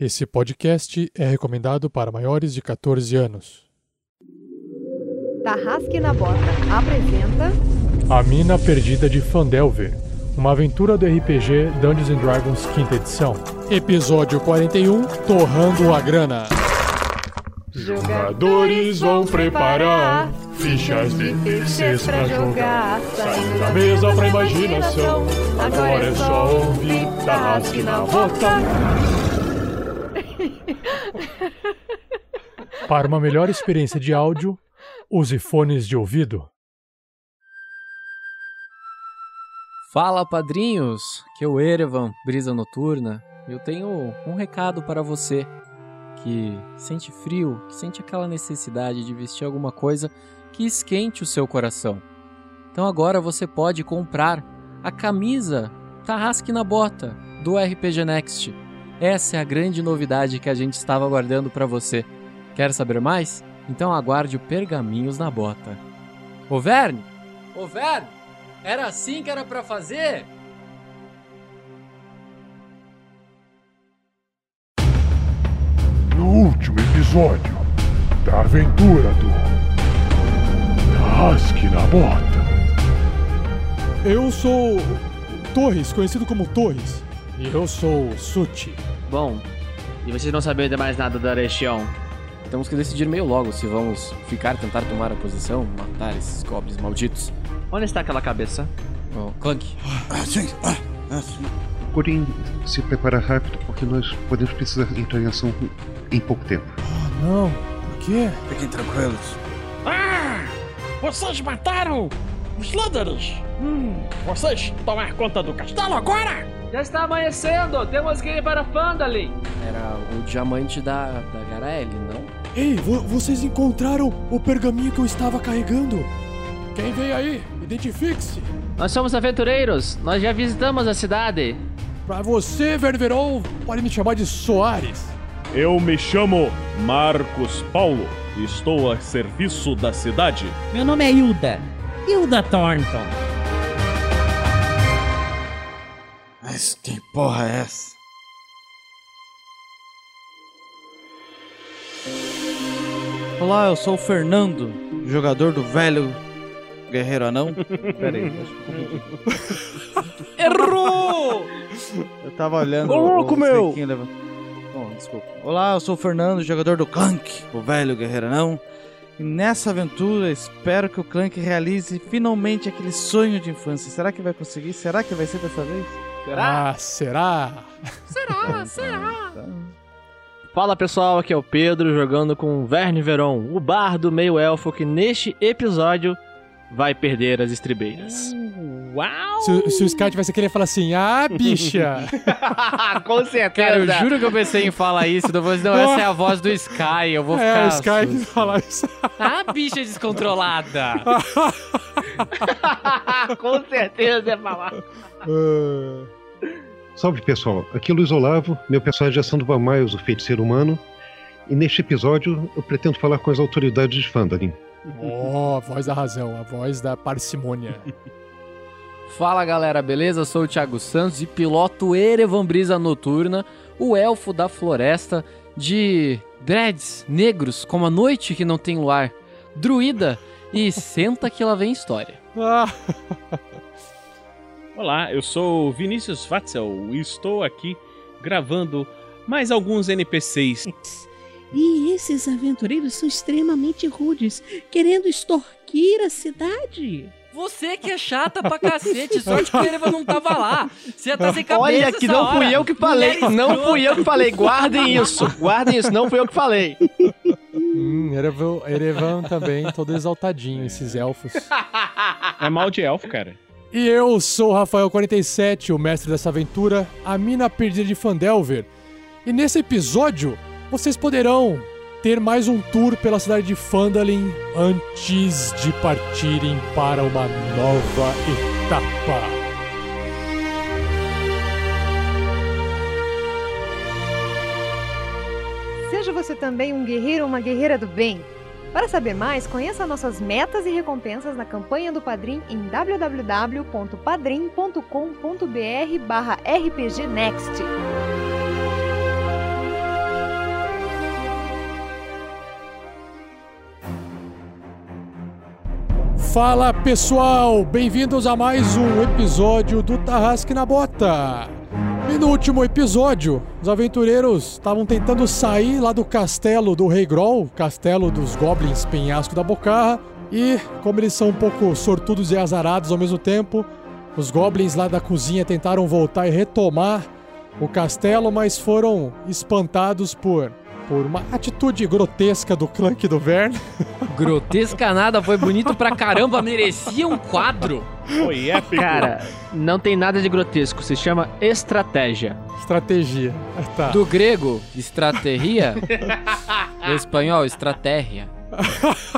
Esse podcast é recomendado para maiores de 14 anos. Tarrasque na Bota apresenta A Mina Perdida de Fandelver, uma aventura do RPG Dungeons and Dragons quinta edição. Episódio 41, Torrando a Grana. Jogadores vão preparar fichas de terceiros pra jogar, saindo da mesa pra imaginação. Agora é só ouvir Tarrasque na Bota. Para uma melhor experiência de áudio, use fones de ouvido. Fala padrinhos, que é o Erevan, Brisa Noturna. Eu tenho um recado para você que sente frio, que sente aquela necessidade de vestir alguma coisa que esquente o seu coração. Então agora você pode comprar a camisa Tarrasque na Bota do RPG Next. Essa é a grande novidade que a gente estava aguardando para você. Quer saber mais? Então aguarde o Pergaminhos na Bota. Ô Verne! Ô Verne! Era assim que era para fazer? No último episódio da aventura do Rasque na Bota. Eu sou Torres, conhecido como Torres. E eu sou Suti. Bom, e vocês não sabem de mais nada da região? Temos que decidir meio logo se vamos ficar, tentar tomar a posição, matar esses goblins malditos. Onde está aquela cabeça? Oh, Clank. Ah, sim. Ah, ah, sim. Procurem se preparar rápido, porque nós podemos precisar entrar em ação em pouco tempo. Não, por quê? Fiquem tranquilos. Ah! Vocês mataram os líderes! Hum, vocês tomar conta do castelo agora? Já está amanhecendo! Temos que ir para Fandalin! Era o diamante da, da Garaele, não? Ei, vo- vocês encontraram o pergaminho que eu estava carregando? Quem vem aí? Identifique-se! Nós somos aventureiros! Nós já visitamos a cidade! Pra você, Ververol, pode me chamar de Soares. Eu me chamo Marcos Paulo estou a serviço da cidade. Meu nome é Hilda. Hilda Thornton. Mas que porra é essa? Olá, eu sou o Fernando, jogador do velho Guerreiro Anão. Pera aí, Errou! eu tava olhando. Ô, louco, o meu! Bom, desculpa. Olá, eu sou o Fernando, jogador do Clank, o velho Guerreiro Anão. E nessa aventura, espero que o Clank realize finalmente aquele sonho de infância. Será que vai conseguir? Será que vai ser dessa vez? Ah, será? Será? Será? Fala pessoal, aqui é o Pedro jogando com Verne Veron, o bardo meio-elfo que neste episódio vai perder as estribeiras. Uau! Se, o- se o Sky tivesse ia falar assim: Ah, bicha! com certeza! Cara, eu juro que eu pensei em falar isso, depois não, essa é a voz do Sky, eu vou é, ficar... o Sky que fala isso. Ah, bicha descontrolada! com certeza é falar. Ah, Salve pessoal, aqui é Luiz Olavo, meu personagem é Sandro Miles, o feiticeiro humano. E neste episódio eu pretendo falar com as autoridades de Fandalin. Ó, a voz da razão, a voz da parcimônia. Fala galera, beleza? Eu sou o Thiago Santos e piloto Erevan Brisa Noturna, o elfo da floresta de dreads negros como a noite que não tem luar, druida e senta que lá vem história. Olá, eu sou Vinícius Fatzel e estou aqui gravando mais alguns NPCs. E esses aventureiros são extremamente rudes, querendo extorquir a cidade. Você que é chata pra cacete, sorte que o Erevan não tava lá. Você ia tá sem cabeça Olha que não hora. fui eu que falei, não fui eu que falei, guardem isso, guardem isso, não fui eu que falei. hum, Erevan, Erevan também, todo exaltadinho, esses elfos. É mal de elfo, cara. E eu sou o Rafael47, o mestre dessa aventura, a mina perdida de Fandelver. E nesse episódio, vocês poderão ter mais um tour pela cidade de Fandalin antes de partirem para uma nova etapa. Seja você também um guerreiro ou uma guerreira do bem. Para saber mais, conheça nossas metas e recompensas na campanha do Padrim em www.padrim.com.br barra rpgnext. Fala pessoal, bem-vindos a mais um episódio do Tarrasque na Bota. E no último episódio, os aventureiros estavam tentando sair lá do castelo do Rei Groll, castelo dos goblins penhasco da Bocarra, e como eles são um pouco sortudos e azarados ao mesmo tempo, os goblins lá da cozinha tentaram voltar e retomar o castelo, mas foram espantados por por uma atitude grotesca do Clank do Verne. Grotesca nada, foi bonito pra caramba, merecia um quadro. Foi épico. Cara, não tem nada de grotesco, se chama estratégia. Estratégia. Tá. Do grego, estratégia. Do espanhol, estratégia.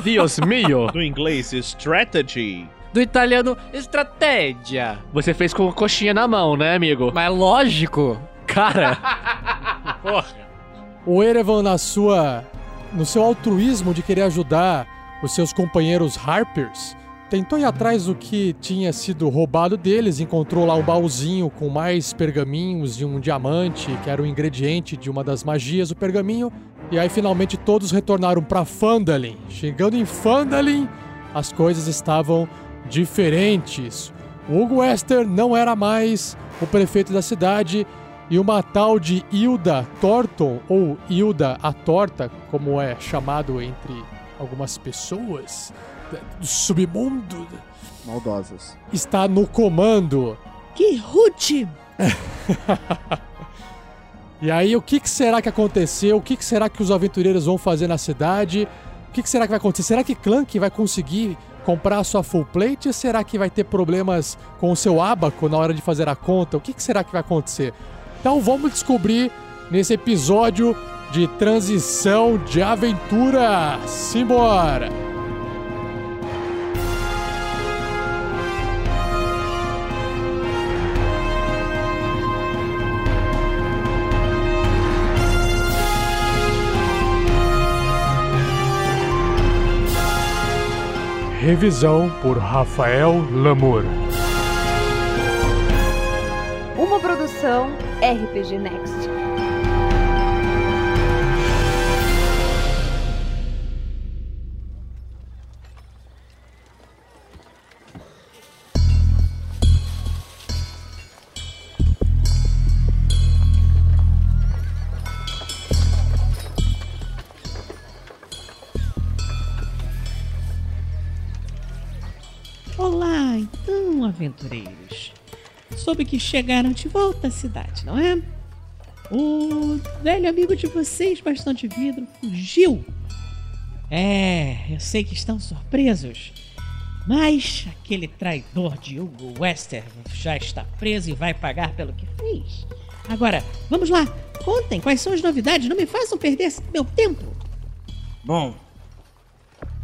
Dios mio! Do inglês, strategy. Do italiano, estratégia. Você fez com a coxinha na mão, né, amigo? Mas lógico, cara. O Erevan, na sua. no seu altruísmo de querer ajudar os seus companheiros Harpers, tentou ir atrás do que tinha sido roubado deles, encontrou lá um baúzinho com mais pergaminhos e um diamante, que era o ingrediente de uma das magias do pergaminho. E aí finalmente todos retornaram para Phandalin. Chegando em Phandalin, as coisas estavam diferentes. O Hugo Wester não era mais o prefeito da cidade e uma tal de Hilda Thornton, ou Hilda a Torta, como é chamado entre algumas pessoas do submundo, Maldosas. está no comando. Que rude! E aí, o que, que será que aconteceu? O que, que será que os aventureiros vão fazer na cidade? O que, que será que vai acontecer? Será que Clank vai conseguir comprar a sua full plate ou será que vai ter problemas com o seu abaco na hora de fazer a conta? O que será que vai acontecer? Então vamos descobrir nesse episódio de transição de aventura. Simbora! Revisão por Rafael Lamour. Uma produção RPG Next. Olá, então, aventureiros. Soube que chegaram de volta à cidade, não é? O velho amigo de vocês, bastante vidro, fugiu. É, eu sei que estão surpresos. Mas aquele traidor de Hugo Wester já está preso e vai pagar pelo que fez. Agora, vamos lá. Contem quais são as novidades. Não me façam perder meu tempo. Bom,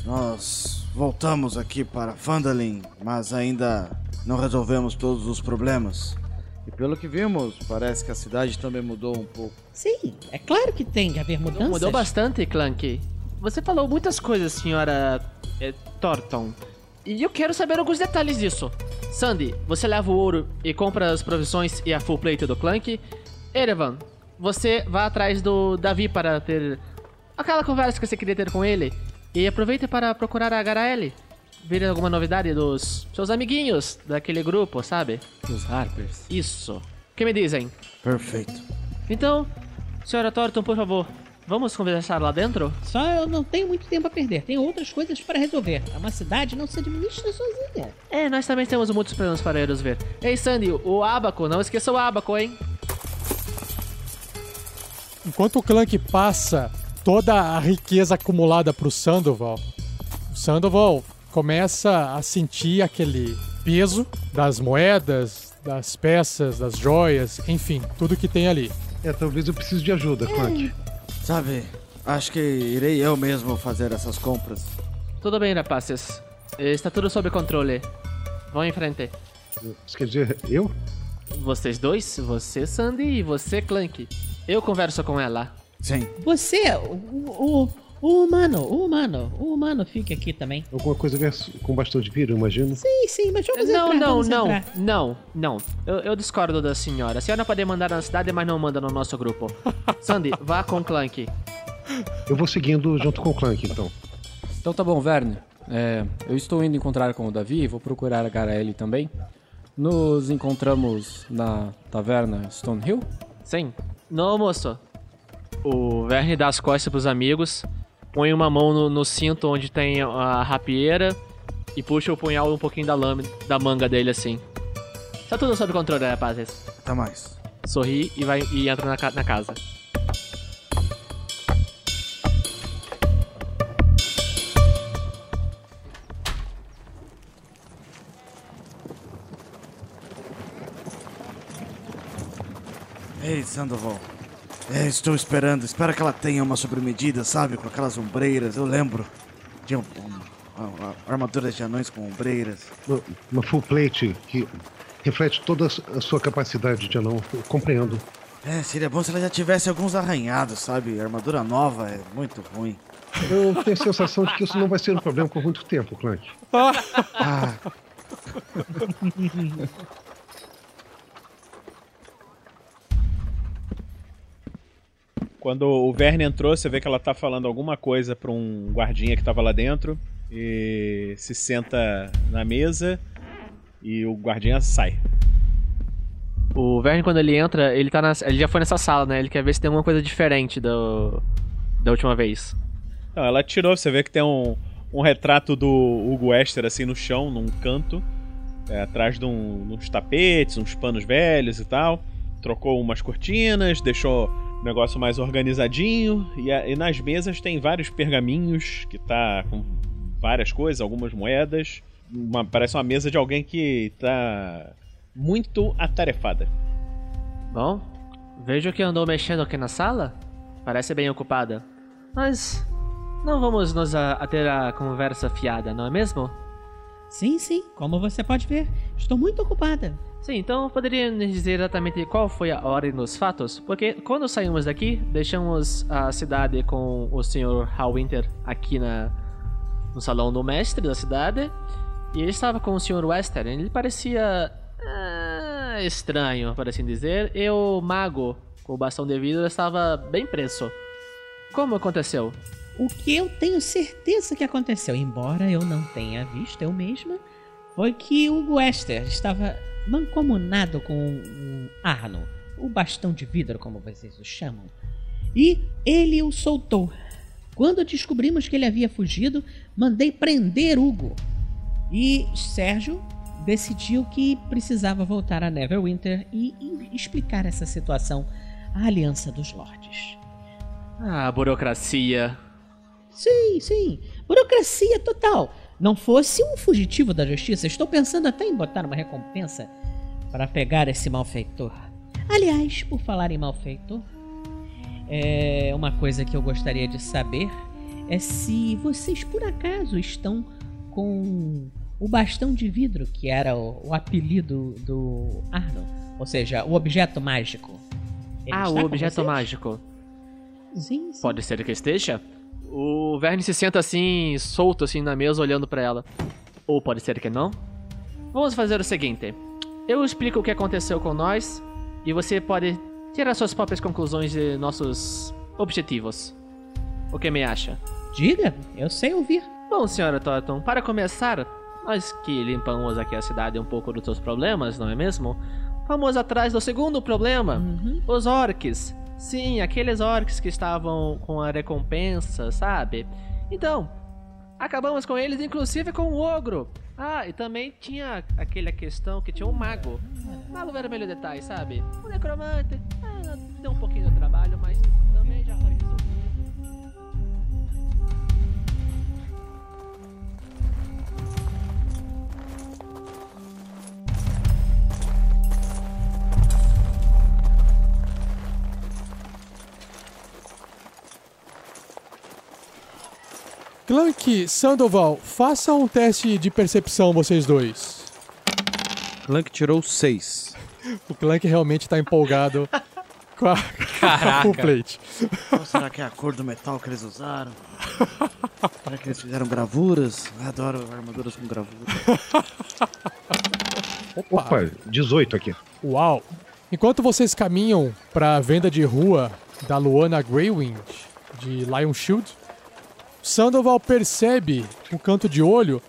nós voltamos aqui para Vandalin, mas ainda não resolvemos todos os problemas. E pelo que vimos, parece que a cidade também mudou um pouco. Sim, é claro que tem de haver mudanças. Mudou bastante, Clank. Você falou muitas coisas, senhora é, Thornton. E eu quero saber alguns detalhes disso. Sandy, você leva o ouro e compra as provisões e a full plate do Clank. Erevan, você vai atrás do Davi para ter aquela conversa que você queria ter com ele. E aproveita para procurar a Garaele. Ver alguma novidade dos seus amiguinhos daquele grupo, sabe? Os Harpers. Isso. O que me dizem? Perfeito. Então, senhora Thornton, por favor, vamos conversar lá dentro? Só eu não tenho muito tempo a perder. Tenho outras coisas para resolver. É uma cidade não se administra sozinha. É, nós também temos muitos planos para irmos ver. Ei, Sandy, o Abaco, não esqueça o Abaco, hein? Enquanto o Clank passa toda a riqueza acumulada pro Sandoval, o Sandoval começa a sentir aquele peso das moedas, das peças, das joias, enfim, tudo que tem ali. É, talvez eu precise de ajuda, Clank. Sabe, acho que irei eu mesmo fazer essas compras. Tudo bem, rapazes. Está tudo sob controle. Vão em frente. Isso quer dizer, eu? Vocês dois, você, Sandy, e você, Clank. Eu converso com ela. Sim. Você, o, o, o humano, o humano, o humano fica aqui também. Alguma coisa com bastão de vidro, eu imagino. Sim, sim, mas vamos Não, entrar, não, vamos não, entrar. não, não. Eu, eu discordo da senhora. A senhora pode mandar na cidade, mas não manda no nosso grupo. Sandy, vá com Clank. Eu vou seguindo junto com o Clank, então. Então tá bom, Verne. é, eu estou indo encontrar com o Davi, vou procurar a Garaele também. Nos encontramos na taverna Stonehill? Sim. No almoço. O Verne dá as costas pros amigos, põe uma mão no, no cinto onde tem a rapieira e puxa o punhal um pouquinho da lâmina, da manga dele assim. Tá tudo sob controle, rapazes. Até mais. Sorri e vai e entra na, na casa. Ei, Sandoval. É, estou esperando. Espero que ela tenha uma sobremedida, sabe? Com aquelas ombreiras. Eu lembro. Tinha um, um, uma- uma armadura de anões com ombreiras. Uma- Uma full plate que reflete toda a sua capacidade de anão. Eu Compreendo. É, seria bom se ela já tivesse alguns arranhados, sabe? A armadura nova é muito ruim. Eu tenho a sensação de que isso não vai ser um problema por muito tempo, Clank. Ah, Quando o Verne entrou, você vê que ela tá falando alguma coisa pra um guardinha que tava lá dentro e se senta na mesa e o guardinha sai. O Verne, quando ele entra, ele, tá na- ele já foi nessa sala, né? Ele quer ver se tem alguma coisa diferente do, da última vez. Não, ela tirou, você vê que tem um, um retrato do Hugo Wester assim no chão, num canto, é, atrás de um- uns tapetes, uns panos velhos e tal. Trocou umas cortinas, deixou negócio mais organizadinho. E, a- e nas mesas tem vários pergaminhos que tá com várias coisas, algumas moedas. Uma- parece uma mesa de alguém que tá muito atarefada. Bom, vejo que andou mexendo aqui na sala. Parece bem ocupada. Mas não vamos nos a- ater a conversa fiada, não é mesmo? Sim, sim, como você pode ver, estou muito ocupada. Sim, então poderia nos dizer exatamente qual foi a ordem dos fatos? Porque quando saímos daqui, deixamos a cidade com o Sr. Hallwinter aqui na, no salão do mestre da cidade. E ele estava com o Sr. Western. Ele parecia ah, estranho, por assim dizer. E o mago, com o bastão de vidro, estava bem preso. Como aconteceu? O que eu tenho certeza que aconteceu, embora eu não tenha visto eu mesma, foi que o Wester estava mancomunado com o Arno, o bastão de vidro, como vocês o chamam, e ele o soltou. Quando descobrimos que ele havia fugido, mandei prender Hugo. E Sérgio decidiu que precisava voltar a Neverwinter e e explicar essa situação à Aliança dos Lordes. Ah, burocracia. Sim, sim. Burocracia total. Não fosse um fugitivo da justiça, estou pensando até em botar uma recompensa para pegar esse malfeitor. Aliás, por falar em malfeitor, é uma coisa que eu gostaria de saber é se vocês por acaso estão com o bastão de vidro, que era o, o apelido do Arno, ou seja, o objeto mágico. Ele ah, o objeto vocês? mágico. Sim, sim. Pode ser que esteja. O Verne se senta assim, solto assim na mesa, olhando pra ela. Ou pode ser que não. Vamos fazer o seguinte: eu explico o que aconteceu com nós e você pode tirar suas próprias conclusões de nossos objetivos. O que me acha? Diga, eu sei ouvir. Bom, senhora Thornton, para começar, nós que limpamos aqui a cidade um pouco dos seus problemas, não é mesmo? Vamos atrás do segundo problema: os orcs. Sim, aqueles orcs que estavam com a recompensa, sabe? Então, acabamos com eles, inclusive com o ogro. Ah, e também tinha aquela questão que tinha um mago. Mago vermelho detalhe, sabe? O necromante. Ah, deu um pouquinho de trabalho, mas também já Clank, Sandoval, faça um teste de percepção, vocês dois. Clank tirou 6. O Clank realmente tá empolgado com a, com a full plate. Qual será que é a cor do metal que eles usaram? será que eles fizeram gravuras? Eu adoro armaduras com gravura. Opa, 18 aqui. Uau! Enquanto vocês caminham para a venda de rua da Luana Greywind de Lion Shield, Sandoval percebe com canto de olho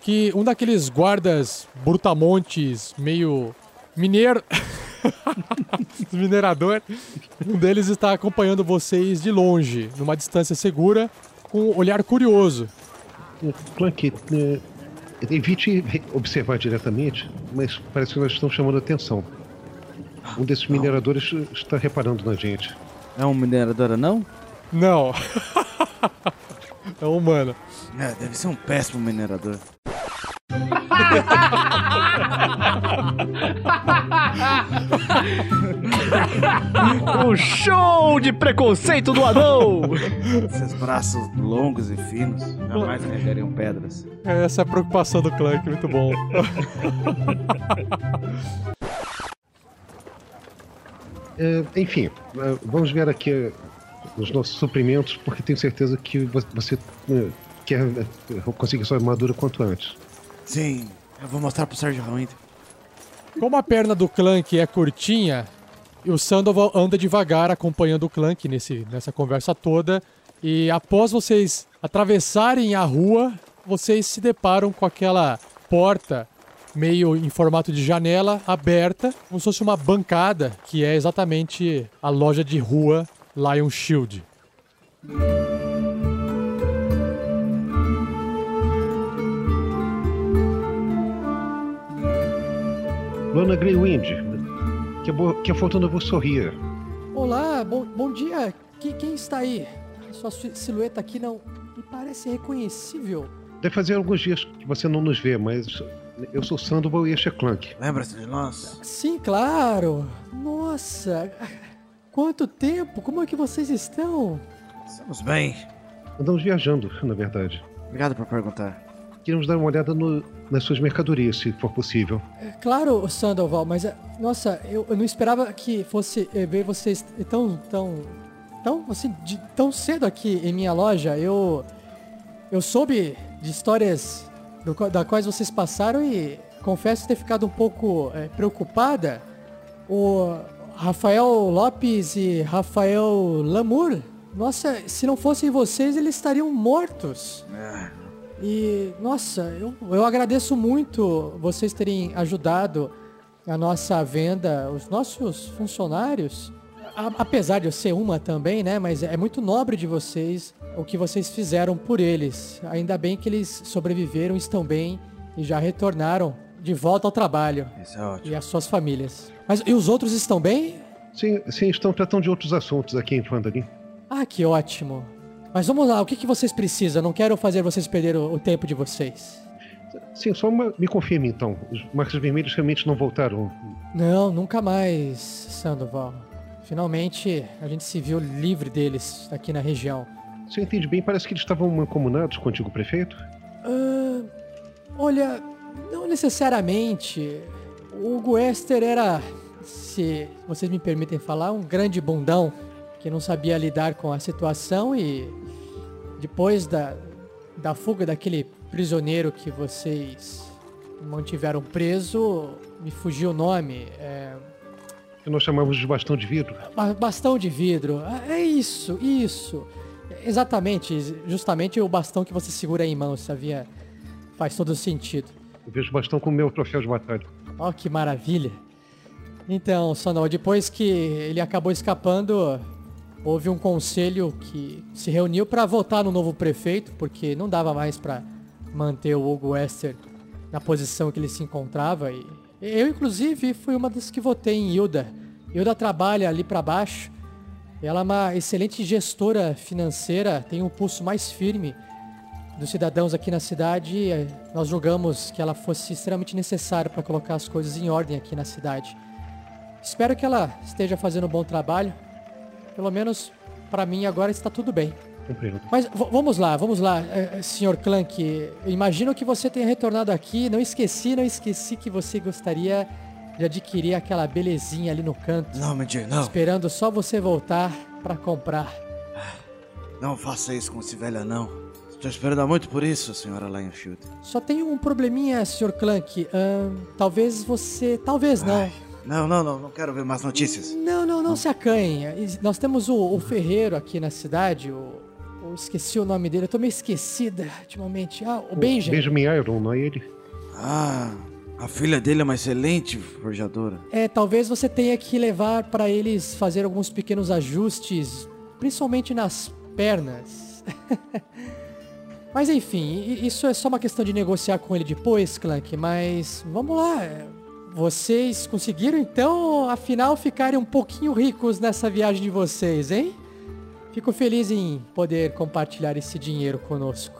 que um daqueles guardas brutamontes meio mineiro, minerador, um deles está acompanhando vocês de longe, numa distância segura, com um olhar curioso. Clank, é, evite observar diretamente, mas parece que nós estamos chamando a atenção. Um desses mineradores está reparando na gente. É um minerador não? Não. é um humano. É, deve ser um péssimo minerador. o show de preconceito do anão! Esses braços longos e finos jamais carregariam pedras. Essa é a preocupação do Clank, muito bom. É, enfim, é, vamos ver aqui é, os nossos suprimentos, porque tenho certeza que vo- você é, quer é, conseguir sua armadura quanto antes. Sim, eu vou mostrar pro Sérgio Raul. Como a perna do Clank é curtinha, e o Sandoval anda devagar acompanhando o Clank nesse, nessa conversa toda. E após vocês atravessarem a rua, vocês se deparam com aquela porta meio em formato de janela aberta, como se fosse uma bancada, que é exatamente a loja de rua Lion Shield. Lana Greywind, que, bo- que faltando vos sorrir. Olá, bom, bom dia. Que- quem está aí? Sua si- silhueta aqui não me parece reconhecível. Deve fazer alguns dias que você não nos vê, mas eu sou Sandoval e este é Clank. Lembra-se de nós? Sim, claro. Nossa, quanto tempo? Como é que vocês estão? Estamos bem. Andamos viajando, na verdade. Obrigado por perguntar. Queremos dar uma olhada no- nas suas mercadorias, se for possível. É, Claro, Sandoval, mas é, nossa, eu, eu não esperava que fosse é, ver vocês tão, tão, tão, assim, de- tão cedo aqui em minha loja. Eu, eu soube de histórias do, da quais vocês passaram e confesso ter ficado um pouco é, preocupada. O Rafael Lopes e Rafael Lamour, nossa, se não fossem vocês, eles estariam mortos. E, nossa, eu, eu agradeço muito vocês terem ajudado a nossa venda, os nossos funcionários. A- apesar de eu ser uma também, né? Mas é muito nobre de vocês o que vocês fizeram por eles. Ainda bem que eles sobreviveram, estão bem e já retornaram de volta ao trabalho. Isso é ótimo. E as suas famílias. Mas e os outros estão bem? Sim, sim, estão tratando de outros assuntos aqui em Fandalin. Ah, que ótimo. Mas vamos lá, o que, que vocês precisam? Não quero fazer vocês perderem o, o tempo de vocês. Sim, só uma, me confirme então. Os marcas vermelhos realmente não voltaram. Não, nunca mais, Sandoval. Finalmente a gente se viu livre deles aqui na região. Se eu entendi bem, parece que eles estavam mancomunados com o antigo prefeito. Ah, olha, não necessariamente. O Hugo Esther era, se vocês me permitem falar, um grande bundão que não sabia lidar com a situação e depois da, da fuga daquele prisioneiro que vocês mantiveram preso, me fugiu o nome. É, Que nós chamávamos de bastão de vidro. Ba- Bastão de vidro. É isso, isso. Exatamente, justamente o bastão que você segura aí em mãos, sabia? Faz todo sentido. Eu vejo o bastão como meu troféu de batalha. Ó, que maravilha. Então, Sonal, depois que ele acabou escapando, houve um conselho que se reuniu para votar no novo prefeito, porque não dava mais para manter o Hugo Wester na posição que ele se encontrava. E eu, inclusive, fui uma das que votei em Hilda. Hilda trabalha ali para baixo. Ela é uma excelente gestora financeira, tem um pulso mais firme dos cidadãos aqui na cidade. e, Nós julgamos que ela fosse extremamente necessária para colocar as coisas em ordem aqui na cidade. Espero que ela esteja fazendo um bom trabalho. Pelo menos para mim agora está tudo bem. Compreendo. Mas vamos lá, vamos lá, eh, Sr. Clank. Eu imagino que você tenha retornado aqui. Não esqueci, não esqueci que você gostaria de adquirir aquela belezinha ali no canto. Não, Mendir, não. Esperando só você voltar para comprar. Não faça isso com esse velho anão. Estou esperando há muito por isso, senhora Lionfield. Só tenho um probleminha, Sr. Clank. Talvez você. Talvez não. Não, não, não, não quero ver mais notícias. Não, não, não se acanhe. Nós temos o, o ferreiro aqui na cidade, o, Eu esqueci o nome dele, eu tô meio esquecida ultimamente. Ah, o Benjamin. Benjamin Iron, não é ele? Ah, a filha dele é uma excelente forjadora. É, talvez você tenha que levar pra eles fazer alguns pequenos ajustes, principalmente nas pernas. mas enfim, isso é só uma questão de negociar com ele depois, Clank, mas vamos lá. Vocês conseguiram então, afinal, ficarem um pouquinho ricos nessa viagem de vocês, hein? Fico feliz em poder compartilhar esse dinheiro conosco.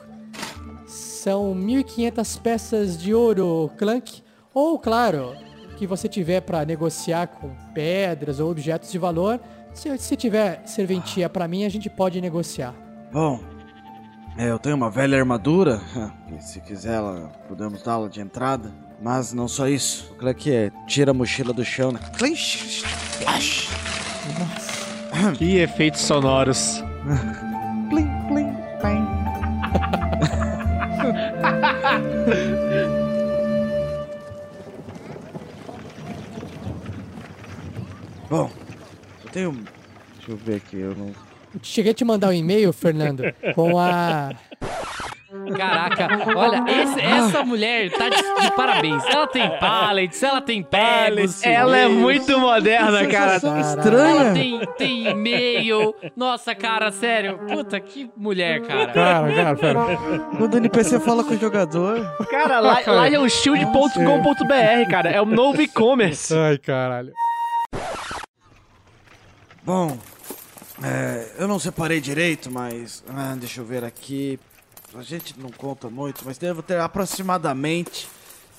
São 1.500 peças de ouro, Clank. Ou, claro, que você tiver para negociar com pedras ou objetos de valor. Se, se tiver serventia para mim, a gente pode negociar. Bom, é, eu tenho uma velha armadura, que se quiser ela, podemos dá-la de entrada. Mas não só isso. O Clank é, tira a mochila do chão, né? Splash. Que efeitos sonoros. Plim, plim, plim. Bom, eu tenho. Deixa eu ver aqui, eu não. Cheguei a te mandar um e-mail, Fernando, com a. Caraca, olha, esse- essa mulher tá de, de parabéns. Ela tem pallets, ela tem pegos. Ela é muito moderna, cara. Ela tem, tem e-mail. Nossa, cara, sério. Puta, que mulher, cara. Cara, cara, pera. Quando o NPC fala com o jogador. Cara, lá, lá é o shield.com.br, cara. É o novo e-commerce. Ai, caralho. Bom, é, eu não separei direito, mas. ah, deixa eu ver aqui. A gente não conta muito, mas devo ter aproximadamente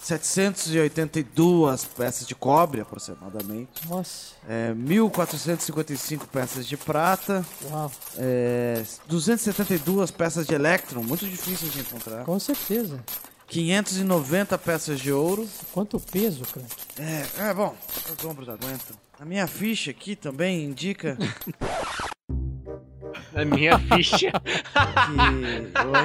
782 peças de cobre, aproximadamente. Nossa, É, 1.455 peças de prata. uau, É, 272 peças de elétron, muito difícil de encontrar. com certeza. 590 peças de ouro. Quanto peso, Clank? É, é bom, os ombros aguentam. A minha ficha aqui também indica A minha ficha.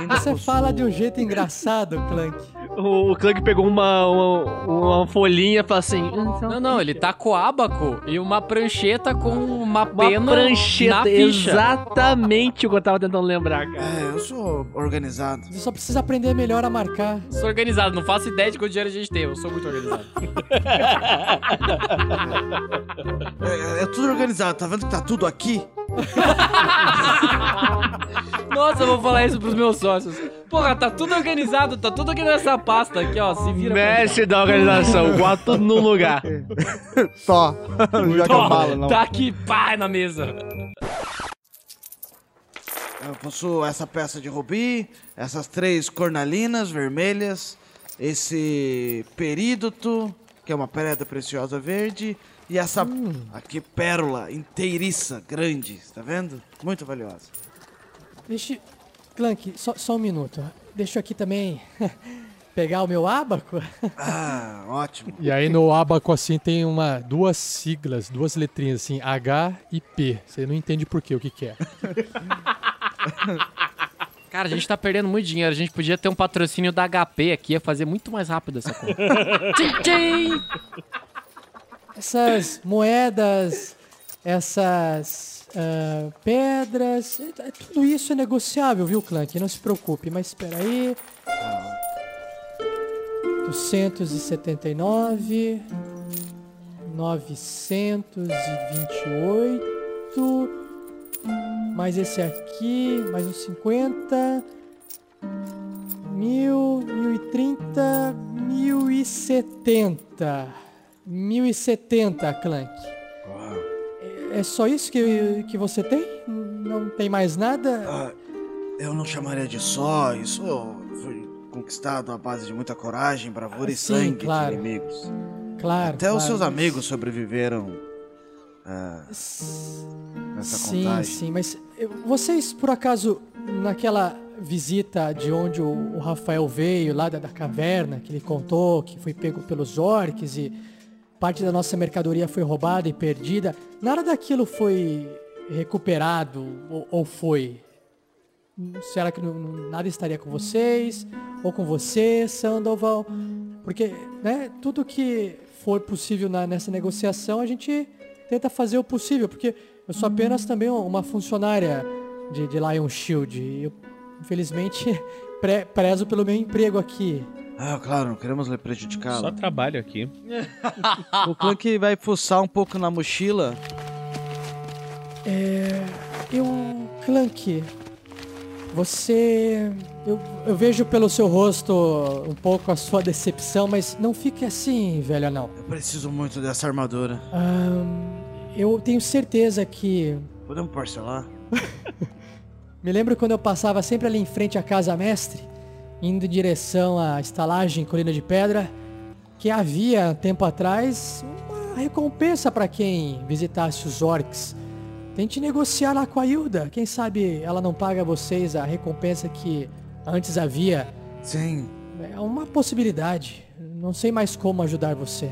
Você possuo- fala de um jeito engraçado, Clank. O, o Clank pegou uma, uma, uma folhinha e falou assim: Não, não, ele tá com ábaco e uma prancheta com uma Uma pena prancheta. na ficha. Exatamente o que eu tava tentando lembrar, cara. É, eu sou organizado. Você só precisa aprender melhor a marcar. Sou organizado, não faço ideia de quanto dinheiro a gente tem. Eu sou muito organizado. É, é tudo organizado, tá vendo que tá tudo aqui? Nossa, eu vou falar isso pros meus sócios. Porra, tá tudo organizado, tá tudo aqui nessa pasta aqui, ó. Se vira. Mestre da organização, bota tudo no lugar. Só. Não joga Ó, bala, não. Tá aqui, pá, na mesa. Eu possuo essa peça de rubi, essas três cornalinas vermelhas, esse perídoto, que é uma pedra preciosa verde, e essa aqui pérola inteiriça, grande, tá vendo? Muito valiosa. Deixa. Clank, só, só um minuto. Deixa eu aqui também pegar o meu ábaco. Ah, ótimo. E aí no abaco assim tem uma duas siglas, duas letrinhas assim, H e P. Você não entende por quê, o que que é. Cara, a gente tá perdendo muito dinheiro. A gente podia ter um patrocínio da HP aqui, ia fazer muito mais rápido essa conta. tchim, tchim. Essas moedas, essas ah, pedras, é- é- tudo isso é negociável, viu, Clank? Não se preocupe, mas espera aí. 279, 928, mais esse aqui, mais uns 50, 1000, 1030, 1070. 1070, Clank. É- É só isso que, que você tem? Não tem mais nada? Ah, eu não chamaria de só, isso foi conquistado à base de muita coragem, bravura e Sim, sangue claro. de inimigos. Claro. Até os claro, seus mas- amigos sobreviveram ah, nessa Sim, contagem. sim, mas vocês, por acaso, naquela visita de onde o, o Rafael veio, lá da, da caverna, que ele contou que foi pego pelos orcs e parte da nossa mercadoria foi roubada e perdida, nada daquilo foi recuperado ou, ou foi? Será que não- nada estaria com vocês? Ou com você, Sandoval? Porque, né, tudo que for possível na- nessa negociação, a gente tenta fazer o possível, porque eu sou apenas também uma funcionária de, de Lion Shield. E eu, infelizmente, pre- prezo pelo meu emprego aqui. Ah, claro, não queremos lhe Só prejudicá-lo. trabalho aqui. O Clank vai fuçar um pouco na mochila. É. Eu. Clank. Você. Eu, eu vejo pelo seu rosto um pouco a sua decepção, mas não fique assim, velho não. Eu preciso muito dessa armadura. eu tenho certeza que. Podemos parcelar? Me lembro quando eu passava sempre ali em frente à casa mestre, indo em direção à estalagem Colina de Pedra, que havia tempo atrás uma recompensa para quem visitasse os orcs. Tente negociar lá com a Hilda. Quem sabe ela não paga vocês a recompensa que antes havia. Sim, É uma possibilidade. Não sei mais como ajudar você.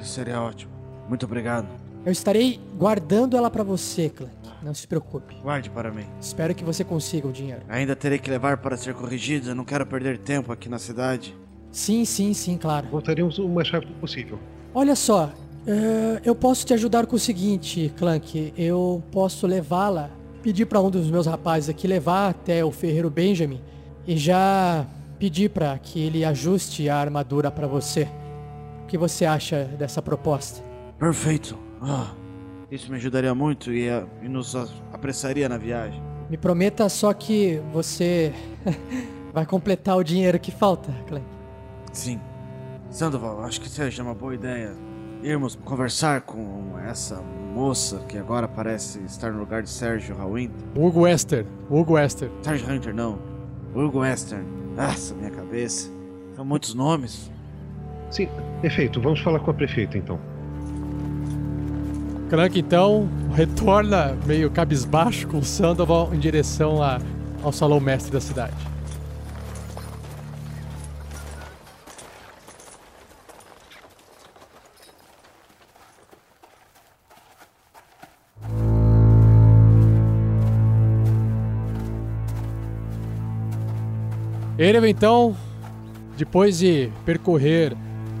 isso seria ótimo. Muito obrigado. Eu estarei guardando ela para você, Clank. Não se preocupe. Guarde para mim. Espero que você consiga o dinheiro. Ainda terei que levar para ser corrigido. Eu não quero perder tempo aqui na cidade. Sim, sim, sim, claro. Voltaremos o mais rápido possível. Olha só, eh, eu posso te ajudar com o seguinte, Clank. Eu posso levá-la, pedir para um dos meus rapazes aqui levar até o ferreiro Benjamin e já pedir para que ele ajuste a armadura para você. O que você acha dessa proposta? Perfeito. Ah, isso me ajudaria muito e, ah, e nos apressaria na viagem. Me prometa só que você vai completar o dinheiro que falta, Clank. Sim. Sandoval, acho que seja uma boa ideia irmos conversar com essa moça que agora parece estar no lugar de Sérgio Hawinter. Hugo Wester. Hugo Wester. Sérgio Hunter, não. Hugo Western. Nossa, minha cabeça. São muitos nomes. Sim, perfeito. Vamos falar com a prefeita então. Crank então retorna meio cabisbaixo com Sandoval em direção a- ao salão mestre da cidade. Erev então, depois de percorrer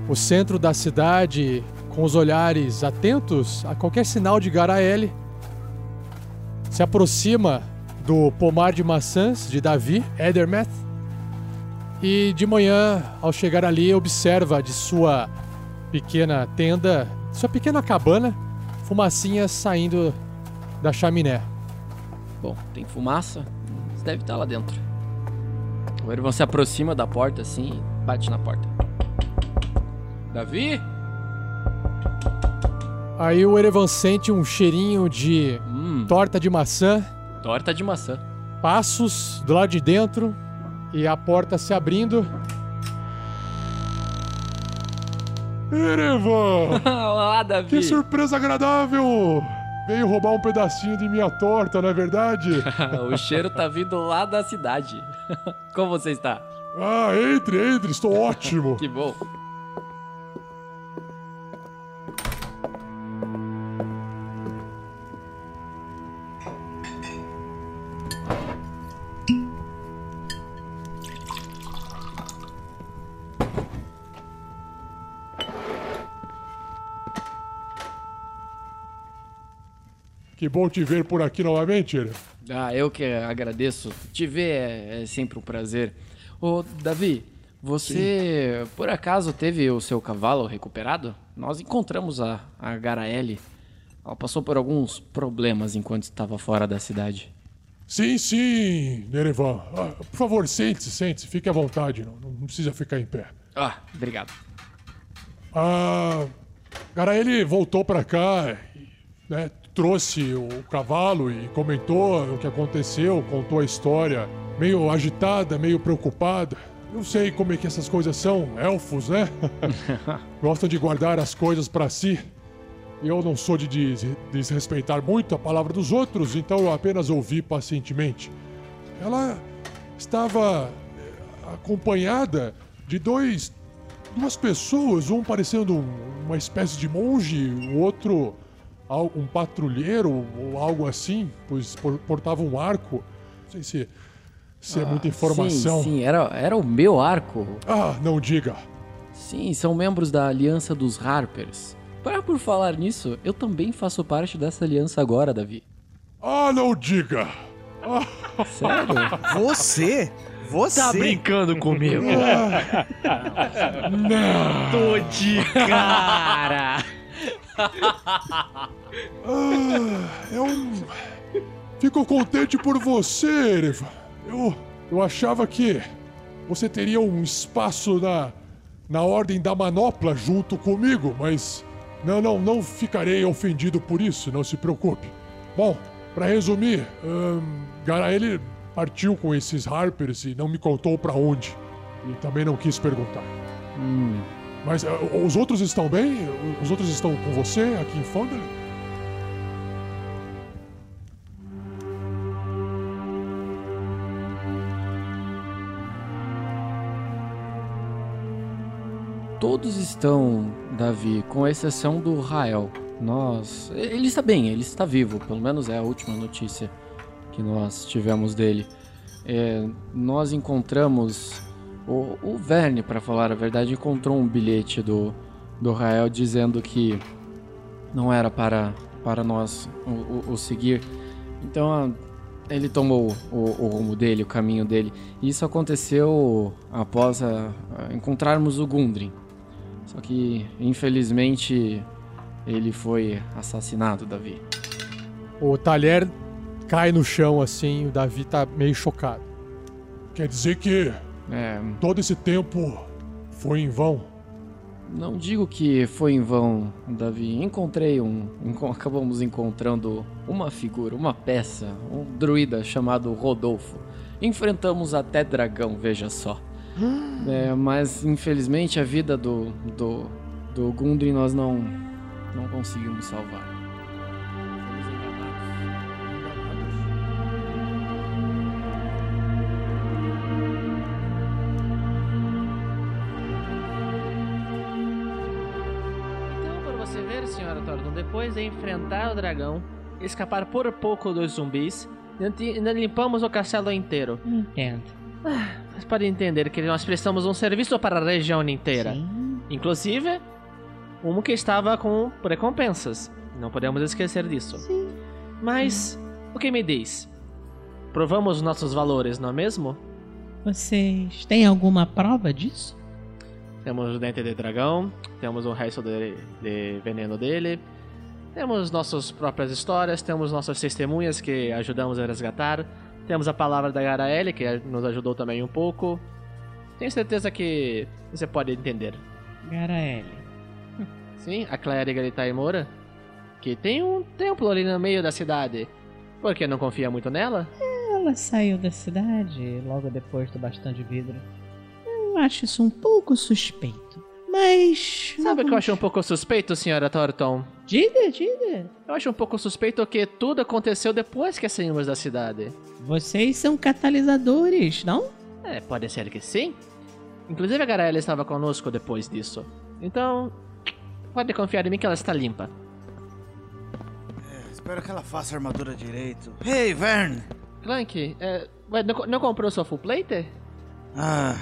o centro da cidade com os olhares atentos a qualquer sinal de Garaele, se aproxima do pomar de maçãs de Davi, Edermeth, e de manhã, ao chegar ali, observa de sua pequena tenda, sua pequena cabana, fumacinhas saindo da chaminé. Bom, tem fumaça, mas deve estar lá dentro. O Ervan se aproxima da porta assim e bate na porta. Davi? Aí o Erevan sente um cheirinho de Hum, torta de maçã, torta de maçã. passos do lado de dentro e a porta se abrindo. Erevan! Olá, Davi. Que surpresa agradável! Veio roubar um pedacinho de minha torta, não é verdade? o cheiro tá vindo lá da cidade. Como você está? Ah, entre, entre, estou ótimo! Que bom. Que bom te ver por aqui novamente, Erevan. Ah, eu que agradeço. Te ver é, é sempre um prazer. Ô, Davi, você por acaso teve o seu cavalo recuperado? Nós encontramos a, a Garaele. Ela passou por alguns problemas enquanto estava fora da cidade. Sim, sim, Nerevan. Ah, por favor, sente-se, sente-se, fique à vontade, não, não precisa ficar em pé. Ah, obrigado. Ah, Garaele voltou pra cá, né, trouxe o cavalo e comentou o que aconteceu, contou a história, meio agitada, meio preocupada. Não sei como é que essas coisas são, elfos, né? Gostam de guardar as coisas pra si. Eu não sou de des- desrespeitar muito a palavra dos outros, então eu apenas ouvi pacientemente. Ela estava eh, acompanhada de dois duas pessoas, um parecendo um- uma espécie de monge, o outro um patrulheiro ou algo assim, pois por- portava um arco. Não sei se, se é muita informação. Ah, Sim, sim, era, era o meu arco. Ah, não diga. Sim, são membros da Aliança dos Harpers. Para por falar nisso, eu também faço parte dessa aliança agora, Davi. Ah, não diga. Ah, Sério? Você? Você? Tá brincando comigo? Não! Tô de cara! Ah, eu. Fico contente por você, Ereva. Eu. Eu achava que você teria um espaço na. na ordem da manopla junto comigo, mas. Não, não, não ficarei ofendido por isso, não se preocupe. Bom, pra resumir, ahn, Garaele partiu com esses Harpers e não me contou pra onde. E também não quis perguntar. Hum, Mas ah, os outros estão bem? Os outros estão com você aqui em Fandalin? todos estão, Davi, com exceção do Rael. Nós. Ele está bem, ele está vivo, pelo menos é a última notícia que nós tivemos dele. É, nós encontramos. O, o Verne, para falar a verdade, encontrou um bilhete do, do Rael dizendo que não era para, para nós o, o- o seguir. Então a- ele tomou o, o rumo dele, o caminho dele. E isso aconteceu após a- a encontrarmos o Gundren. Só que, infelizmente, ele foi assassinado, Davi. O talher cai no chão assim, o Davi tá meio chocado. Quer dizer que É, todo esse tempo foi em vão? não digo que foi em vão, Davi. Encontrei um. acabamos encontrando uma figura, uma peça, um druida chamado Rodolfo. Enfrentamos até dragão, veja só. É, mas infelizmente a vida do, do, do Gundren nós não, não conseguimos salvar. Depois de enfrentar o dragão, escapar por pouco dos zumbis, ainda limpamos o castelo inteiro. Entendo. Mas pode entender que nós prestamos um serviço para a região inteira. Sim. Inclusive, um que estava com recompensas. Não podemos esquecer disso. Sim. Mas, o que me diz? Provamos nossos valores, não é mesmo? Vocês têm alguma prova disso? Temos o dente de dragão, temos o resto de, de veneno dele, temos nossas próprias histórias, temos nossas testemunhas que ajudamos a resgatar, temos a palavra da Garaele que nos ajudou também um pouco. Tenho certeza que você pode entender. Garaele. Sim, a clériga de Taimora, que tem um templo ali no meio da cidade. Por que não confia muito nela? Ela saiu da cidade logo depois do bastão de vidro. Eu acho isso um pouco suspeito. Mas. Sabe o que eu acho um pouco suspeito, senhora Thornton? Diga, diga. Eu acho um pouco suspeito que tudo aconteceu depois que saímos da cidade. Vocês são catalisadores, não? É, pode ser que sim. Inclusive a Garela estava conosco depois disso. Então, pode confiar em mim que ela está limpa. Espero que ela faça a armadura direito. Hey, Vern! Clank, é, ué, não, não comprou sua full plate? Ah,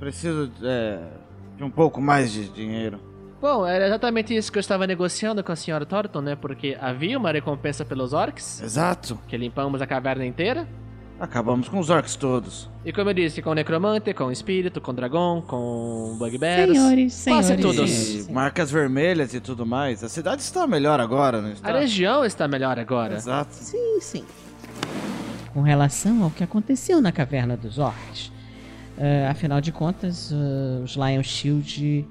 preciso é, de um pouco mais de dinheiro. Bom, era exatamente isso que eu estava negociando com a senhora Thornton, né? Porque havia uma recompensa pelos orcs, Exato. que limpamos a caverna inteira. Acabamos com os orcs todos. E como eu disse, com o necromante, com o espírito, com o dragão, com bugbears. Senhores, senhores. Quase todos. E marcas vermelhas e tudo mais. A cidade está melhor agora, não A está? região está melhor agora. Exato. Sim, sim. Com relação ao que aconteceu na caverna dos orcs. eh, afinal de contas, eh, os Lion Shield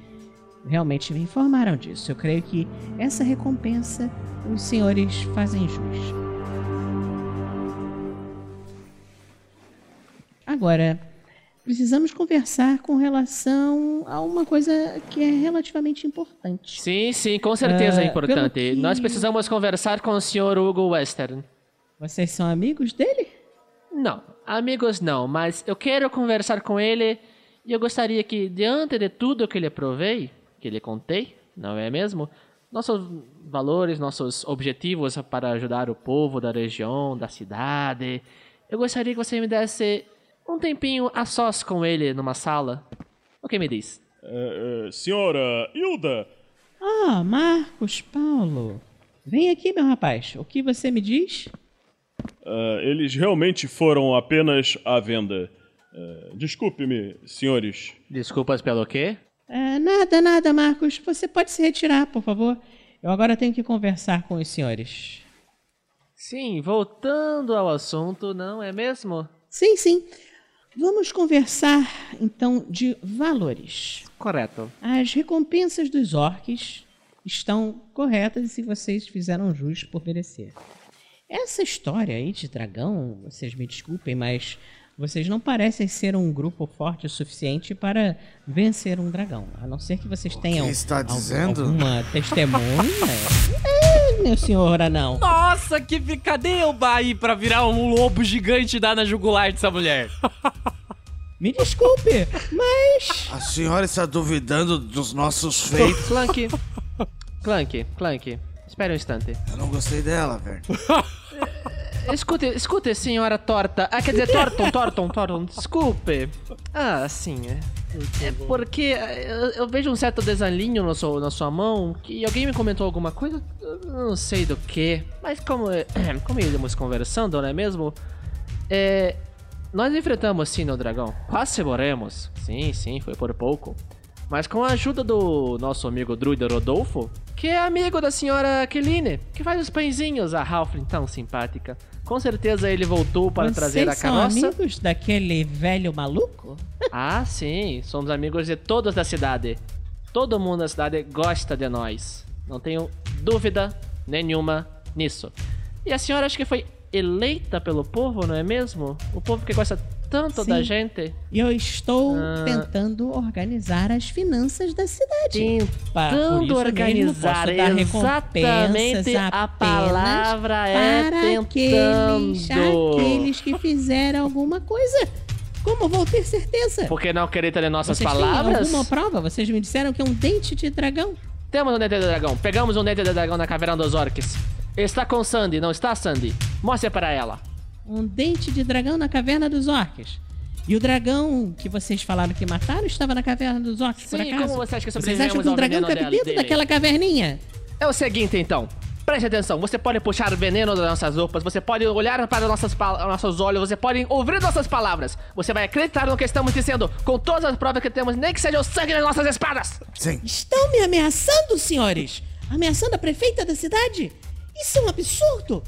realmente me informaram disso. Eu creio que essa recompensa os senhores fazem jus. Agora, precisamos conversar com relação a uma coisa que é relativamente importante. Sim, sim, com certeza é Ah, importante. que- Nós precisamos conversar com o senhor Hugo Western. Vocês são amigos dele? Não, amigos não, mas eu quero conversar com ele e eu gostaria que, diante de tudo que lhe provei, que lhe contei, não é mesmo? Nossos valores, nossos objetivos para ajudar o povo da região, da cidade. Eu gostaria que você me desse um tempinho a sós com ele numa sala. O que me diz? É, é, senhora Hilda, Ah, Marcos Paulo. Vem aqui, meu rapaz. O que você me diz? ah, eles realmente foram apenas à venda. Desculpe-me, senhores. Desculpas pelo quê? Nada, nada, Marcos. Você pode se retirar, por favor. Eu agora tenho que conversar com os senhores. Sim, voltando ao assunto, não é mesmo? Sim, sim. Vamos conversar então de valores. Correto. As recompensas dos orcs estão corretas e se vocês fizeram jus por merecer. Essa história aí de dragão, vocês me desculpem, mas vocês não parecem ser um grupo forte o suficiente para vencer um dragão. A não ser que vocês tenham está algum- dizendo? alguma testemunha. é, meu senhor não. Nossa, que picadeuba aí pra virar um lobo gigante e dar na jugular dessa mulher. Me desculpe, mas. A senhora está duvidando dos nossos feitos? Clank. Clank, Clank. Espere um instante. Eu não gostei dela, velho. Escute, escute, senhora torta. Ah, quer dizer, Torton, Torton, Torton, desculpe. Ah, sim, é. É porque eh, eu, eu vejo um certo desalinho no seu, na sua mão, que alguém me comentou alguma coisa, não sei do que. Mas como, eh, como íamos conversando, não é mesmo? É, nós enfrentamos sim no dragão. Quase morremos. Sim, sim, foi por pouco. Mas com a ajuda do nosso amigo druida Rodolfo, que é amigo da senhora Keline, que faz os pãezinhos, a Halfling tão simpática. Com certeza ele voltou para Vocês trazer a são carroça. amigos daquele velho maluco? Ah, sim, somos amigos de todos da cidade. Todo mundo da cidade gosta de nós. Não tenho dúvida nenhuma nisso. E a senhora acho que foi eleita pelo povo, não é mesmo? O povo que gosta tanto da Sim. gente. E eu estou Ah. tentando organizar as finanças da cidade. Tentando organizar exatamente a palavra é para tentando. aqueles, aqueles que fizeram alguma coisa. Como vou ter certeza? Por que não acredita em nossas Vocês palavras? têm alguma prova? Vocês me disseram que é um dente de dragão. Temos um dente de dragão. Pegamos um dente de dragão na caverna dos orcs. Está com Sandy, não está, Sandy? Mostre para ela. Um dente de dragão na caverna dos orcs. E o dragão que vocês falaram que mataram estava na caverna dos por Sim, acaso? como você acha que Vocês acham que um ao dragão cabe dentro dele? daquela caverninha? É o seguinte, então. Preste atenção, você pode puxar veneno das nossas roupas, você pode olhar para nossas nossos olhos, você pode ouvir nossas palavras. Você vai acreditar no que estamos dizendo, com todas as provas que temos, nem que seja o sangue das nossas espadas. Sim. Estão me ameaçando, senhores? Ameaçando a prefeita da cidade? Isso é um absurdo!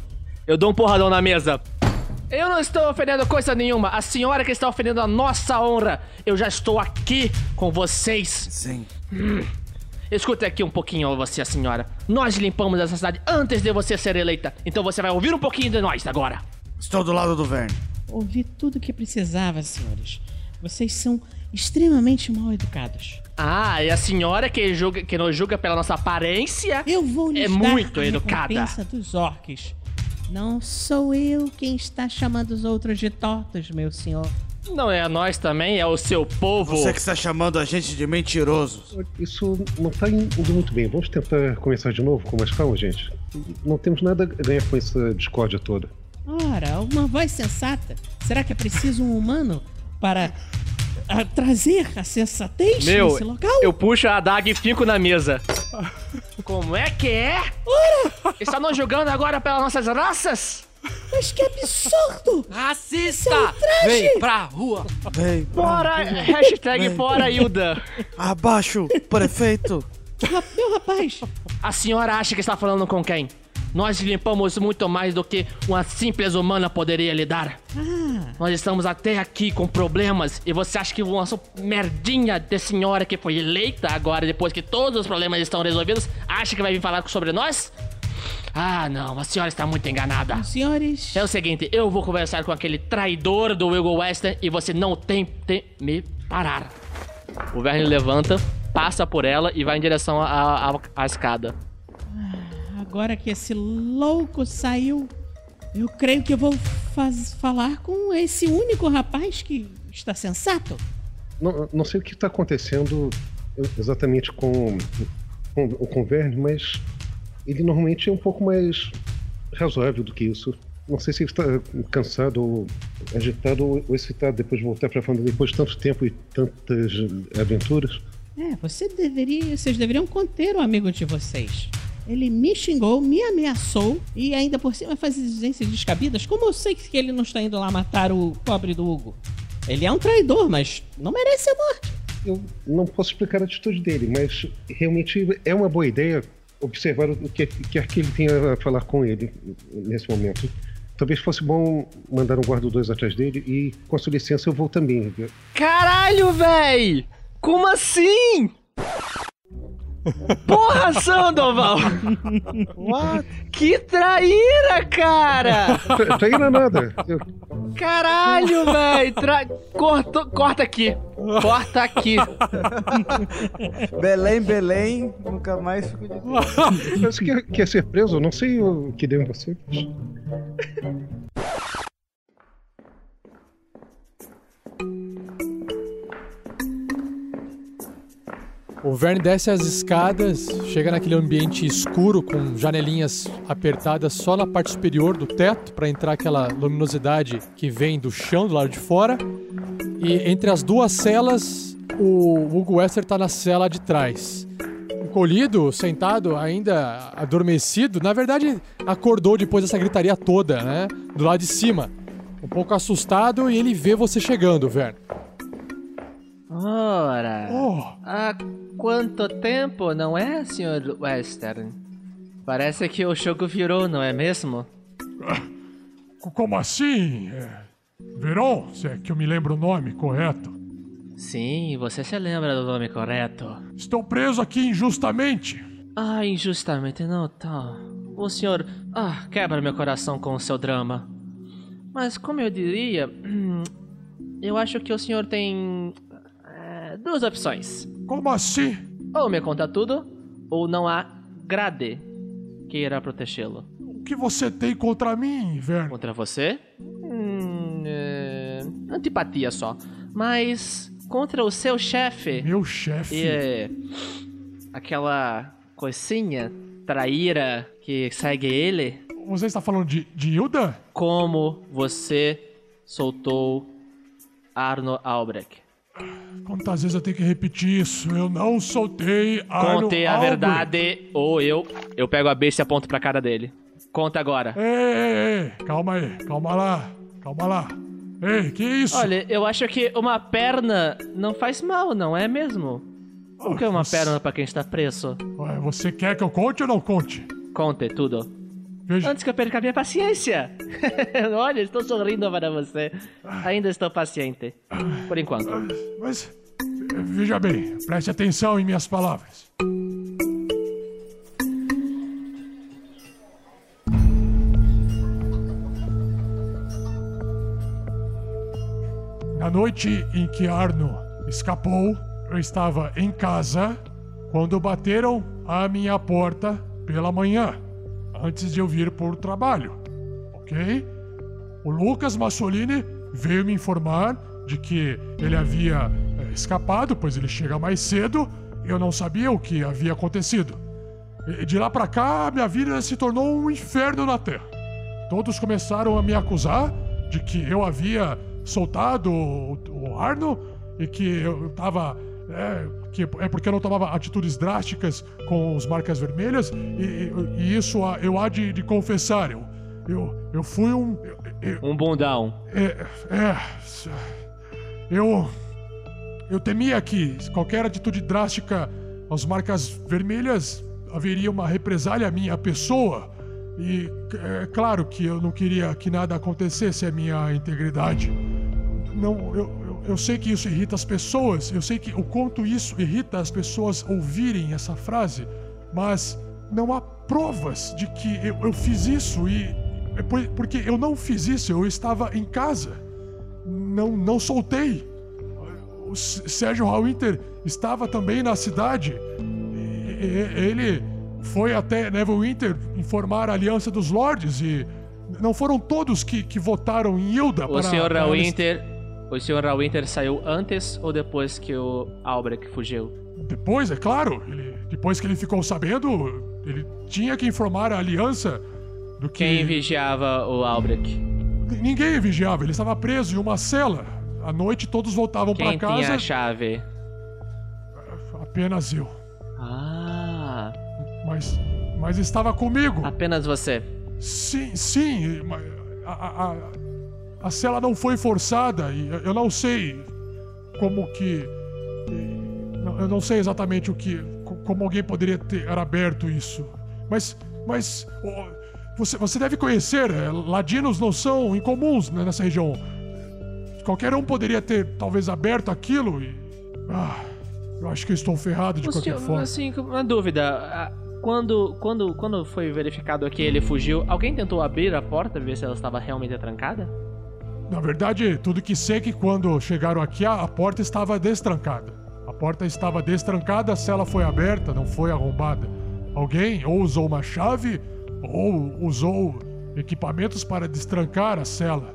Eu dou um porradão na mesa. Eu não estou ofendendo coisa nenhuma. A senhora que está ofendendo a nossa honra. Eu já estou aqui com vocês. Sim. Escuta aqui um pouquinho você, a senhora. Nós limpamos essa cidade antes de você ser eleita. Então você vai ouvir um pouquinho de nós agora. Estou do lado do Verne. Ouvi tudo o que precisava, senhores. Vocês são extremamente mal educados. Ah, e a senhora que, julga, que nos julga pela nossa aparência? Eu vou lhes É dar muito a educada. recompensa dos orcs. Não sou eu quem está chamando os outros de tortos, meu senhor. Não é a nós também, é o seu povo. Você que está chamando a gente de mentirosos. Isso não tá indo muito bem. Vamos tentar começar de novo com mais calma, gente. Não temos nada a ganhar com essa discórdia toda. Ora, uma voz sensata. Será que é preciso um humano para ah, trazer a sensatez Meu, nesse local? eu puxo a adaga e fico na mesa. Como é que é? Está nos julgando agora pelas nossas raças? Mas que absurdo! Racista! É! Vem pra rua! Vem, Fora, hashtag Vem. fora Hilda. Abaixo, prefeito. Meu rapaz, A senhora acha que está falando com quem? Nós limpamos muito mais do que uma simples humana poderia lidar. ah, Nós estamos até aqui com problemas e você acha que uma merdinha de senhora que foi eleita agora, depois que todos os problemas estão resolvidos, acha que vai vir falar sobre nós? Ah, não, a senhora está muito enganada. senhores, É o seguinte, eu vou conversar com aquele traidor do Will Western e você não tem que me parar. O Verne levanta, passa por ela e vai em direção à escada. Agora que esse louco saiu, eu creio que eu vou faz- falar com esse único rapaz que está sensato. Não, não sei o que está acontecendo exatamente com, com, com o Verne, mas ele normalmente é um pouco mais razoável do que isso. Não sei se ele está cansado ou agitado ou excitado depois de voltar para a família depois de tanto tempo e tantas aventuras. É, você deveria, vocês deveriam conter o amigo de vocês. Ele me xingou, me ameaçou e ainda por cima faz exigências descabidas. Como eu sei que ele não está indo lá matar o pobre do Hugo? Ele é um traidor, mas não merece a morte. Eu não posso explicar a atitude dele, mas realmente é uma boa ideia observar o que quer que ele tenha a falar com ele nesse momento. Talvez fosse bom mandar um guarda dois atrás dele e, com a sua licença, eu vou também. Caralho, véi! Como assim? Porra, Sandoval! What? Que traíra, cara! Tra traíra nada. Eu... Caralho, velho! Tra... Corta, corta aqui! Corta aqui! Belém, Belém, nunca mais fico de Você quer, quer ser preso? Eu não sei o que deu em você. O Verne desce as escadas, chega naquele ambiente escuro com janelinhas apertadas só na parte superior do teto para entrar aquela luminosidade que vem do chão do lado de fora. E entre as duas celas, o Hugo Wester tá na cela de trás. Encolhido, sentado, ainda adormecido, na verdade acordou depois dessa gritaria toda, né? Do lado de cima. Um pouco assustado e ele vê você chegando, Verne. Ora, Oh, há quanto tempo, não é, Sr. Western? Parece que o jogo virou, não é mesmo? co- como assim? É, Veron, se é que eu me lembro o nome correto. Sim, você se lembra do nome correto. Estou preso aqui injustamente. Ah, injustamente não tá. O senhor, ah, quebra meu coração com o seu drama. Mas como eu diria, eu acho que o senhor tem eh, duas opções. Como assim? Ou me conta tudo, ou não há grade que irá protegê-lo. O que você tem contra mim, Verne? Contra você? Hum, é, antipatia só. Mas contra o seu chefe. Meu chefe. E é, aquela coisinha traíra que segue ele. Você está falando de, de Hilda? Como você soltou Arno Albrecht? Quantas vezes eu tenho que repetir isso? Eu não soltei Arno Conte a verdade, ou eu eu pego a besta e aponto pra cara dele. Conta agora. Ei, ei, ei, calma aí, calma lá, calma lá. Ei, que isso? Olha, eu acho que uma perna não faz mal, não é mesmo? O que é uma Você- perna pra quem está preso? Ué, Você quer que eu conte ou não conte? Conte tudo. Antes que eu perca a minha paciência. Olha, estou sorrindo para você. Ainda estou paciente. Por enquanto. mas eh, veja bem, preste atenção em minhas palavras. Na noite em que Arno escapou, eu estava em casa quando bateram à minha porta pela manhã, antes de eu vir para o trabalho, ok? O Lucas Massolini veio me informar de que ele havia eh, escapado, pois ele chega mais cedo, eu não sabia o que havia acontecido. E de lá pra cá, minha vida se tornou um inferno na Terra. Todos começaram a me acusar de que eu havia soltado o, o Arno e que eu tava. É, que é porque eu não tomava atitudes drásticas com os marcas vermelhas, e, e- isso eu há de, de confessar. Eu, eu, eu fui um. eu- Um bundão. é, é. Eu. Eu temia que qualquer atitude drástica aos marcas vermelhas haveria uma represália à minha pessoa. E é claro que eu não queria que nada acontecesse à minha integridade. Não, eu, eu, sei que isso irrita as pessoas, eu sei que o quanto isso irrita as pessoas ouvirem essa frase, mas não há provas de que eu, eu fiz isso e. é por- Porque eu não fiz isso, eu estava em casa. Não, não soltei. O Sérgio Hallwinter estava também na cidade. Ele foi até Neverwinter informar a Aliança dos Lords e não foram todos que, que votaram em Hilda O para... Sr. para eles- Winter. O Sr. Winter saiu antes ou depois que o Albrecht fugiu? Depois, é claro, ele, depois que ele ficou sabendo, ele tinha que informar a Aliança do que... Quem vigiava o Albrecht? Ninguém vigiava, ele estava preso em uma cela. À noite todos voltavam Quem para tinha casa. a chave? Apenas eu. Ah. Mas, mas estava comigo. Apenas você. Sim, sim. mas A, a, a, a cela não foi forçada e eu não sei como que. Eu não sei exatamente o que. co- Como alguém poderia ter aberto isso. Mas. Mas. Você, você deve conhecer, eh, ladinos não são incomuns né, nessa região. Qualquer um poderia ter talvez aberto aquilo e. Ah, eu acho que estou ferrado de qualquer forma. assim, uma dúvida. Quando, quando, quando foi verificado que ele fugiu, alguém tentou abrir a porta, ver se ela estava realmente trancada? Na verdade, tudo que sei é que quando chegaram aqui, a, a porta estava destrancada. A porta estava destrancada, a cela foi aberta, não foi arrombada. Alguém ou usou uma chave ou usou equipamentos para destrancar a cela.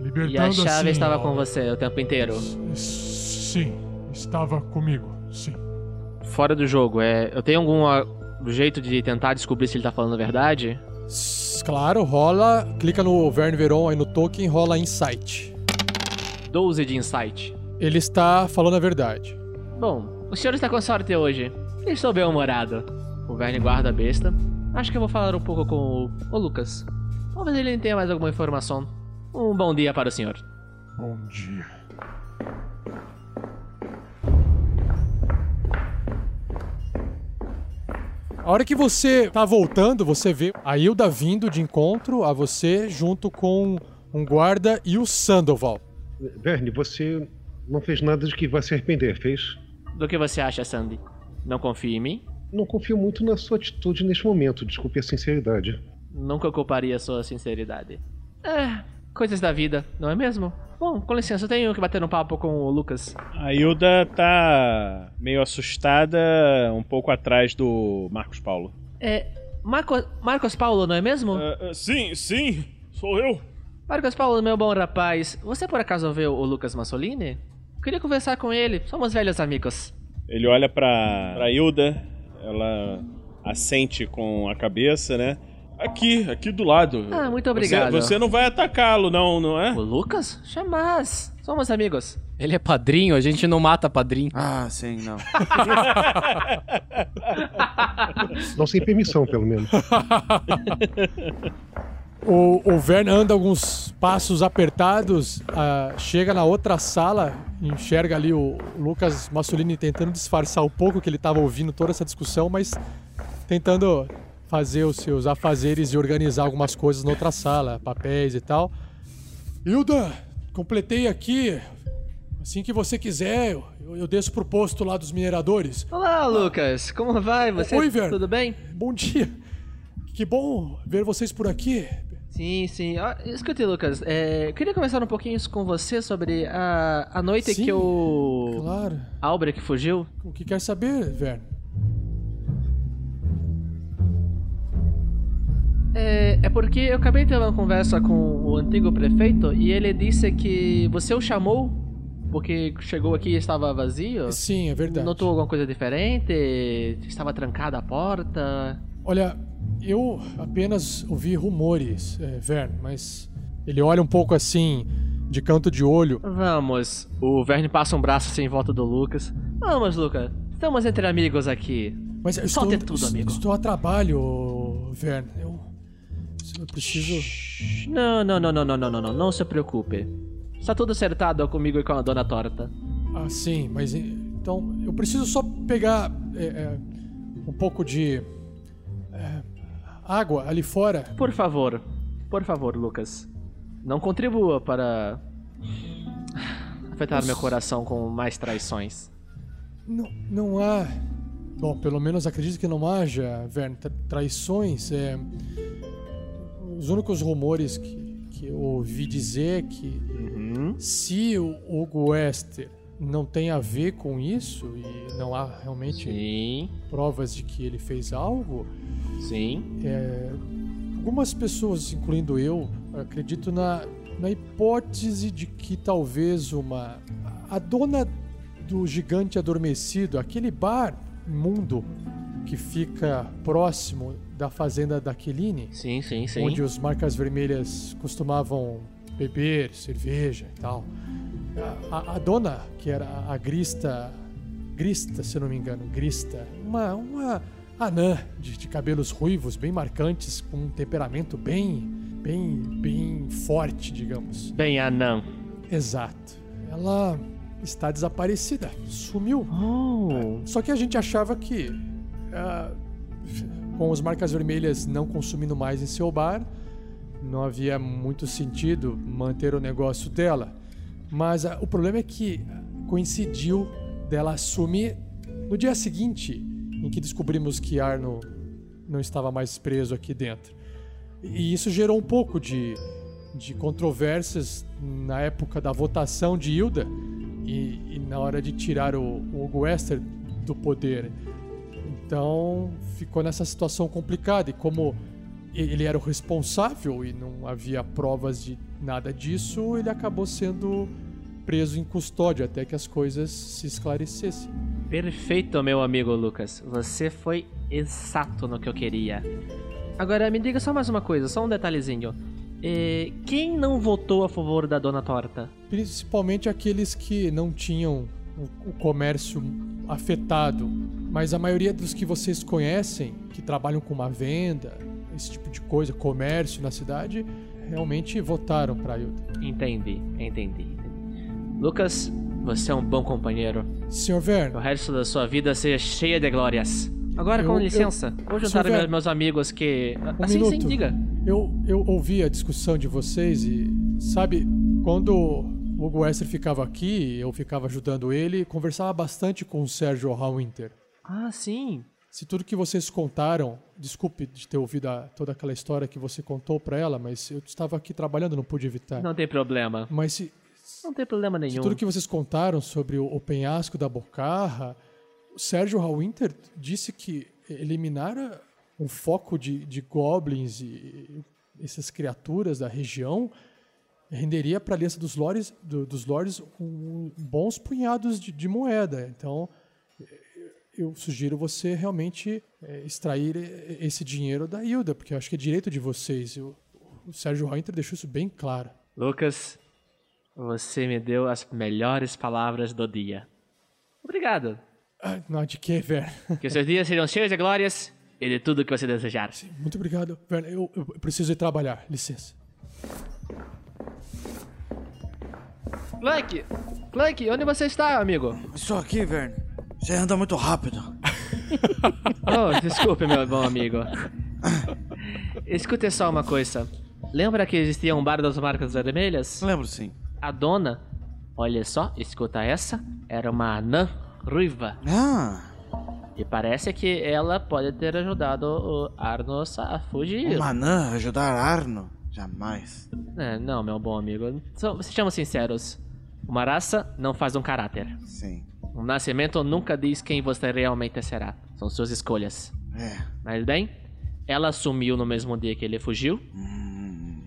Libertando E a chave assim, estava ó, com você o tempo inteiro? Sim, estava comigo, sim. Fora do jogo, é. Eu tenho algum ah, jeito de tentar descobrir se ele tá falando a verdade? S- Claro, rola, clica no Verne Veron aí no token, rola Insight. 12 de insight. Ele está falando a verdade. Bom, o senhor está com sorte hoje. Estou bem humorado. O Verne guarda a besta. Acho que eu vou falar um pouco com o, o Lucas. Talvez ele tenha mais alguma informação. Um bom dia para o senhor. Bom dia. A hora que você tá voltando, você vê a Hilda vindo de encontro a você junto com um guarda e o Sandoval. Verne, você não fez nada de que vai se arrepender, fez? Do que você acha, Sandy? Não confia em mim? Não confio muito na sua atitude neste momento, desculpe a sinceridade. Nunca ocuparia sua sinceridade. É, coisas da vida, não é mesmo? Bom, com licença, eu tenho que bater um papo com o Lucas. A Hilda tá meio assustada, um pouco atrás do Marcos Paulo. É. Marco, Marcos Paulo, não é mesmo? sim, sim, sou eu. Marcos Paulo, meu bom rapaz, você por acaso viu o Lucas Massolini? Queria conversar com ele, somos velhos amigos. Ele olha pra, pra Hilda, ela assente com a cabeça, né? Aqui, aqui do lado. Ah, muito Você, obrigado. você não vai atacá-lo, não, não é? O Lucas? Jamais. Somos amigos. Ele é padrinho, a gente não mata padrinho. Ah, sim, não. Não sem permissão, pelo menos. O, o Verne anda alguns passos apertados, ah, chega na outra sala, enxerga ali o Lucas Massolini tentando disfarçar um pouco que ele estava ouvindo toda essa discussão, mas tentando fazer os seus afazeres e organizar algumas coisas na outra sala, papéis e tal. Hilda, completei aqui. Assim que você quiser, eu, eu desço pro posto lá dos mineradores. Olá, Lucas. Como vai? Você Oi, Verne. tudo bem? Bom dia. Que bom ver vocês por aqui. Sim, sim. Ah, escute, Lucas, é, eu queria conversar um pouquinho com você sobre a, a noite Sim, que o Claro. Albrecht fugiu. O que quer saber, Verne? É, é porque eu acabei de ter uma conversa com o antigo prefeito e ele disse que você o chamou porque chegou aqui e estava vazio. Sim, é verdade. Notou alguma coisa diferente? Estava trancada a porta? Olha, eu apenas ouvi rumores, é, Verne, mas ele olha um pouco assim, de canto de olho. Vamos. O Verne passa um braço assim em volta do Lucas. Vamos, Lucas. Estamos entre amigos aqui. Mas eu Solte estou, tudo, amigo. estou a trabalho, Verne. Eu, eu preciso. Não, não, não, não, não, não, não, não, não se preocupe. Está tudo acertado comigo e com a dona Torta. Ah, sim, mas e- então eu preciso só pegar é, é, um pouco de é, água ali fora. Por favor, por favor, Lucas. Não contribua para afetar meu coração com mais traições. Não, não há. Bom, pelo menos acredito que não haja, Verne, tra- traições. É, os únicos rumores que, que eu ouvi dizer é que se o Hugo Wester não tem a ver com isso e não há realmente Sim, provas de que ele fez algo, sim. é, algumas pessoas, incluindo eu, acredito na, na hipótese de que talvez uma. A dona do gigante adormecido, aquele bar imundo que fica próximo da fazenda da Queline, Sim, sim, sim. onde os marcas vermelhas costumavam beber cerveja e tal. A, a- dona, que era a Grista. Grista, se eu não me engano, Grista, uma, uma anã de, de cabelos ruivos, bem marcantes, com um temperamento bem, bem, bem forte, digamos. Bem anã. Exato. Ela está desaparecida, sumiu. Oh. Só que a gente achava que, ah, com as marcas vermelhas não consumindo mais em seu bar, não havia muito sentido manter o negócio dela. Mas ah, o problema é que coincidiu dela sumir no dia seguinte em que descobrimos que Arno não estava mais preso aqui dentro. E isso gerou um pouco de, de controvérsias na época da votação de Hilda e, e na hora de tirar o, o Hugo Wester do poder. Então ficou nessa situação complicada e como ele era o responsável e não havia provas de nada disso, ele acabou sendo preso em custódia até que as coisas se esclarecessem. Perfeito, meu amigo Lucas. Você foi exato no que eu queria. Agora, me diga só mais uma coisa, só um detalhezinho. Eh, quem não votou a favor da Dona Torta? Principalmente aqueles que não tinham o comércio afetado. Mas a maioria dos que vocês conhecem, que trabalham com uma venda, esse tipo de coisa, comércio na cidade, realmente votaram para Hilda. Entendi, entendi. Lucas, você é um bom companheiro. Senhor Verne. O resto da sua vida seja cheia de glórias. Agora, Eu- com eu- licença, vou juntar Verne. meus, amigos que. Um assim, sim, minuto. diga. Eu, eu ouvi a discussão de vocês e, sabe, quando o Hugo Wester ficava aqui, eu ficava ajudando ele, conversava bastante com o Sérgio Hallwinter. Ah, sim. Se tudo que vocês contaram, desculpe de ter ouvido a- toda aquela história que você contou pra ela, mas eu estava aqui trabalhando, não pude evitar. Não tem problema. Mas se, Não tem problema se nenhum. tudo que vocês contaram sobre o, o penhasco da Bocarra, o Sérgio Hallwinter disse que eliminar um foco de, de goblins e essas criaturas da região renderia para a Aliança dos Lords, do- dos Lords um- bons punhados de, de moeda. Então, eu sugiro você realmente é, extrair eh, esse dinheiro da Hilda, porque eu acho que é direito de vocês. O, o Sérgio Hallwinter deixou isso bem claro. Lucas, você me deu as melhores palavras do dia. Obrigado. Ah, não, de que, velho? Que os seus dias sejam cheios de glórias e de tudo que você desejar. Muito obrigado. Verne, eu, eu preciso ir trabalhar. Licença. Clank! Clank, onde você está, amigo? Estou aqui, Verne. Você anda muito rápido. Oh, desculpe, meu bom amigo. Escute só uma coisa. Lembra que existia um bar das marcas vermelhas? Lembro sim. A dona, olha só, escuta essa, era uma anã ruiva. Ah, E parece que ela pode ter ajudado o Arnos a fugir. uma anã ajudar Arno? Jamais. É, não, meu bom amigo. Sejamos sinceros. Uma raça não faz um caráter. Sim. Um nascimento nunca diz quem você realmente será. São suas escolhas. É. Mas bem, ela sumiu no mesmo dia que ele fugiu.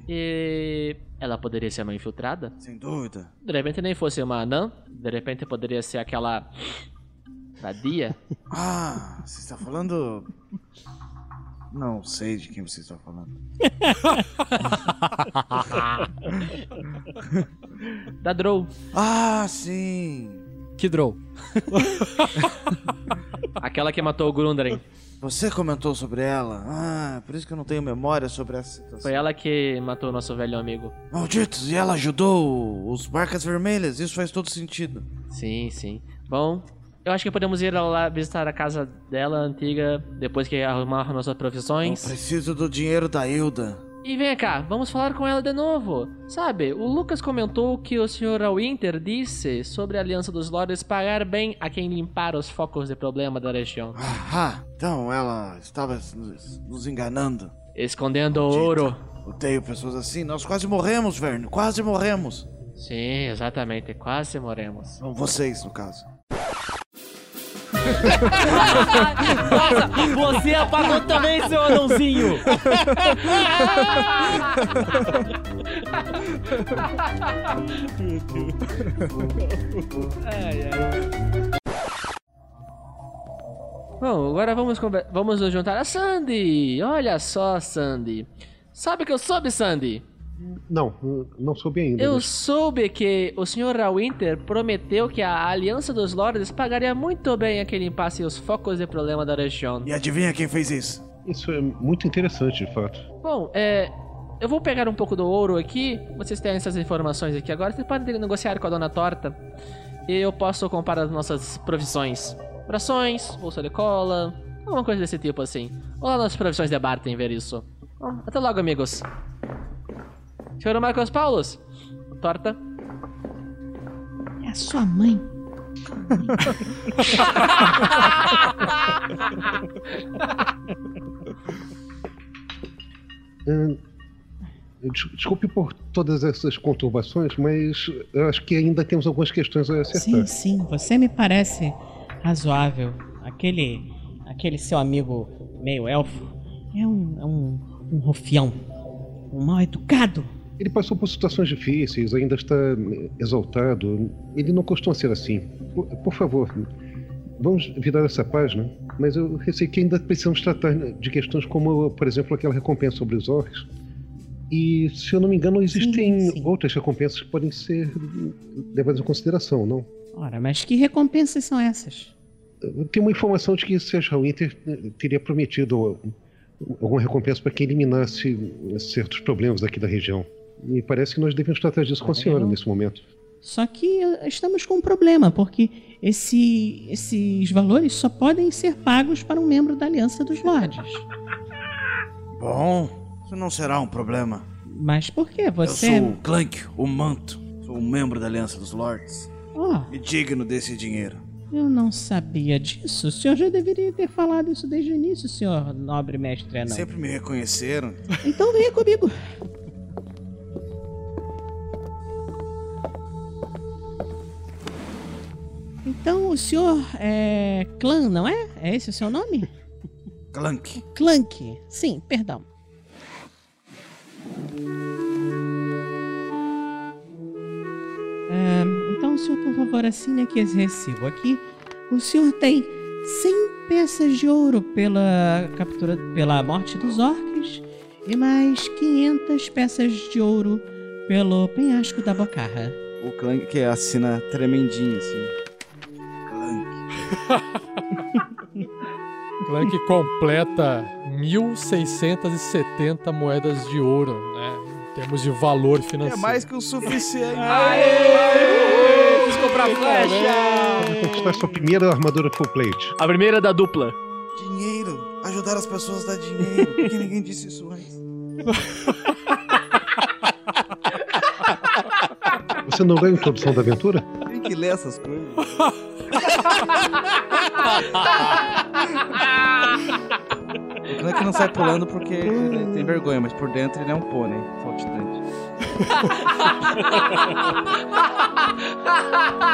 E ela poderia ser uma infiltrada. Sem dúvida. De repente nem fosse uma anã. De repente poderia ser aquela. Vadia. Ah, você está falando. Não sei de quem você está falando. da Drow. Ah, sim. Que Drow? Aquela que matou o Grundren. Você comentou sobre ela. Ah, por isso que eu não tenho memória sobre essa situação. Foi ela que matou o nosso velho amigo. Malditos, e ela ajudou os Marcas Vermelhas. Isso faz todo sentido. Sim, sim. Bom, eu acho que podemos ir lá visitar a casa dela antiga depois que arrumar nossas Eu profissões. preciso do dinheiro da Hilda. E vem cá, vamos falar com ela de novo. Sabe, o Lucas comentou que o Sr. Winter disse sobre a Aliança dos Lords pagar bem a quem limpar os focos de problema da região. Ah, então ela estava nos, nos enganando. Escondendo o ouro. Odeio pessoas assim. Nós quase morremos, Verne. Quase morremos. Sim, exatamente. Quase morremos. Bom, vocês, no caso. Nossa, você apagou também, seu anãozinho! Bom, agora vamos, vamos nos juntar a Sandy. Olha só, Sandy. Sabe o que eu soube, Sandy? Não, não soube ainda. Eu mas- soube que o Sr. Winter prometeu que a Aliança dos Lords pagaria muito bem a quem limpasse os focos de problema da região. E adivinha quem fez isso? Isso é muito interessante, de fato. Bom, é. Eu vou pegar um pouco do ouro aqui. Vocês têm essas informações aqui agora. Vocês podem negociar com a dona Torta. E eu posso comparar as nossas provisões. Rações, bolsa de cola, alguma coisa desse tipo assim. Ou nas provisões de Barton ver isso. Bom, até logo, amigos. Senhor Marcos Paulos, torta. É a sua mãe. Des- Desculpe por todas essas conturbações, mas eu acho que ainda temos algumas questões a acertar. Sim, sim, você me parece razoável. Aquele. aquele seu amigo meio elfo é um. é um. um rufião. Um mal educado. Ele passou por situações difíceis, ainda está exaltado. Ele não costuma ser assim. Por, por favor, vamos virar essa página. Mas eu receio que ainda precisamos tratar de questões como, por exemplo, aquela recompensa sobre os orcs. E, se eu não me engano, existem outras recompensas que podem ser levadas em consideração, não? Ora, mas que recompensas são essas? Tenho uma informação de que Sérgio Winter teria prometido alguma recompensa para quem eliminasse certos problemas aqui da região. Me parece que nós devemos tratar disso com a senhora nesse momento. Só que eh, estamos com um problema, porque esse, esses valores só podem ser pagos para um membro da Aliança dos Lordes. Bom, isso não será um problema. Mas por que você. Eu sou o Clank, o manto. Sou um membro da Aliança dos Lords. Oh, E digno desse dinheiro. eu não sabia disso. O senhor já deveria ter falado isso desde o início, senhor nobre mestre anão. Sempre me reconheceram. Então venha comigo. Então o senhor é Clã, não é? É esse o seu nome? Clank. Clank. Sim, perdão. É, então, o senhor, por favor, assine aqui esse recibo. Aqui, o senhor tem 100 peças de ouro pela captura, pela morte dos orcs e mais 500 peças de ouro pelo penhasco da Bocarra. O Clank que assina tremendinho, assim. Clank completa 1.670 moedas de ouro, né? Em termos de valor É financeiro. mais que o suficiente. Quis comprar flecha! Conquistar sua primeira armadura full plate. A primeira da dupla. Dinheiro. Ajudar as pessoas dá dinheiro. Por que ninguém disse isso antes? Você não leu a introdução da aventura? Que ler essas coisas. O Clank não sai pulando porque ele tem vergonha, mas por dentro ele é um pônei saltitante.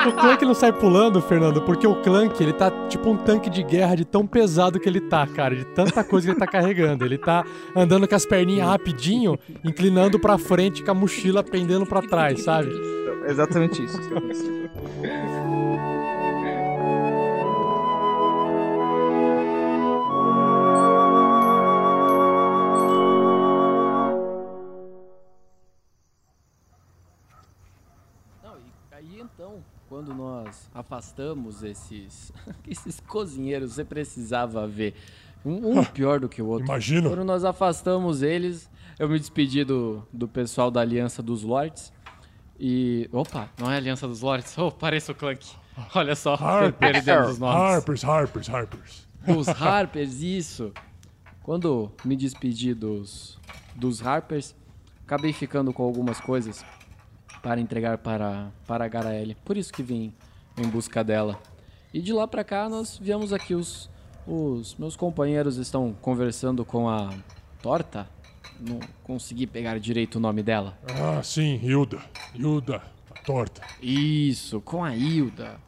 O Clank não sai pulando, Fernando, porque o Clank, ele tá tipo um tanque de guerra de tão pesado que ele tá, cara, de tanta coisa que ele tá carregando. Ele tá andando com as perninhas rapidinho, inclinando pra frente com a mochila pendendo pra trás, sabe? É exatamente isso. que tá acontecendo. Não, e aí então, quando nós afastamos esses, esses cozinheiros, você precisava ver um, um pior do que o outro. Imagino. Quando nós afastamos eles, eu me despedi do, do pessoal da Aliança dos Lords. E. Opa, não é Aliança dos Lords? Oh, pareço o Clank. Olha só, perdendo os nomes. Harpers, Harpers, Harpers. Dos Harpers, isso. Quando me despedi dos, dos Harpers, acabei ficando com algumas coisas para entregar para, para a Garaele. Por isso que vim em busca dela. E de lá pra cá nós viemos aqui. Os, os meus companheiros estão conversando com a Torta. Não consegui pegar direito o nome dela. Ah, sim, Hilda. Hilda, a torta. Isso, com a Hilda.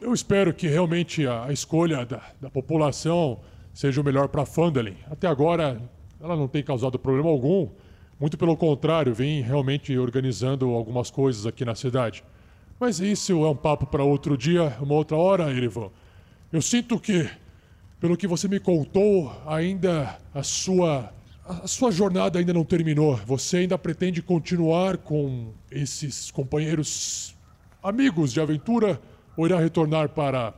Eu espero que realmente a, escolha da, da população seja o melhor para Fandalin. Até agora, ela não tem causado problema algum. Muito pelo contrário, vem realmente organizando algumas coisas aqui na cidade. Mas isso é um papo para outro dia, uma outra hora, Erivan. Eu sinto que, pelo que você me contou, ainda a sua a sua jornada ainda não terminou. Você ainda pretende continuar com esses companheiros amigos de aventura ou irá retornar para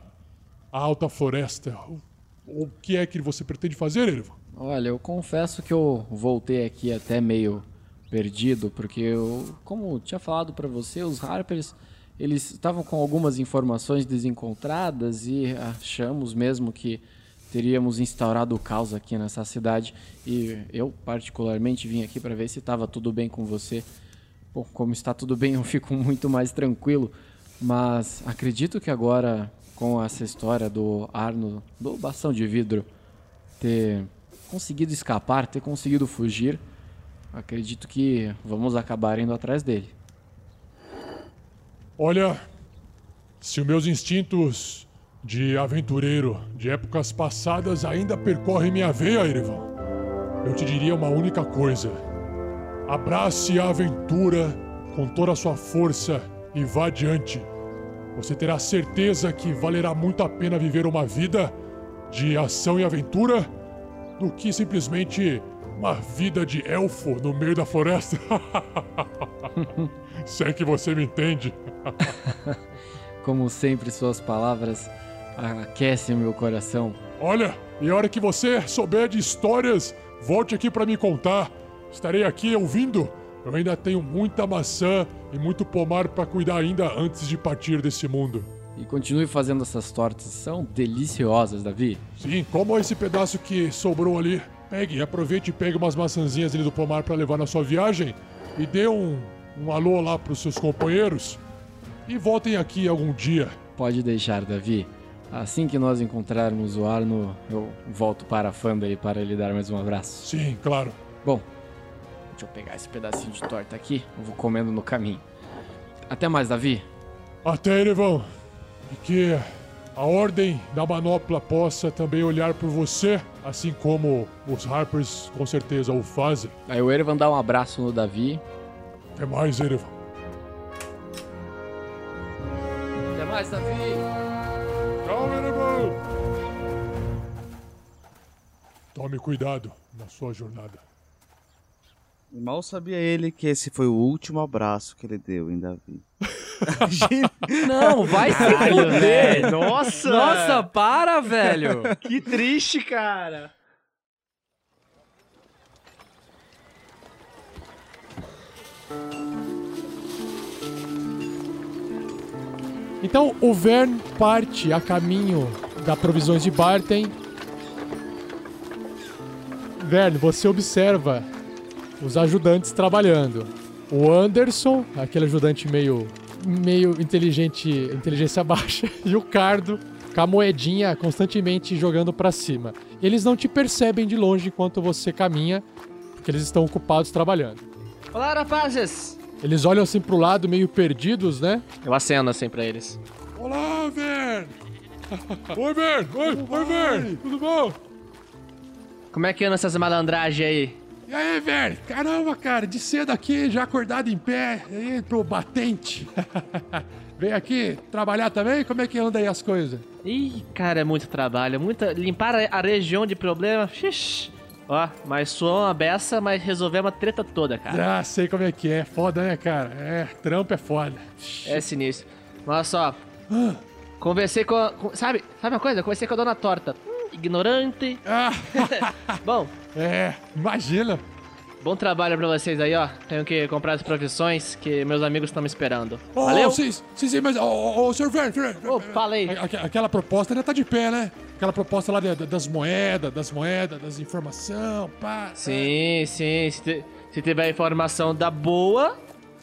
a alta floresta? O, que é que você pretende fazer, Erivan? Olha, eu confesso que eu voltei aqui até meio perdido, porque eu, como tinha falado pra você, os Harpers, eles estavam com algumas informações desencontradas e achamos mesmo que teríamos instaurado o caos aqui nessa cidade e eu particularmente vim aqui para ver se estava tudo bem com você. Bom, como está tudo bem, eu fico muito mais tranquilo, mas acredito que agora com essa história do Arno, do bastão de vidro ter conseguido escapar, ter conseguido fugir, acredito que vamos acabar indo atrás dele. Olha, se os meus instintos de aventureiro de épocas passadas ainda percorrem minha veia, Erivan, eu te diria uma única coisa: abrace a aventura com toda a sua força e vá adiante. Você terá certeza que valerá muito a pena viver uma vida de ação e aventura do que simplesmente uma vida de elfo no meio da floresta. Se é que você me entende. Como sempre, suas palavras aquecem o meu coração. Olha, e a hora que você souber de histórias, volte aqui para me contar. Estarei aqui ouvindo. Eu ainda tenho muita maçã e muito pomar para cuidar ainda antes de partir desse mundo. E continue fazendo essas tortas, são deliciosas, Davi. Sim, como esse pedaço que sobrou ali. Pegue, aproveite e pegue umas maçãzinhas ali do pomar para levar na sua viagem e dê um, um alô lá pros seus companheiros. E voltem aqui algum dia. Pode deixar, Davi. Assim que nós encontrarmos o Arno, eu volto para a Fanda aí para lhe dar mais um abraço. Sim, claro. Bom, deixa eu pegar esse pedacinho de torta aqui, eu vou comendo no caminho. Até mais, Davi. Até, Erevan. E que a Ordem da Manopla possa também olhar por você, assim como os Harpers com certeza o fazem. Aí o Erevan dá um abraço no Davi. Até mais, Erevan. Até mais, Davi. Erevan. Tome cuidado na sua jornada. Mal sabia ele que esse foi o último abraço que ele deu em Davi. Não, vai se fuder. velho. Nossa! Nossa, para, velho. Que triste, cara. Então o Vern parte a caminho da Provisões de Barten. Vern, você observa os ajudantes trabalhando. O Anderson, aquele ajudante meio meio inteligente, inteligência baixa, e o Cardo com a moedinha constantemente jogando pra cima. Eles não te percebem de longe enquanto você caminha, porque eles estão ocupados trabalhando. Olá, rapazes! Eles olham assim pro lado, meio perdidos, né? Eu aceno assim pra eles. Olá, Vern! Oi, Vern! Oi, oi, Vern! Tudo bom? Como é que anda essas malandragens aí? E aí, Vern? Caramba, cara, de cedo aqui, já acordado em pé, aí pro batente. Vem aqui trabalhar também? Como é que anda aí as coisas? Ih, cara, é muito trabalho. Muita... Limpar a- a região de problema. Xixi. Ó, mas soou uma beça, mas resolvemos a treta toda, cara. Ah, sei como é que é. Foda, né, cara? É, trampo é foda. É sinistro. Mas só. Conversei com, a- com- Sabe? Sabe uma coisa? Conversei com a dona Torta. Hum, ignorante. Bom, É, imagina. bom trabalho pra vocês aí, ó. Tenho que comprar as profissões que meus amigos estão me esperando. Ô, Valeu? Sim, sim, sim, mas, ô, ô, ô, senhor Vern, Ô, fala aí. aquela proposta ainda tá de pé, né? Aquela proposta lá de- das moedas, das moedas, das informação, pá. Sim, sim. Se, te- se tiver informação da boa,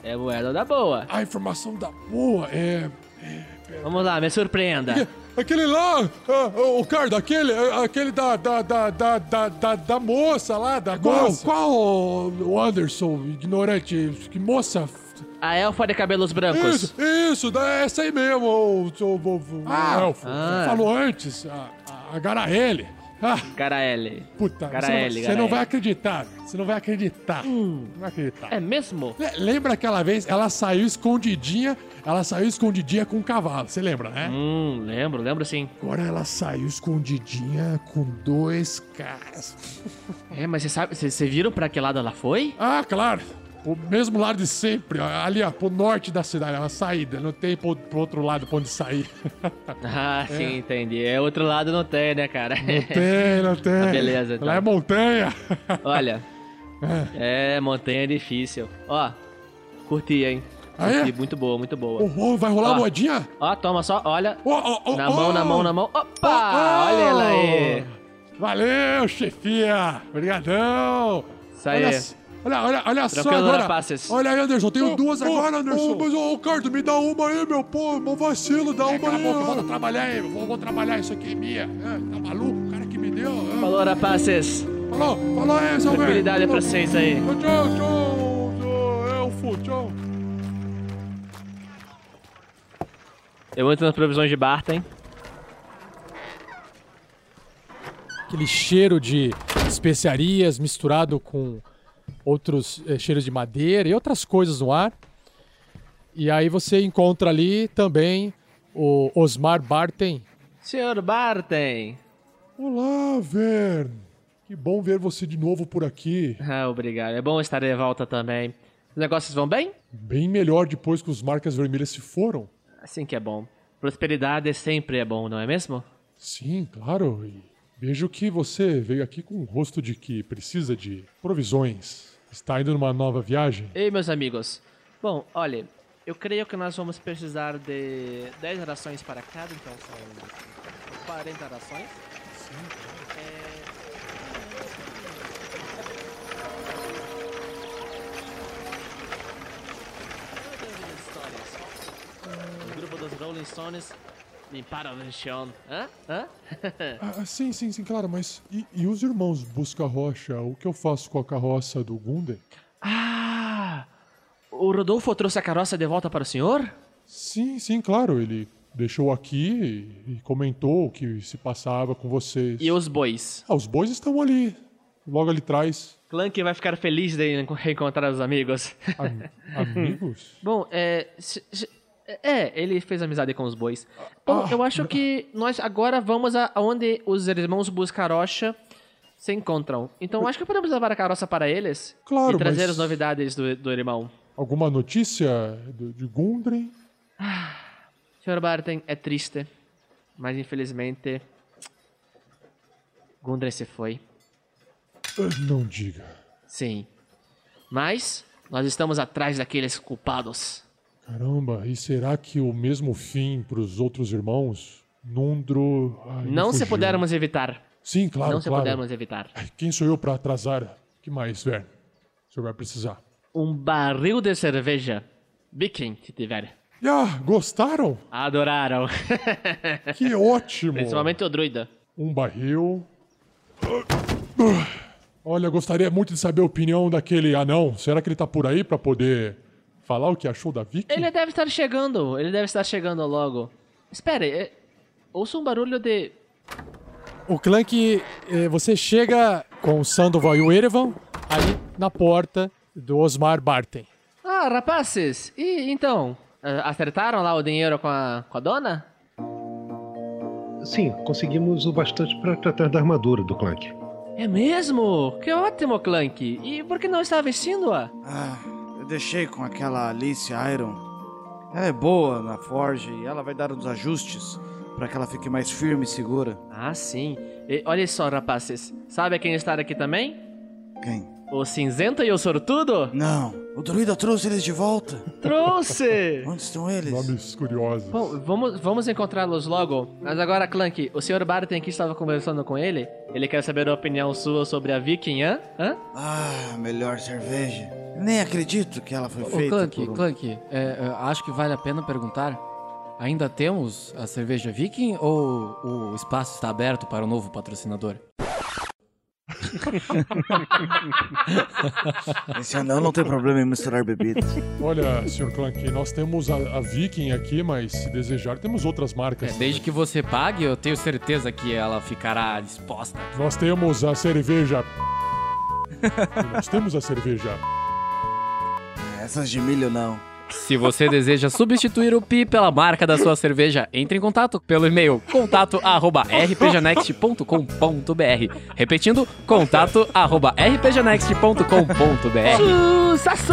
é moeda da boa. A informação da boa é. Vamos lá, me surpreenda. Aquele lá, ah, o Cardo, aquele, ah, aquele da, da, da, da, da, da, da moça lá, da qual, moça. qual o Anderson, ignorante, que moça? A elfa de cabelos brancos. Isso, isso, da- essa aí mesmo, o, o, o, Ah. Elfo. Ah. Falou antes, a, a Garaele. Ah, Cara L. puta, Cara você, não, não vai acreditar. Você não vai acreditar. Não vai acreditar. É mesmo? Le- Lembra aquela vez? Ela saiu escondidinha. Ela saiu escondidinha com um cavalo. Você lembra, né? Hum, lembro, lembro sim. Agora ela saiu escondidinha com dois caras. É, mas você sabe, você viram pra que lado ela foi? Ah, claro. O mesmo lado de sempre. Ali, ó, pro norte da cidade. É uma saída. Não tem pro, pro outro lado pra onde sair. Ah, sim, entendi. É outro lado não tem, né, cara? Não tem, não tem. Ah, beleza, então. Lá é montanha. Olha. É, montanha é difícil. Ó, curti, hein? Ah, é? Curti, muito boa, muito boa. Ô, ô, vai rolar Ó. moedinha? Ó, toma só, olha. Ô, Na mão, na mão, na mão. Opa! Oh, olha ela aí. Valeu, chefia. Obrigadão. Isso aí. Olha, olha, olha, olha só agora. rapazes. Olha aí, Anderson. Tenho duas agora, Anderson. Mas, ô, Cardo, me dá uma aí, meu. Pô, meu vacilo, dá uma Cala a aí. boca, ó. volta a trabalhar aí. Vou, vou trabalhar, isso aqui é minha. É, tá maluco? O cara que me deu. é. Falou, rapazes. Falou, falou aí, seu velho. Tranquilidade pra vocês aí. Tchau, tchau, tchau, elfo, tchau. Eu entro nas previsões de Barton. Aquele cheiro de especiarias misturado com outros eh, cheiros de madeira e outras coisas no ar. E aí você encontra ali também o Osmar Barten. Senhor Barton. Olá, Vern. Que bom ver você de novo por aqui. Ah, obrigado. É bom estar de volta também. Os negócios vão bem? Bem melhor depois que os marcas vermelhas se foram. Assim que é bom. Prosperidade sempre é bom, não é mesmo? Sim, claro. E vejo que você veio aqui com o rosto de que precisa de provisões. Está indo numa nova viagem? Ei, meus amigos. Bom, olha, eu creio que nós vamos precisar de 10 rações para cada, então são 40 rações. O grupo dos Rolling Stones limparam o chão. Hã? Hã? Ah, sim, sim, sim, claro, mas e, e os irmãos Busca Rocha? O que eu faço com a carroça do Gunden? ah! O Rodolfo trouxe a carroça de volta para o senhor? Sim, sim, claro, ele deixou aqui e, e comentou o que se passava com vocês. E os bois? Ah, os bois estão ali, logo ali atrás. Clank vai ficar feliz de reencontrar os amigos. Am- amigos? Bom, é. se- se- É, ele fez amizade com os bois. Bom, Ah, eu acho que nós agora vamos aonde os irmãos Buscarocha se encontram. Então acho que podemos levar a carroça para eles Claro, e trazer as novidades do, do irmão. Alguma notícia do- de Gundren? Senhor Barton, é triste, mas infelizmente. Gundren se foi. Ah, Não diga. Sim. Mas nós estamos atrás daqueles culpados. Caramba, e será que o mesmo fim para os outros irmãos? Nundro. ai, Não se pudermos evitar. Sim, claro. não se claro. pudermos evitar. Quem sou eu para atrasar? que mais, Vern? O senhor vai precisar. Um barril de cerveja. Biquem, se tiver. Ah, gostaram? Adoraram. Que ótimo! Principalmente o druida. Um barril. Olha, gostaria muito de saber a opinião daquele anão. Será que ele tá por aí para poder falar o que achou da Vicky? Ele deve estar chegando. Ele deve estar chegando logo. Espere, é... ouça um barulho de. O Clank, eh, você chega com o Sandoval e o Erevan ali na porta do Osmar Barten. Ah, rapazes! E então? eh, Acertaram lá o dinheiro com a, com a dona? Sim, conseguimos o bastante para tratar da armadura do Clank. É mesmo? Que ótimo, Clank! E por que não está vestindo-a? Ah, deixei com aquela Alice Iron. Ela é boa na Forge e ela vai dar uns ajustes para que ela fique mais firme e segura. Ah, sim. E olha só, rapazes. Sabe quem está aqui também? Quem? O cinzento e o sortudo? Não, o druida trouxe eles de volta. Trouxe! Onde estão eles? Nomes curiosos. Bom, vamos, vamos encontrá-los logo. Mas agora, Clank, o Sr. Barton que estava conversando com ele, ele quer saber a opinião sua sobre a Viking, hã? hã? Ah, melhor cerveja. Nem acredito que ela foi Ô, feita Clank, por um... Clank, é, é, acho que vale a pena perguntar. Ainda temos a cerveja Viking ou o espaço está aberto para o novo patrocinador? Esse anão não tem problema em misturar bebidas. Olha, Sr. Clank, nós temos a, a Viking aqui, mas se desejar, temos outras marcas. É, desde que você pague, eu tenho certeza que ela ficará disposta. Nós temos a cerveja. Nós temos a cerveja. Essas de milho não. Se você deseja substituir o pi pela marca da sua cerveja, entre em contato pelo e-mail contato@rpgnext.com.br. Repetindo, contato@rpgnext.com.br. Sucesso!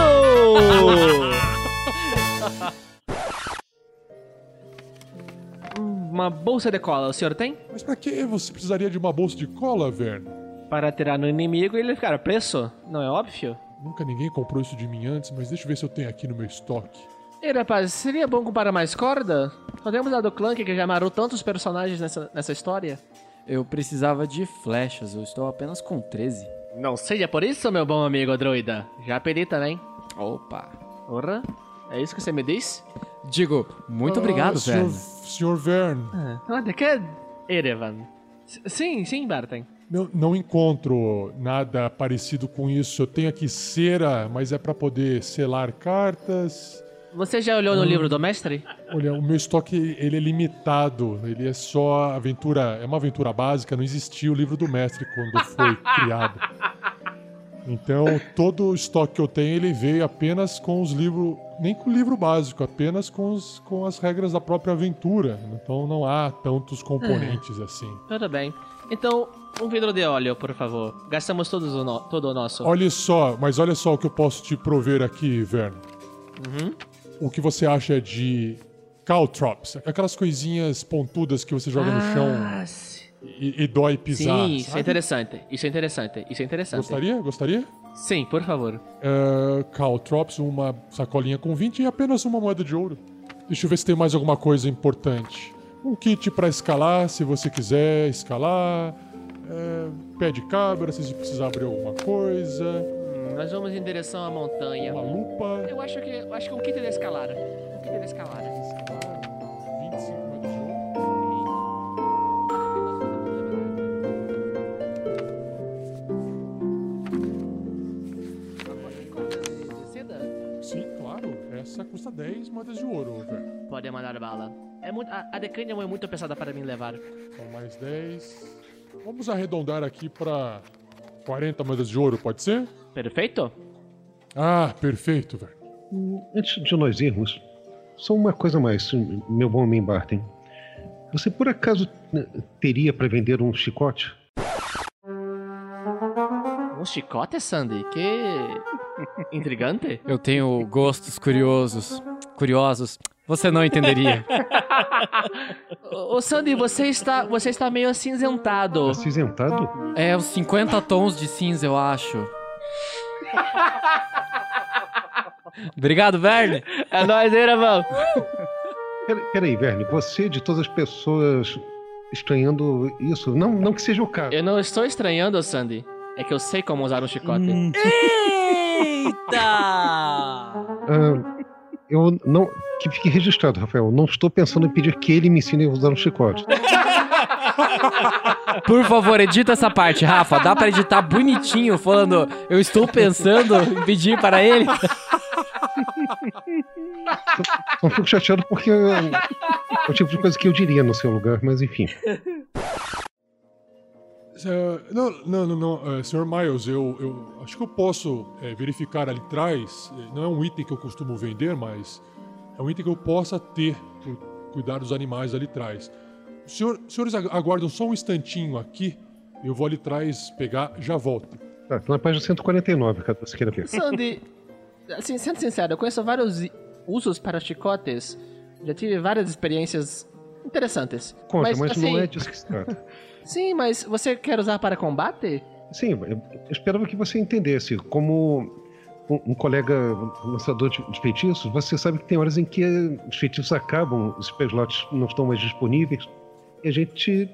Uma bolsa de cola, o senhor tem? Mas pra que você precisaria de uma bolsa de cola, Vern? Para atirar no inimigo e ele ficar preso, não é óbvio? Nunca ninguém comprou isso de mim antes, mas deixa eu ver se eu tenho aqui no meu estoque. Ei, rapaz, seria bom comprar mais corda? Só temos a do Clank que já amarrou tantos personagens nessa, nessa história. Eu precisava de flechas, eu estou apenas com 13. Não seja por isso, meu bom amigo druida. Já pedi também. Opa. Ora, é isso que você me diz? Digo, muito obrigado, ah, senhor, Vern. Senhor Vern, Ah, de que Erevan? S- Sim, sim, Barton. Não, não encontro nada parecido com isso. Eu tenho aqui cera, mas é pra poder selar cartas. Você já olhou no livro do mestre? Olha, o meu estoque ele é limitado. Ele é só aventura, é uma aventura básica. Não existia o livro do mestre quando foi criado. Então todo o estoque que eu tenho ele veio apenas com os livros, nem com o livro básico, apenas com, os, com as regras da própria aventura. Então não há tantos componentes assim. Tudo bem. Então, um vidro de óleo, por favor. Gastamos todos o no- todo o nosso. Olha só, mas olha só o que eu posso te prover aqui, Verno. Uhum. O que você acha de caltrops? Aquelas coisinhas pontudas que você joga no chão Ah, sim. e, e dói pisar. Sim, isso é sabe? interessante. Isso é interessante. Isso é interessante. Gostaria? Gostaria? Sim, por favor. Uh, caltrops, uma sacolinha com 20 e apenas uma moeda de ouro. Deixa eu ver se tem mais alguma coisa importante. Um kit pra escalar, se você quiser escalar. É, pé de cabra, se precisar abrir alguma coisa. Hum, nós vamos em direção à montanha. Uma lupa. Eu acho que, eu acho que um kit de escalada. Um kit de escalada. 25 moedas de ouro. Sim, claro. Essa custa 10 moedas de ouro, velho. Pode mandar bala. É muito, a, a é muito pesada para mim levar. Então, mais 10. Vamos arredondar aqui pra 40 moedas de ouro, pode ser? Perfeito? Ah, perfeito, velho. Hum, Antes de nós irmos, só uma coisa mais, meu bom homem Barton. Você por acaso né, teria para vender um chicote? Um chicote, Sandy? Que intrigante. Eu tenho gostos curiosos. Curiosos. Você não entenderia. Ô, Sandy, você está, você está meio acinzentado. Acinzentado? É uns 50 tons de cinza, eu acho. Obrigado, Verne. É nóis, hein? Pera- Peraí, Verne, você de todas as pessoas estranhando isso, não, não que seja o caso. Eu não estou estranhando, Sandy. É que eu sei como usar um chicote. Eita! Ah, eu não. Que fique registrado, Rafael. Não estou pensando em pedir que ele me ensine a usar um chicote. Por favor, edita essa parte, Rafa. Dá pra editar bonitinho, falando eu estou pensando em pedir para ele. Só fico chateado porque é o tipo de coisa que eu diria no seu lugar, mas enfim. Eh, não, não, não, não. Sr. Miles, eu, eu acho que eu posso eh, verificar ali atrás. eh, Não é um item que eu costumo vender, mas é um item que eu possa ter por cuidar dos animais ali atrás. Os senhor, senhores agu- aguardam só um instantinho aqui. Eu vou ali atrás pegar, já volto. Tá, tô na página 149, caso você queira ver. Sandy, assim, sendo sincero, eu conheço vários usos para chicotes. Já tive várias experiências interessantes. Conta, mas, assim, não é disso que se trata. Sim, mas você quer usar para combate? Sim, eu esperava que você entendesse. Como um, um colega lançador de, de feitiços, você sabe que tem horas em que os feitiços acabam, os slots não estão mais disponíveis, e a gente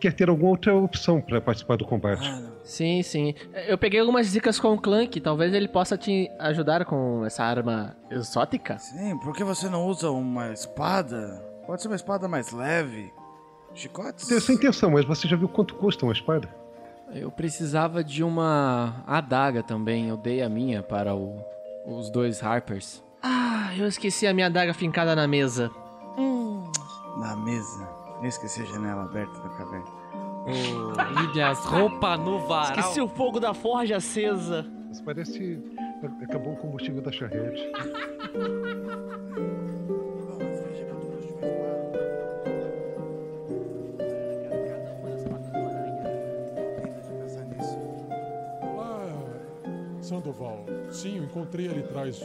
quer ter alguma outra opção para participar do combate. Sim, sim. Eu peguei algumas dicas com o Clank. Talvez ele possa te ajudar com essa arma exótica. Sim, por que você não usa uma espada? Pode ser uma espada mais leve. Chicotes? Tem essa intenção, mas você já viu quanto custa uma espada? Eu precisava de uma adaga também. Eu dei a minha para o- os dois Harpers. Ah, eu esqueci a minha adaga fincada na mesa. Na mesa. Eu esqueci a janela aberta da caverna. Oh, e as roupas no varal. Esqueci o fogo da forja acesa. Isso parece. Acabou o combustível da charrete. Sandoval. Sim, eu encontrei ali atrás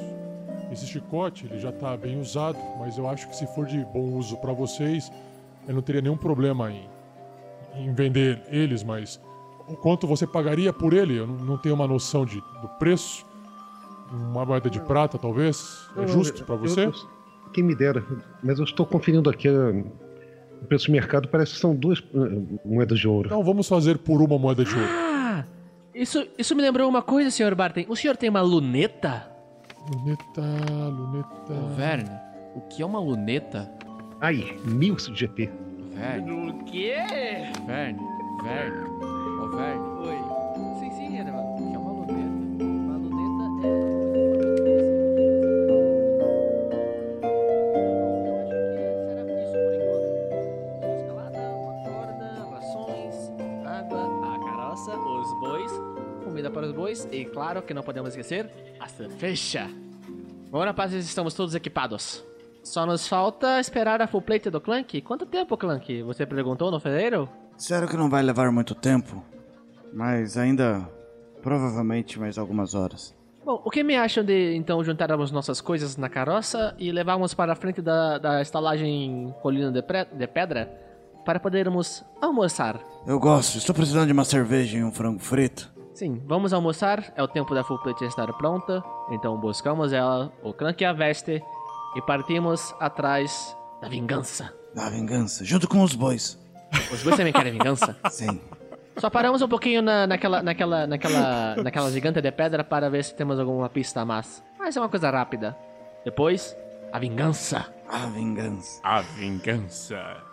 esse chicote, ele já tá bem usado, mas eu acho que se for de bom uso pra vocês, eu não teria nenhum problema em, em vender eles, mas o quanto você pagaria por ele? Eu não, tenho uma noção de, do preço. Uma moeda de prata, talvez? É Eu- justo pra eu- você? eu- quem me dera. Mas eu estou conferindo aqui. ah, O preço de mercado parece que são duas ah, moedas de ouro. Então vamos fazer por uma moeda de ouro. Isso, isso me lembrou uma coisa, Sr. Barton. O senhor tem uma luneta? Luneta, luneta. Ô, Verne, o que é uma luneta? Ai, mil GP. Verne, O quê? Verne, Verne. Ô, Verne. Oi. Sim, sim, uma... O que é uma luneta? Uma luneta é... para os bois e, claro, que não podemos esquecer, a cerveja. Bom, rapazes, estamos todos equipados. Só nos falta esperar a full plate do Clank. Quanto tempo, Clank? Você perguntou no fevereiro? Disseram que não vai levar muito tempo, mas ainda provavelmente mais algumas horas. Bom, o que me acham de então juntarmos nossas coisas na carroça e levarmos para a frente da, da estalagem Colina de, Pre- de Pedra para podermos almoçar? Eu gosto, estou precisando de uma cerveja e um frango frito. Sim, vamos almoçar, é o tempo da full plate estar pronta, então buscamos ela, o Clank a veste e partimos atrás da vingança. Da vingança, junto com os bois. Os dois também querem vingança? Sim. Só paramos um pouquinho na, naquela, naquela, naquela, naquela gigante de pedra para ver se temos alguma pista a mais. Mas é uma coisa rápida. Depois, a vingança. A vingança. A vingança.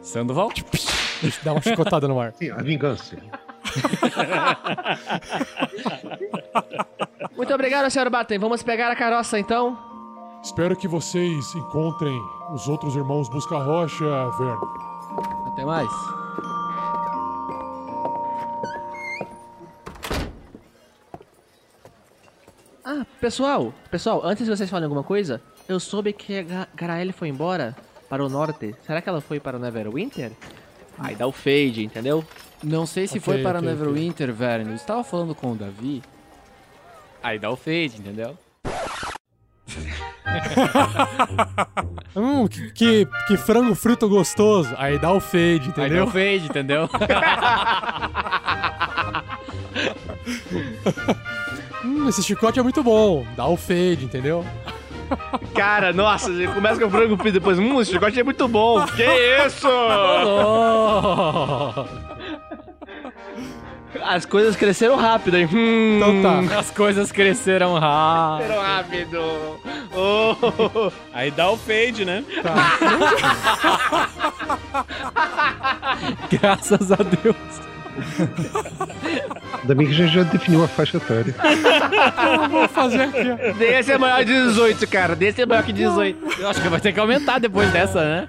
Sandoval? Dá uma chicotada no ar. Sim, a vingança. Muito obrigado, Sr. Batten. Vamos pegar a carroça então. Espero que vocês encontrem os outros irmãos Busca-Rocha, Verne. Até mais. Ah, pessoal, pessoal, antes de vocês falarem alguma coisa, eu soube que a Ga- Garaele foi embora para o norte. Será que ela foi para o Neverwinter? Aí dá o fade, entendeu? Não sei se Ok, foi para ok, Neverwinter, Verne. Eu estava falando com o Davi. Aí dá o fade, entendeu? Hum, que, que, que frango frito gostoso. Aí dá o fade, Aí dá entendeu? o fade, entendeu? Hum, esse chicote é muito bom. Dá o fade, entendeu? Cara, nossa, começa com o frango frito depois. Hum, esse chicote é muito bom. Que isso? As coisas cresceram rápido, hein? Hum, Então tá. As coisas cresceram rápido. Cresceram rápido. Oh. Aí dá o fade, né? Graças a Deus. Ainda bem que a gente já definiu a faixa etária. Eu vou fazer aqui. Desse é maior de 18, cara. Desse é maior que 18. Eu acho que vai ter que aumentar depois dessa, né?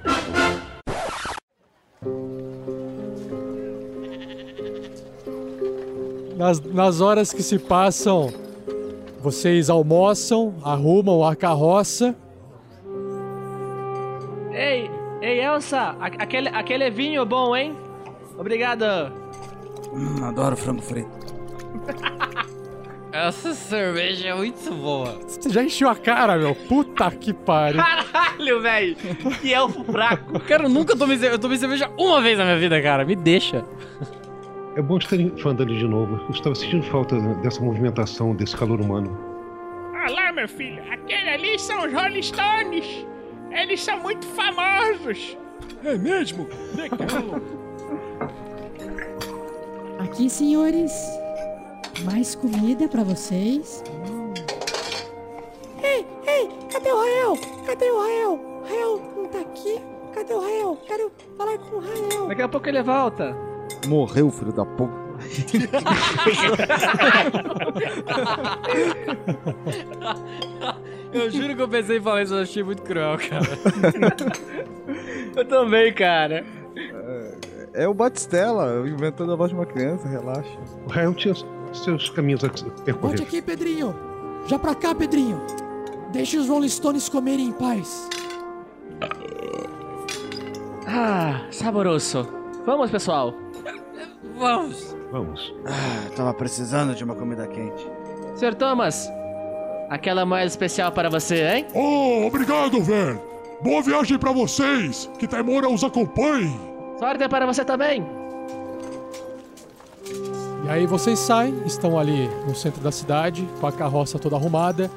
Nas, nas horas que se passam, vocês almoçam, arrumam a carroça. Ei, ei, Elsa, aquele, aquele é vinho bom, hein? Obrigado. Hum, adoro frango frito. Essa cerveja é muito boa. Você já encheu a cara, meu. Puta que pariu. Caralho, velho. Que elfo fraco. Cara, eu nunca tomei cerveja. Eu tomei cerveja uma vez na minha vida, cara. Me deixa. É bom estar em Fandali de novo. Eu estava sentindo falta dessa movimentação, desse calor humano. Olá, meu filho. Aquele ali são os Rolling Stones. Eles são muito famosos. É mesmo? Legal. Aqui, senhores. Mais comida pra vocês. Ei, ei, cadê o Rael? Cadê o Rael? Rael não tá aqui? Cadê o Rael? Quero falar com o Rael. Daqui a pouco ele volta. Morreu, filho da puta. Eu juro que eu pensei em falar isso, eu achei muito cruel, cara. Eu também, cara. É o Batistella, inventando a voz de uma criança, relaxa. O Rael tinha seus caminhos a Volte percorrer. aqui, Pedrinho. Já pra cá, Pedrinho. Deixe os Rolling Stones comerem em paz. Ah, saboroso. Vamos, pessoal. Vamos. Vamos. Ah, tava precisando de uma comida quente. Sr. Thomas, aquela mais especial para você, hein? Oh, obrigado, velho. Boa viagem pra vocês. Que Taimora os acompanhe. Sorte para você também. E aí vocês saem, estão ali no centro da cidade, com a carroça toda arrumada,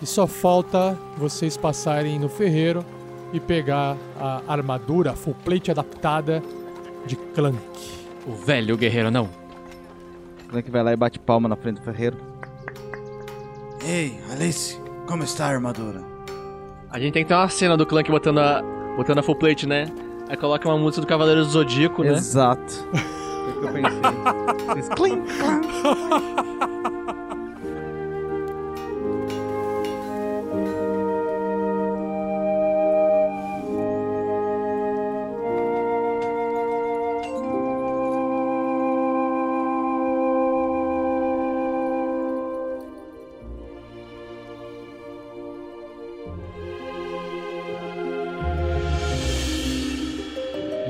e só falta vocês passarem no ferreiro e pegar a armadura full plate adaptada de Clank. O velho guerreiro não. O Clank vai lá e bate palma na frente do ferreiro. Ei, Alice, como está a armadura? A gente tem que ter uma cena do Clank botando a, botando a full plate, né? Aí coloca uma música do Cavaleiro do Zodíaco, né? Exato. Foi o que eu pensei. Fez clink,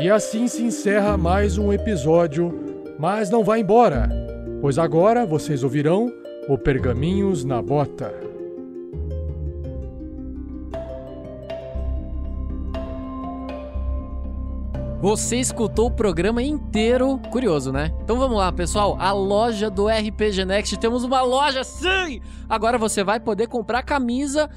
E assim se encerra mais um episódio, mas não vá embora, pois agora vocês ouvirão o Pergaminhos na Bota. Você escutou o programa inteiro. Curioso, né? Então vamos lá, pessoal. A loja do RPG Next. Temos uma loja, sim! Agora você vai poder comprar camisa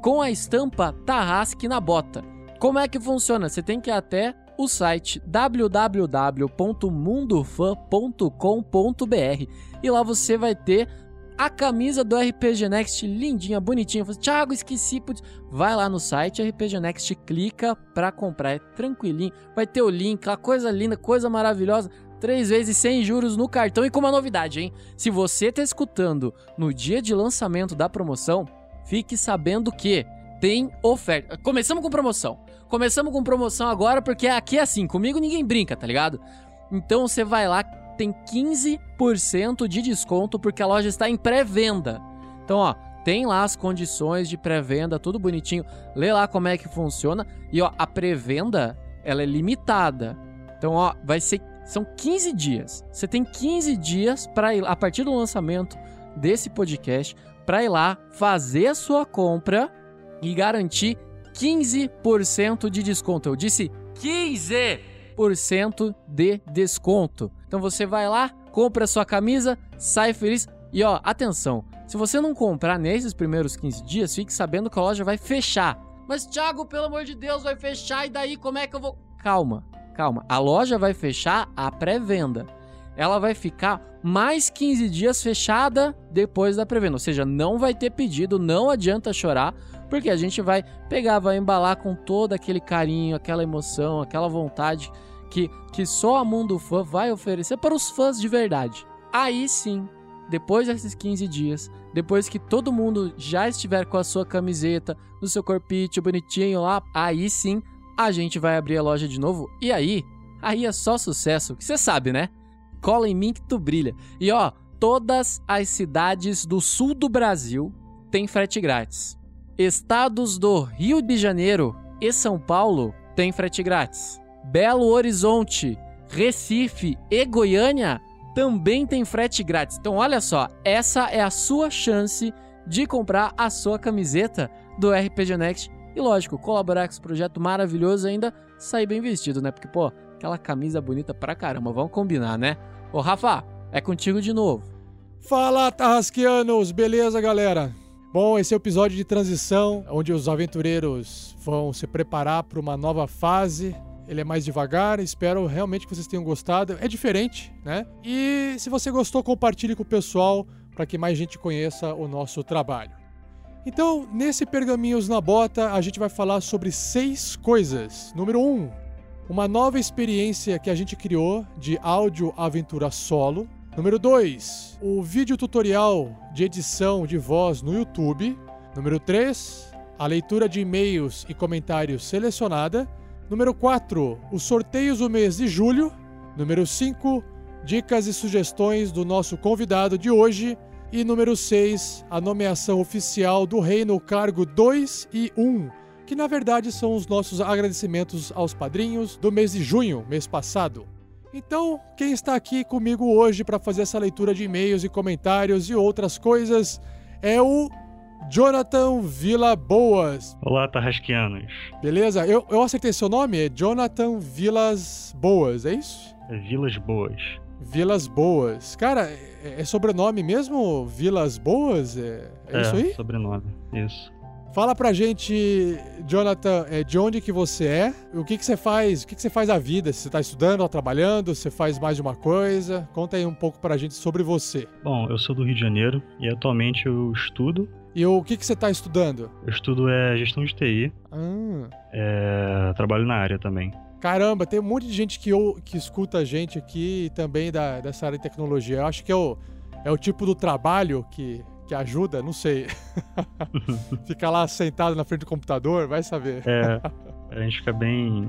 com a estampa Tarrasque na bota. Como é que funciona? Você tem que ir até o site www.mundofan.com.br e lá você vai ter a camisa do RPG Next lindinha, bonitinha. Thiago, esqueci. Putz. Vai lá no site RPG Next, clica pra comprar. É tranquilinho. Vai ter o link, a coisa linda, coisa maravilhosa. Três vezes sem juros no cartão e com uma novidade, hein? Se você tá escutando no dia de lançamento da promoção, fique sabendo que tem oferta. Começamos com promoção. Começamos com promoção agora porque aqui é assim, comigo ninguém brinca, tá ligado? Então você vai lá, tem 15% de desconto porque a loja está em pré-venda. Então, ó, tem lá as condições de pré-venda, tudo bonitinho. Lê lá como é que funciona. E ó, a pré-venda, ela é limitada. Então, ó, vai ser são 15 dias. Você tem 15 dias para ir a partir do lançamento desse podcast para ir lá fazer a sua compra e garantir 15% de desconto. Eu disse 15% de desconto. Então você vai lá, compra sua camisa, sai feliz. E ó, atenção, se você não comprar nesses primeiros 15 dias, fique sabendo que a loja vai fechar. Mas Thiago, pelo amor de Deus, vai fechar e daí como é que eu vou? Calma, calma. A loja vai fechar a pré-venda. Ela vai ficar mais 15 dias fechada depois da pré-venda. Ou seja, não vai ter pedido, não adianta chorar, porque a gente vai pegar, vai embalar com todo aquele carinho, aquela emoção, aquela vontade que, que só a Mundo Fã vai oferecer para os fãs de verdade. Aí sim, depois desses 15 dias, depois que todo mundo já estiver com a sua camiseta, no seu corpite bonitinho lá, aí sim a gente vai abrir a loja de novo. E aí, aí é só sucesso, que você sabe, né? Cola em mim que tu brilha. E ó, todas as cidades do sul do Brasil têm frete grátis. Estados do Rio de Janeiro e São Paulo têm frete grátis. Belo Horizonte, Recife e Goiânia também tem frete grátis. Então olha só, essa é a sua chance de comprar a sua camiseta do RPG Next e lógico, colaborar com esse projeto maravilhoso ainda sair bem vestido, né? Porque pô, aquela camisa bonita pra caramba, vamos combinar, né? Ô Rafa, é contigo de novo. Fala, Tarrasqueanos! Beleza, galera? Bom, esse é o episódio de transição, onde os aventureiros vão se preparar para uma nova fase. Ele é mais devagar, espero realmente que vocês tenham gostado. É diferente, né? E se você gostou, compartilhe com o pessoal para que mais gente conheça o nosso trabalho. Então, nesse Pergaminhos na Bota, a gente vai falar sobre seis coisas. Número um, uma nova experiência que a gente criou de áudio aventura solo. Número 2, o vídeo tutorial de edição de voz no YouTube. Número 3, a leitura de e-mails e comentários selecionada. Número 4, os sorteios do mês de julho. Número 5, dicas e sugestões do nosso convidado de hoje. E número 6, a nomeação oficial do rei no cargo 2 e 1, que na verdade são os nossos agradecimentos aos padrinhos do mês de junho, mês passado. Então, quem está aqui comigo hoje para fazer essa leitura de e-mails e comentários e outras coisas é o Jonathan Vila Boas. Olá, Tarrasquianos. Beleza? Eu, eu acertei seu nome? É Jonathan Vilas Boas, é isso? É Vilas Boas. Vilas Boas. Cara, é, é sobrenome mesmo? Vilas Boas? É, é, isso aí? sobrenome, isso. Fala pra gente, Jonathan, é, de onde que você é? O que que você faz? O que que você faz da vida? Você tá estudando ou trabalhando? Você faz mais de uma coisa? Conta aí um pouco pra gente sobre você. Bom, eu sou do Rio de Janeiro e atualmente eu estudo. E o que que você tá estudando? Eu estudo é gestão de TI. Ah. É, trabalho na área também. Caramba, tem um monte de gente que, ou, que escuta a gente aqui também da, dessa área de tecnologia. Eu acho que é o, é o tipo do trabalho que, que ajuda, não sei. Ficar lá sentado na frente do computador, vai saber. É, a gente fica bem,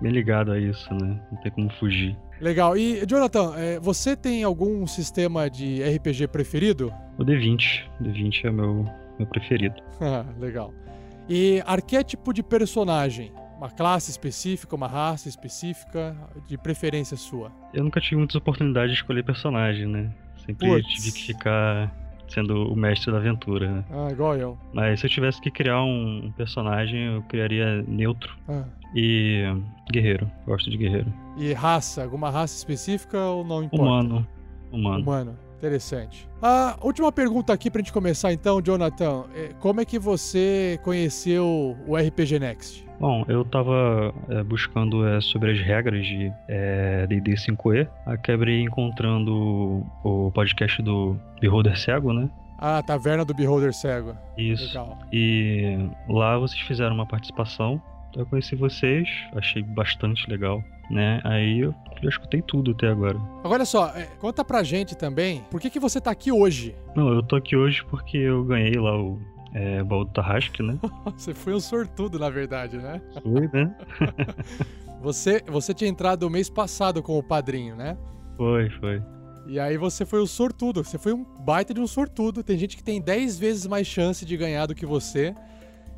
bem ligado a isso, né? Não tem como fugir. Legal. E, Jonathan, é, você tem algum sistema de RPG preferido? O D20. O D20 é meu, meu preferido. Legal. E arquétipo de personagem? Uma classe específica, uma raça específica, de preferência sua? Eu nunca tive muitas oportunidades de escolher personagem, né? Sempre Puts. tive que ficar sendo o mestre da aventura, né? Ah, igual eu. Mas se eu tivesse que criar um personagem, eu criaria neutro Ah. e guerreiro. Gosto de guerreiro. E raça? Alguma raça específica ou não importa? Humano. Humano. Humano. Interessante. A última pergunta aqui pra gente começar então, Jonathan. É, Como é que você conheceu o RPG Next? Bom, eu tava é, buscando é, sobre as regras de é, D&D 5e. Acabei encontrando o podcast do Beholder Cego, né? Ah, Taverna do Beholder Cego. Isso. Legal. E lá vocês fizeram uma participação. Eu conheci vocês, achei bastante legal, né? Aí eu já escutei tudo até agora. Agora olha só, é, conta pra gente também, por que, que você tá aqui hoje? Não, eu tô aqui hoje porque eu ganhei lá o é, baú do Tarrasque, né? Você foi um sortudo, na verdade, né? Foi, né? Você, você tinha entrado mês passado com o padrinho, né? Foi, foi. E aí você foi o sortudo. Você foi um baita de um sortudo. Tem gente que tem 10 vezes mais chance de ganhar do que você.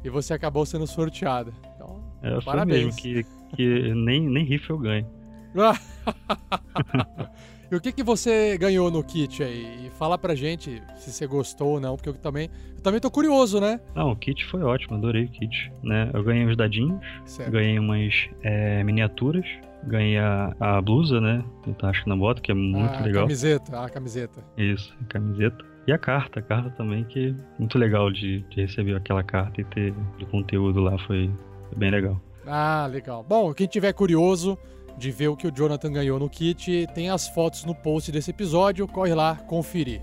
E você acabou sendo sorteado. Então, É, foi parabéns. mesmo que, que nem, nem rifle eu ganho. e o que, que você ganhou no kit aí? E fala pra gente se você gostou ou não, porque eu também, eu também tô curioso, né? Não, o kit foi ótimo, adorei o kit. Né? Eu ganhei os dadinhos, Certo. ganhei umas é, miniaturas, ganhei a, a blusa, né? Do Tarrasque na bota, que é muito a legal. camiseta, a camiseta. Isso, a camiseta. E a carta, a carta também, que é muito legal de, de receber aquela carta e ter de conteúdo lá, foi, foi bem legal. Ah, legal. Bom, quem tiver curioso de ver o que o Jonathan ganhou no kit, tem as fotos no post desse episódio, corre lá conferir.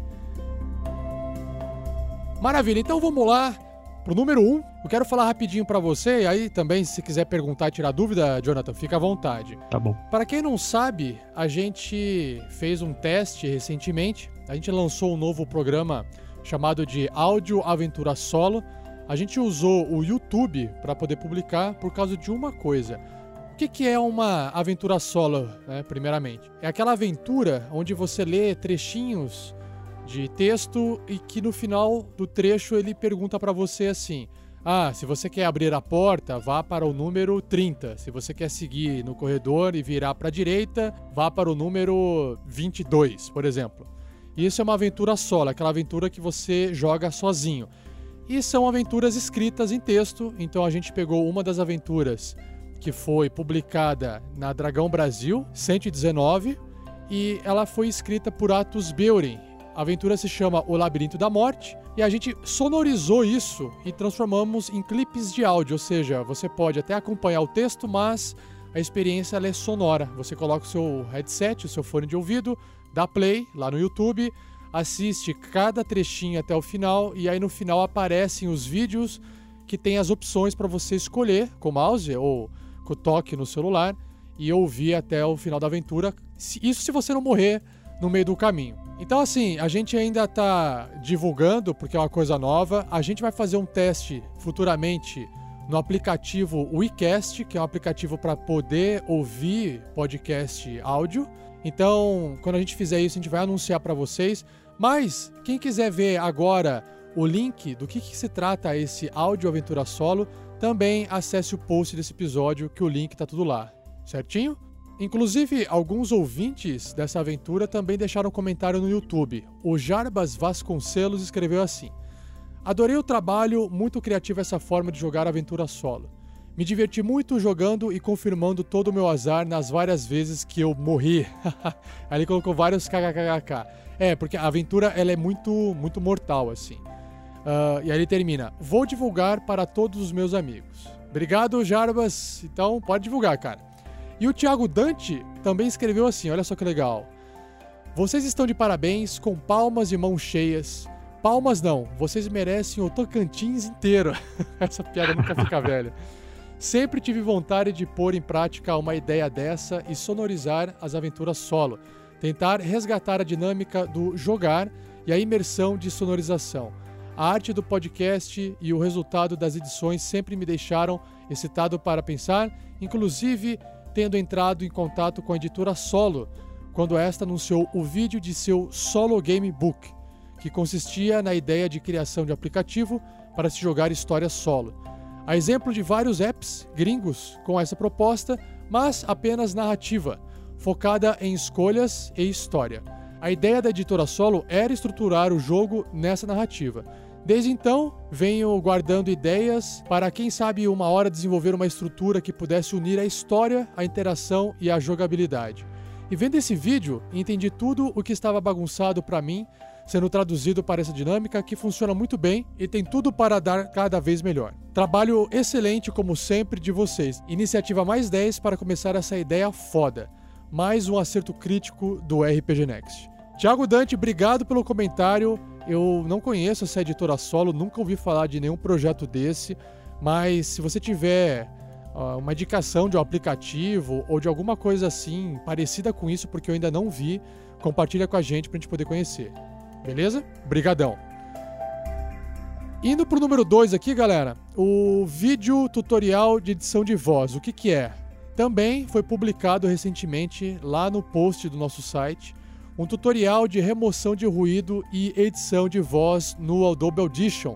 Maravilha, então vamos lá pro número 1. Um. Eu quero falar rapidinho pra você, e aí também se quiser perguntar e tirar dúvida, Jonathan, fica à vontade. Tá bom. Para quem não sabe, a gente fez um teste recentemente. A gente lançou um novo programa chamado de Áudio Aventura Solo. A gente usou o YouTube para poder publicar por causa de uma coisa. O que, que é uma aventura solo, né, primeiramente? É aquela aventura onde você lê trechinhos de texto e que no final do trecho ele pergunta para você assim: ah, se você quer abrir a porta, vá para o número 30. Se você quer seguir no corredor e virar para a direita, vá para o número 22, por exemplo. Isso é uma aventura solo, aquela aventura que você joga sozinho. E são aventuras escritas em texto, então a gente pegou uma das aventuras que foi publicada na Dragão Brasil 119 e ela foi escrita por Atos Beuren. A aventura se chama O Labirinto da Morte e a gente sonorizou isso e transformamos em clipes de áudio, ou seja, você pode até acompanhar o texto, mas a experiência é sonora. Você coloca o seu headset, o seu fone de ouvido, dá play lá no YouTube, assiste cada trechinho até o final e aí no final aparecem os vídeos que tem as opções para você escolher com o mouse ou com o toque no celular e ouvir até o final da aventura. Isso se você não morrer no meio do caminho. Então, assim, a gente ainda tá divulgando, porque é uma coisa nova. A gente vai fazer um teste futuramente no aplicativo WeCast, que é um aplicativo para poder ouvir podcast áudio. Então, quando a gente fizer isso, a gente vai anunciar para vocês. Mas, quem quiser ver agora o link do que, que se trata esse áudio aventura solo, também acesse o post desse episódio, que o link tá tudo lá. Certinho? Inclusive, alguns ouvintes dessa aventura também deixaram um comentário no YouTube. O Jarbas Vasconcelos escreveu assim: Adorei o trabalho, muito criativo essa forma de jogar aventura solo. Me diverti muito jogando e confirmando todo o meu azar nas várias vezes que eu morri. ele colocou vários kkkk. É, porque a aventura ela é muito, muito mortal, assim. Uh, e aí ele termina: Vou divulgar para todos os meus amigos. Obrigado, Jarbas. Então, pode divulgar, cara. E o Thiago Dante também escreveu assim: olha só que legal. Vocês estão de parabéns, com palmas e mãos cheias. Palmas não, vocês merecem o Tocantins inteiro. Essa piada nunca fica velha. Sempre tive vontade de pôr em prática uma ideia dessa e sonorizar as aventuras solo. Tentar resgatar a dinâmica do jogar e a imersão de sonorização. A arte do podcast e o resultado das edições sempre me deixaram excitado para pensar, inclusive tendo entrado em contato com a editora Solo, quando esta anunciou o vídeo de seu Solo Game Book, que consistia na ideia de criação de aplicativo para se jogar histórias solo. A exemplo de vários apps gringos com essa proposta, mas apenas narrativa, focada em escolhas e história. A ideia da editora Solo era estruturar o jogo nessa narrativa Desde então, venho guardando ideias para, quem sabe, uma hora desenvolver uma estrutura que pudesse unir a história, a interação e a jogabilidade. E vendo esse vídeo, entendi tudo o que estava bagunçado para mim, sendo traduzido para essa dinâmica que funciona muito bem e tem tudo para dar cada vez melhor. Trabalho excelente, como sempre, de vocês. Iniciativa mais 10 para começar essa ideia foda. Mais um acerto crítico do RPG Next. Tiago Dante, obrigado pelo comentário. Eu não conheço essa editora solo, nunca ouvi falar de nenhum projeto desse, mas se você tiver uh, uma indicação de um aplicativo ou de alguma coisa assim parecida com isso, porque eu ainda não vi, compartilha com a gente pra gente poder conhecer. Beleza? Brigadão. Indo pro número 2 aqui, galera, o vídeo tutorial de edição de voz. O que que é? Também foi publicado recentemente lá no post do nosso site um tutorial de remoção de ruído e edição de voz no Adobe Audition.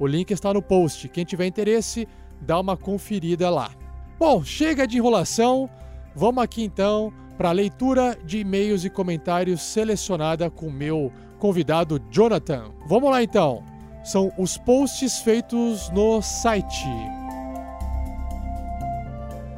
O link está no post. Quem tiver interesse, dá uma conferida lá. Bom, chega de enrolação. Vamos aqui então para a leitura de e-mails e comentários selecionada com meu convidado Jonathan. Vamos lá então. São os posts feitos no site.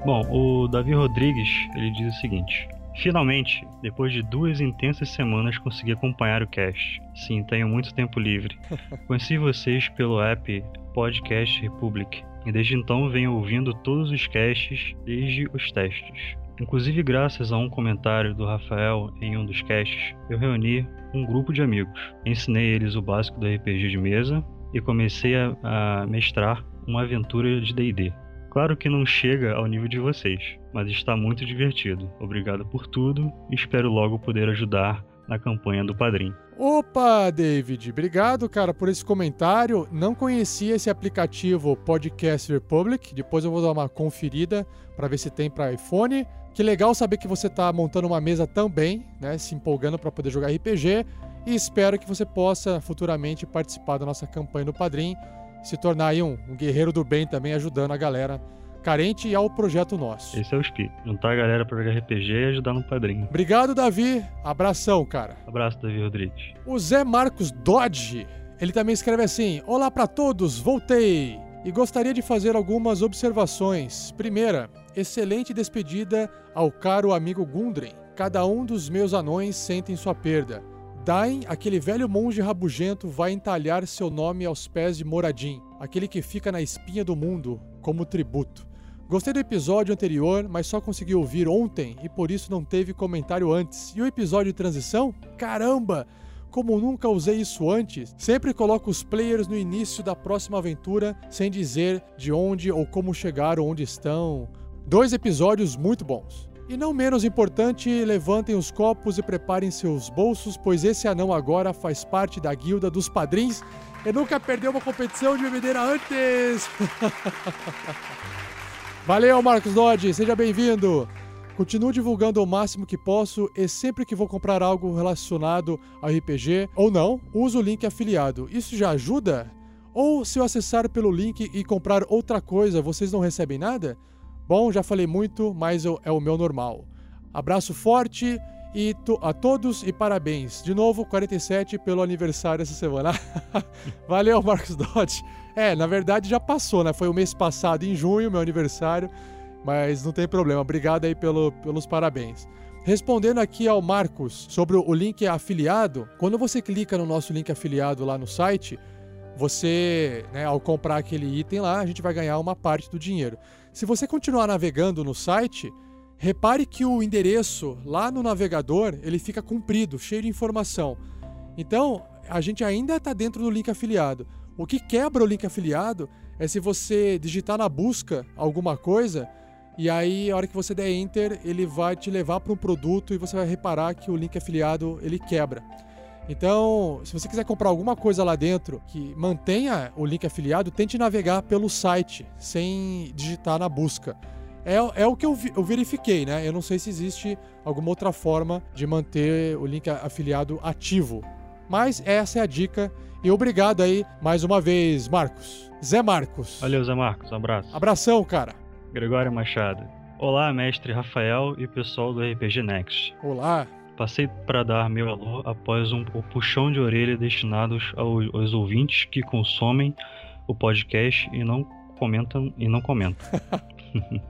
Bom, o Davi Rodrigues, ele diz o seguinte: Finalmente, depois de duas intensas semanas, consegui acompanhar o cast. Sim, tenho muito tempo livre. Conheci vocês pelo app Podcast Republic e desde então venho ouvindo todos os casts desde os testes. Inclusive, graças a um comentário do Rafael em um dos casts, eu reuni um grupo de amigos. Ensinei eles o básico do RPG de mesa e comecei a, a mestrar uma aventura de DD. Claro que não chega ao nível de vocês, mas está muito divertido. Obrigado por tudo e espero logo poder ajudar na campanha do Padrim. Opa, David, obrigado, cara, por esse comentário. Não conhecia esse aplicativo Podcast Republic. Depois eu vou dar uma conferida para ver se tem para iPhone. Que legal saber que você está montando uma mesa também, né, se empolgando para poder jogar RPG. E espero que você possa futuramente participar da nossa campanha no Padrim se tornar aí um, um guerreiro do bem também, ajudando a galera carente e ao projeto nosso. Esse é o espírito. Juntar a galera pra jogar RPG e ajudar no padrinho. Obrigado, Davi. Abração, cara. Abraço, Davi Rodrigues. O Zé Marcos Dodge, ele também escreve assim: Olá para todos, voltei. E gostaria de fazer algumas observações. Primeira, excelente despedida ao caro amigo Gundren. Cada um dos meus anões sentem sua perda. Dain, aquele velho monge rabugento, vai entalhar seu nome aos pés de Moradin, aquele que fica na espinha do mundo, como tributo. Gostei do episódio anterior, mas só consegui ouvir ontem e por isso não teve comentário antes. E o episódio de transição? Caramba! Como nunca usei isso antes, sempre coloco os players no início da próxima aventura sem dizer de onde ou como chegaram onde estão. Dois episódios muito bons. E não menos importante, levantem os copos e preparem seus bolsos, pois esse anão agora faz parte da guilda dos padrinhos e nunca perdeu uma competição de bebedeira antes. Valeu, Marcos Dodge, seja bem-vindo. Continuo divulgando o máximo que posso e sempre que vou comprar algo relacionado ao RPG ou não, uso o link afiliado. Isso já ajuda? Ou se eu acessar pelo link e comprar outra coisa, vocês não recebem nada? Bom, já falei muito, mas é o meu normal. Abraço forte e to a todos e parabéns. De novo, 47 pelo aniversário essa semana. Valeu, Marcos Dodge. É, na verdade já passou, né? Foi o mês passado, em junho, meu aniversário. Mas não tem problema. Obrigado aí pelo, pelos parabéns. Respondendo aqui ao Marcos sobre o link afiliado, quando você clica no nosso link afiliado lá no site, você, né, ao comprar aquele item lá, a gente vai ganhar uma parte do dinheiro. Se você continuar navegando no site, repare que o endereço lá no navegador ele fica comprido, cheio de informação. Então, a gente ainda está dentro do link afiliado. O que quebra o link afiliado é se você digitar na busca alguma coisa e aí, a hora que você der enter, ele vai te levar para um produto e você vai reparar que o link afiliado ele quebra. Então, se você quiser comprar alguma coisa lá dentro que mantenha o link afiliado, tente navegar pelo site sem digitar na busca. É, é o que eu, vi, eu verifiquei, né? Eu não sei se existe alguma outra forma de manter o link afiliado ativo. Mas essa é a dica. E obrigado aí mais uma vez, Marcos. Zé Marcos. Valeu, Zé Marcos. Um abraço. Abração, cara. Gregório Machado. Olá, mestre Rafael e pessoal do RPG Next. Olá. Passei para dar meu alô após um, puxão de orelha destinados aos, aos ouvintes que consomem o podcast e não comentam e não comentam.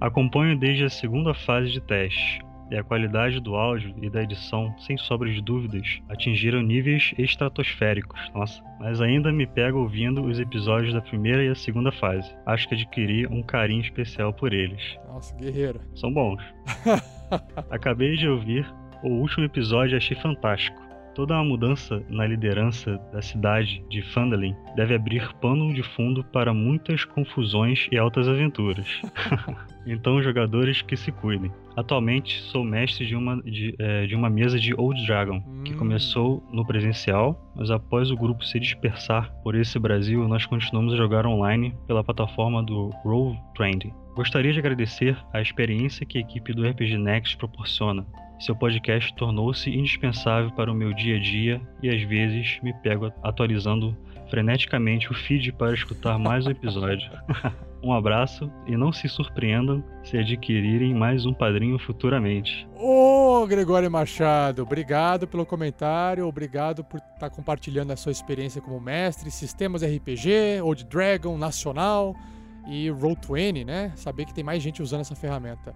Acompanho desde a segunda fase de teste e a qualidade do áudio e da edição, sem sombra de dúvidas, atingiram níveis estratosféricos. Nossa, mas ainda me pego ouvindo os episódios da primeira e a segunda fase. Acho que adquiri um carinho especial por eles. Nossa, guerreiro. São bons. Acabei de ouvir o último episódio achei fantástico. Toda uma mudança na liderança da cidade de Phandalin deve abrir pano de fundo para muitas confusões e altas aventuras. então, jogadores que se cuidem. Atualmente sou mestre de uma, de, é, de uma mesa de Old Dragon, que começou no presencial, mas após o grupo se dispersar por esse Brasil, nós continuamos a jogar online pela plataforma do Roll20. Gostaria de agradecer a experiência que a equipe do RPG Next proporciona. Seu podcast tornou-se indispensável para o meu dia a dia e às vezes me pego atualizando freneticamente o feed para escutar mais um episódio. um abraço e não se surpreendam se adquirirem mais um padrinho futuramente. Ô, Gregório Machado, obrigado pelo comentário, obrigado por estar tá compartilhando a sua experiência como mestre, sistemas RPG, Old Dragon, Nacional e Roll20, né? Saber que tem mais gente usando essa ferramenta.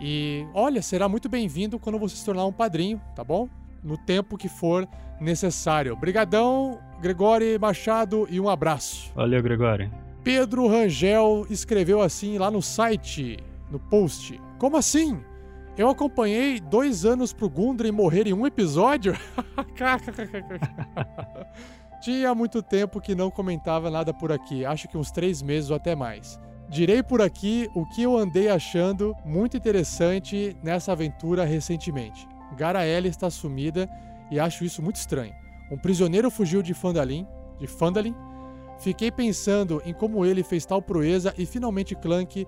E olha, será muito bem-vindo quando você se tornar um padrinho, tá bom? No tempo que for necessário. Obrigadão, Gregório Machado, e um abraço. Valeu, Gregório. Pedro Rangel escreveu assim lá no site, no post. Como assim? Eu acompanhei dois anos pro Gundren morrer em um episódio? Tinha muito tempo que não comentava nada por aqui, acho que uns três meses ou até mais. Direi por aqui o que eu andei achando muito interessante nessa aventura recentemente. Garaele está sumida e acho isso muito estranho. Um prisioneiro fugiu de Fandalin, de Fandalin. Fiquei pensando em como ele fez tal proeza e finalmente Clank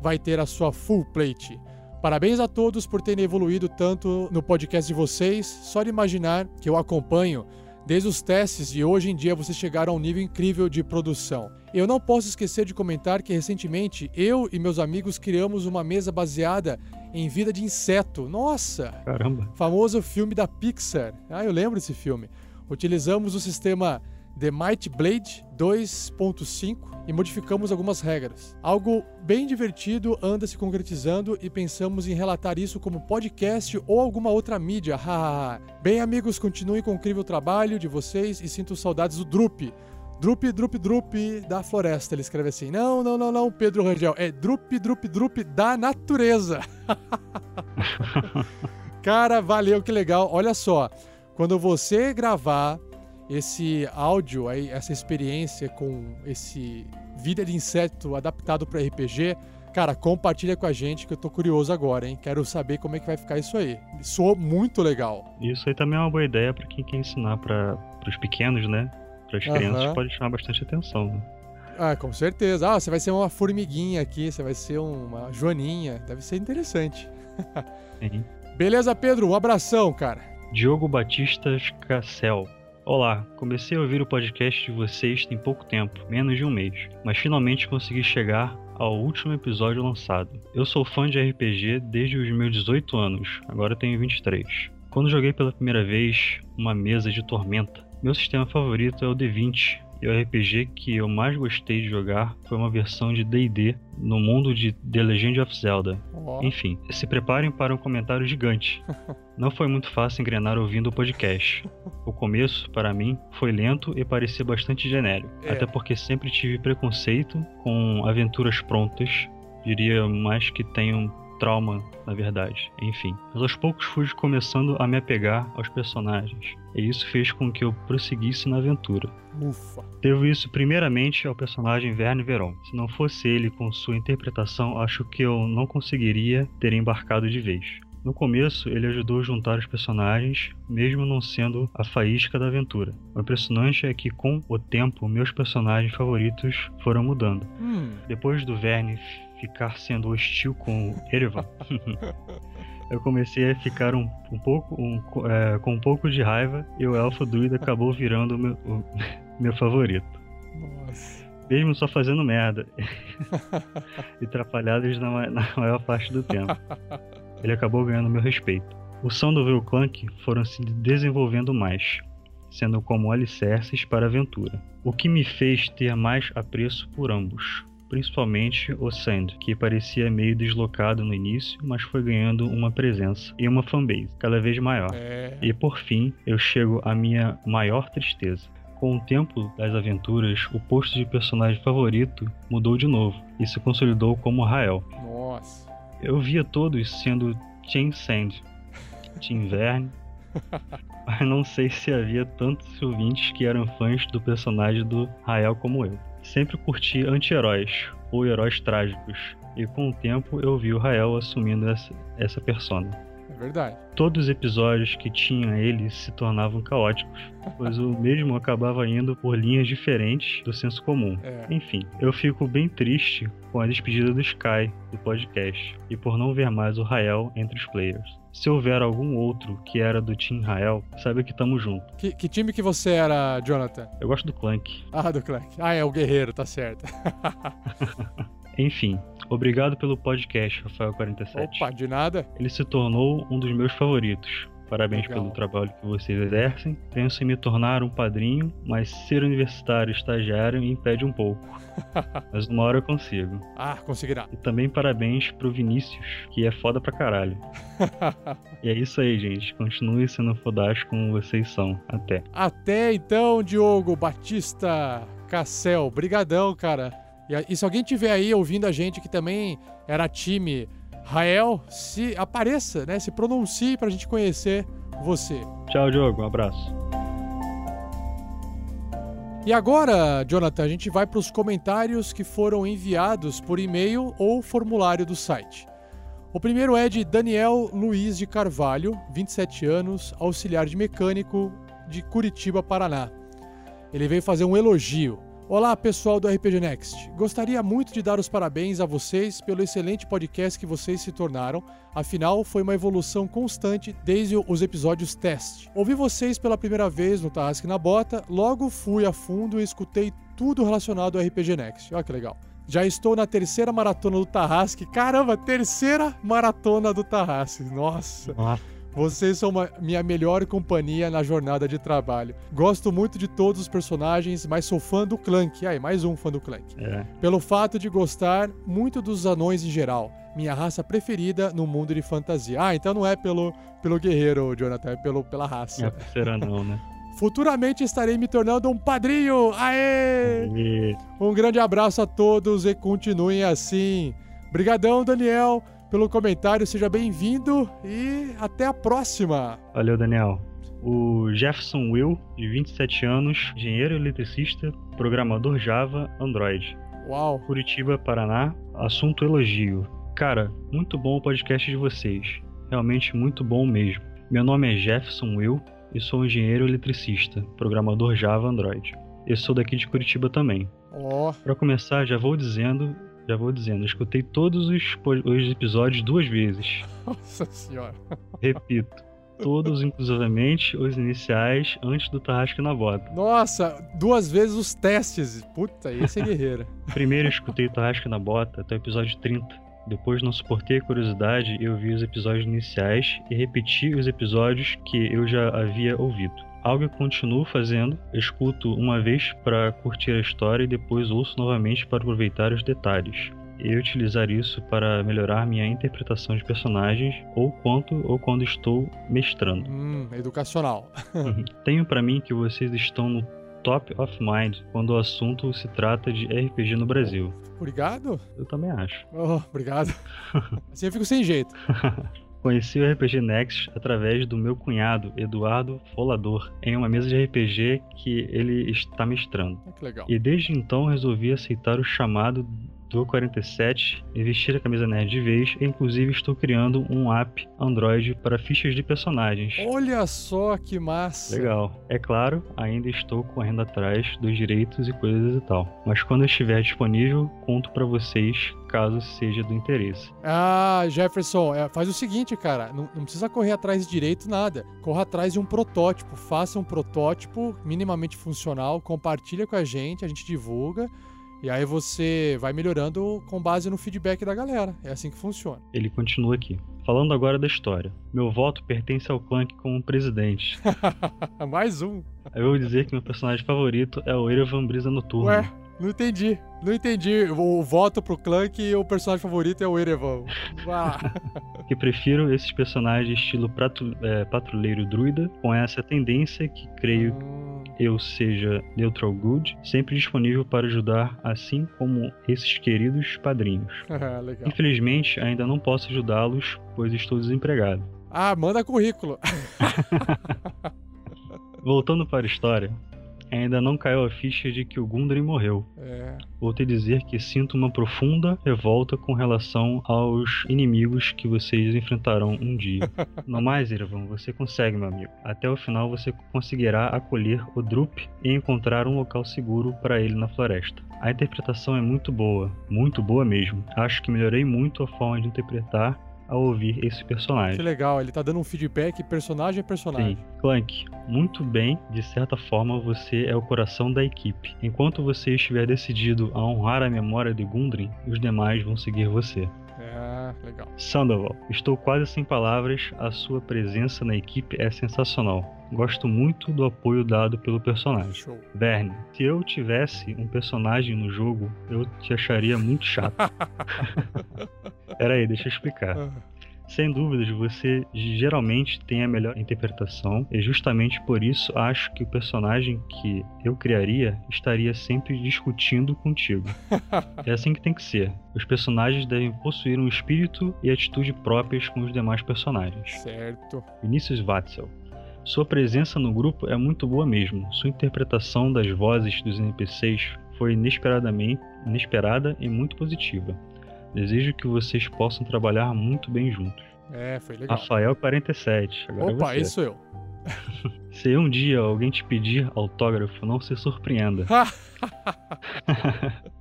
vai ter a sua full plate. Parabéns a todos por terem evoluído tanto no podcast de vocês. Só de imaginar que eu acompanho desde os testes e hoje em dia vocês chegaram a um nível incrível de produção. Eu não posso esquecer de comentar que recentemente eu e meus amigos criamos uma mesa baseada em vida de inseto. Nossa! Caramba! Famoso filme da Pixar. Ah, eu lembro desse filme. Utilizamos o sistema The Might Blade 2.5 e modificamos algumas regras. Algo bem divertido anda se concretizando e pensamos em relatar isso como podcast ou alguma outra mídia. bem, amigos, continuem com o incrível trabalho de vocês e sinto saudades do Drup. Drup, Drup, Drup da floresta. Ele escreve assim: Não, não, não, não, Pedro Rangel. É Drup, Drup, Drup da natureza. Cara, valeu, que legal. Olha só, quando você gravar esse áudio, aí, essa experiência com esse vida de inseto adaptado para RPG, Cara, compartilha com a gente que eu tô curioso agora, hein? Quero saber como é que vai ficar isso aí. Soou muito legal. Isso aí também é uma boa ideia pra quem quer ensinar para os pequenos, né? Para as Aham. crianças pode chamar bastante atenção. Né? Ah, com certeza. Ah, você vai ser uma formiguinha aqui, você vai ser uma joaninha. Deve ser interessante. Sim. Beleza, Pedro? Um abração, cara. Diogo Batista Cassel. Olá, comecei a ouvir o podcast de vocês tem pouco tempo, menos de um mês, mas finalmente consegui chegar ao último episódio lançado. Eu sou fã de RPG desde os meus 18 anos, agora tenho 23. Quando joguei pela primeira vez uma mesa de Tormenta, meu sistema favorito é o D20, e o RPG que eu mais gostei de jogar foi uma versão de D&D no mundo de The Legend of Zelda. Ó. Enfim, se preparem para um comentário gigante. Não foi muito fácil engrenar ouvindo o podcast. O começo, para mim, foi lento e parecia bastante genérico. É. Até porque sempre tive preconceito com aventuras prontas. Diria mais que tenho trauma, na verdade. Enfim. Mas aos poucos fui começando a me apegar aos personagens. E isso fez com que eu prosseguisse na aventura. Ufa. Devo isso primeiramente ao personagem Verne Veron. Se não fosse ele com sua interpretação, acho que eu não conseguiria ter embarcado de vez. No começo, ele ajudou a juntar os personagens, mesmo não sendo a faísca da aventura. O impressionante é que, com o tempo, meus personagens favoritos foram mudando. Hum. Depois do Verne ficar sendo hostil com o Erevan, eu comecei a ficar um, um pouco um, é, com um pouco de raiva e o elfo druida acabou virando o meu, o meu favorito. Nossa. Mesmo só fazendo merda e atrapalhadas na, na maior parte do tempo. Ele acabou ganhando meu respeito. O Sandoval Clank foram se desenvolvendo mais, sendo como alicerces para a aventura. O que me fez ter mais apreço por ambos. Principalmente o Sand, que parecia meio deslocado no início, mas foi ganhando uma presença e uma fanbase cada vez maior. É. E por fim, eu chego à minha maior tristeza. Com o tempo das aventuras, o posto de personagem favorito mudou de novo e se consolidou como Rael. Nossa. Eu via todos sendo Team Sand, Team Verne, mas não sei se havia tantos ouvintes que eram fãs do personagem do Rael como eu. Sempre curti anti-heróis ou heróis trágicos, e com o tempo eu vi o Rael assumindo essa, essa persona. É verdade. Todos os episódios que tinha ele se tornavam caóticos, pois o mesmo acabava indo por linhas diferentes do senso comum. É. Enfim, eu fico bem triste com a despedida do Sky do podcast e por não ver mais o Rael entre os players. Se houver algum outro que era do Team Rael, saiba que tamo junto. Que, que time que você era, Jonathan? Eu gosto do Clank. Ah, do Clank. Ah, é o guerreiro, tá certo. Enfim, obrigado pelo podcast, Rafael47. Opa, de nada. Ele se tornou um dos meus favoritos. Parabéns Legal. pelo trabalho que vocês exercem. Penso em me tornar um padrinho, mas ser universitário e estagiário me impede um pouco. mas uma hora eu consigo. Ah, conseguirá. E também parabéns pro Vinícius, que é foda pra caralho. e é isso aí, gente. Continue sendo fodástico como vocês são. Até. Até então, Diogo Batista Cassel. Brigadão, cara. E, e se alguém tiver aí ouvindo a gente que também era time Rael, se apareça, né? Se pronuncie pra gente conhecer você. Tchau, Diogo. Um abraço. E agora, Jonathan, a gente vai para os comentários que foram enviados por e-mail ou formulário do site. O primeiro é de Daniel Luiz de Carvalho, 27 anos, auxiliar de mecânico de Curitiba, Paraná. Ele veio fazer um elogio. Olá, pessoal do RPG Next. Gostaria muito de dar os parabéns a vocês pelo excelente podcast que vocês se tornaram. Afinal, foi uma evolução constante desde os episódios teste. Ouvi vocês pela primeira vez no Tarrasque na Bota, logo fui a fundo e escutei tudo relacionado ao RPG Next. Olha que legal. Já estou na terceira maratona do Tarrasque. Caramba, terceira maratona do Tarrasque. Nossa. Nossa. Vocês são uma- minha melhor companhia na jornada de trabalho. Gosto muito de todos os personagens, mas sou fã do Clank. Aí, mais um fã do Clank. É. Pelo fato de gostar muito dos anões em geral. Minha raça preferida no mundo de fantasia. Ah, então não é pelo, pelo guerreiro, Jonathan, é pelo, pela raça. É por será não, né? Futuramente estarei me tornando um padrinho. Aê! E... Um grande abraço a todos e continuem assim. Brigadão, Daniel, pelo comentário. Seja bem-vindo e até a próxima. Valeu, Daniel. O Jefferson Will, de 27 anos, engenheiro eletricista, programador Java, Android. Uau. Curitiba, Paraná. Assunto elogio. Cara, muito bom o podcast de vocês. Realmente muito bom mesmo. Meu nome é Jefferson Will e sou engenheiro eletricista, programador Java Android. Eu sou daqui de Curitiba também. Ó. Para começar, já vou dizendo, já vou dizendo, escutei todos os, os episódios duas vezes. Nossa senhora. Repito, todos, inclusivamente os iniciais, antes do Tarrasque na Bota. Nossa, duas vezes os testes. Puta, esse é guerreiro. Primeiro eu escutei o Tarrasque na Bota até o episódio 30. Depois não suportei a curiosidade e eu vi os episódios iniciais e repeti os episódios que eu já havia ouvido. Algo que continuo fazendo, escuto uma vez para curtir a história e depois ouço novamente para aproveitar os detalhes. E utilizar isso para melhorar minha interpretação de personagens ou quanto ou quando estou mestrando. Hum, educacional. Tenho para mim que vocês estão no top of mind quando o assunto se trata de RPG no Brasil. Obrigado. Eu também acho. Oh, obrigado. Assim eu fico sem jeito. Conheci o RPG Next através do meu cunhado, Eduardo Folador, em uma mesa de RPG que ele está mestrando. Ah, Que legal. E desde então resolvi aceitar o chamado do 47 e vestir a camisa nerd de vez, e inclusive estou criando um app Android para fichas de personagens. Olha só que massa. Legal. É claro, ainda estou correndo atrás dos direitos e coisas e tal. Mas quando estiver disponível, conto para vocês caso seja do interesse. Ah, Jefferson, é, faz o seguinte, cara. Não, não precisa correr atrás de direito, nada. Corra atrás de um protótipo. Faça um protótipo minimamente funcional, compartilha com a gente, a gente divulga. E aí você vai melhorando com base no feedback da galera. É assim que funciona. Ele continua aqui. Falando agora da história. Meu voto pertence ao Clank como presidente. Mais um. Eu vou dizer que meu personagem favorito é o Erevan Brisa Noturna. Ué, não entendi. Não entendi. O voto pro Clank e o personagem favorito é o Erevan. Que prefiro esses personagens estilo pratu- é, patrulheiro druida, com essa tendência que creio eu seja neutral good, sempre disponível para ajudar, assim como esses queridos padrinhos. Legal. Infelizmente, ainda não posso ajudá-los, pois estou desempregado. Ah, manda currículo. Voltando para a história, ainda não caiu a ficha de que o Gundren morreu. É. Vou te dizer que sinto uma profunda revolta com relação aos inimigos que vocês enfrentarão um dia. no mais, Irvan, você consegue, meu amigo. Até o final você conseguirá acolher o Drup e encontrar um local seguro para ele na floresta. A interpretação é muito boa, muito boa mesmo. Acho que melhorei muito a forma de interpretar ao ouvir esse personagem. Que legal, ele tá dando um feedback personagem a personagem. Sim. Clank, muito bem, de certa forma você é o coração da equipe. Enquanto você estiver decidido a honrar a memória de Gundren, os demais vão seguir você. É, legal. Sandoval, estou quase sem palavras, a sua presença na equipe é sensacional. Gosto muito do apoio dado pelo personagem. Show. Verne, se eu tivesse um personagem no jogo, eu te acharia muito chato. Pera aí, deixa eu explicar. Sem dúvidas, você geralmente tem a melhor interpretação, e justamente por isso acho que o personagem que eu criaria estaria sempre discutindo contigo. É assim que tem que ser. Os personagens devem possuir um espírito e atitude próprias com os demais personagens. Certo. Vinícius Watzel. Sua presença no grupo é muito boa mesmo. Sua interpretação das vozes dos NPCs foi inesperadamente inesperada e muito positiva. Desejo que vocês possam trabalhar muito bem juntos. É, foi legal. Rafael 47. Agora é Opa, você. isso eu. Se um dia alguém te pedir autógrafo, não se surpreenda.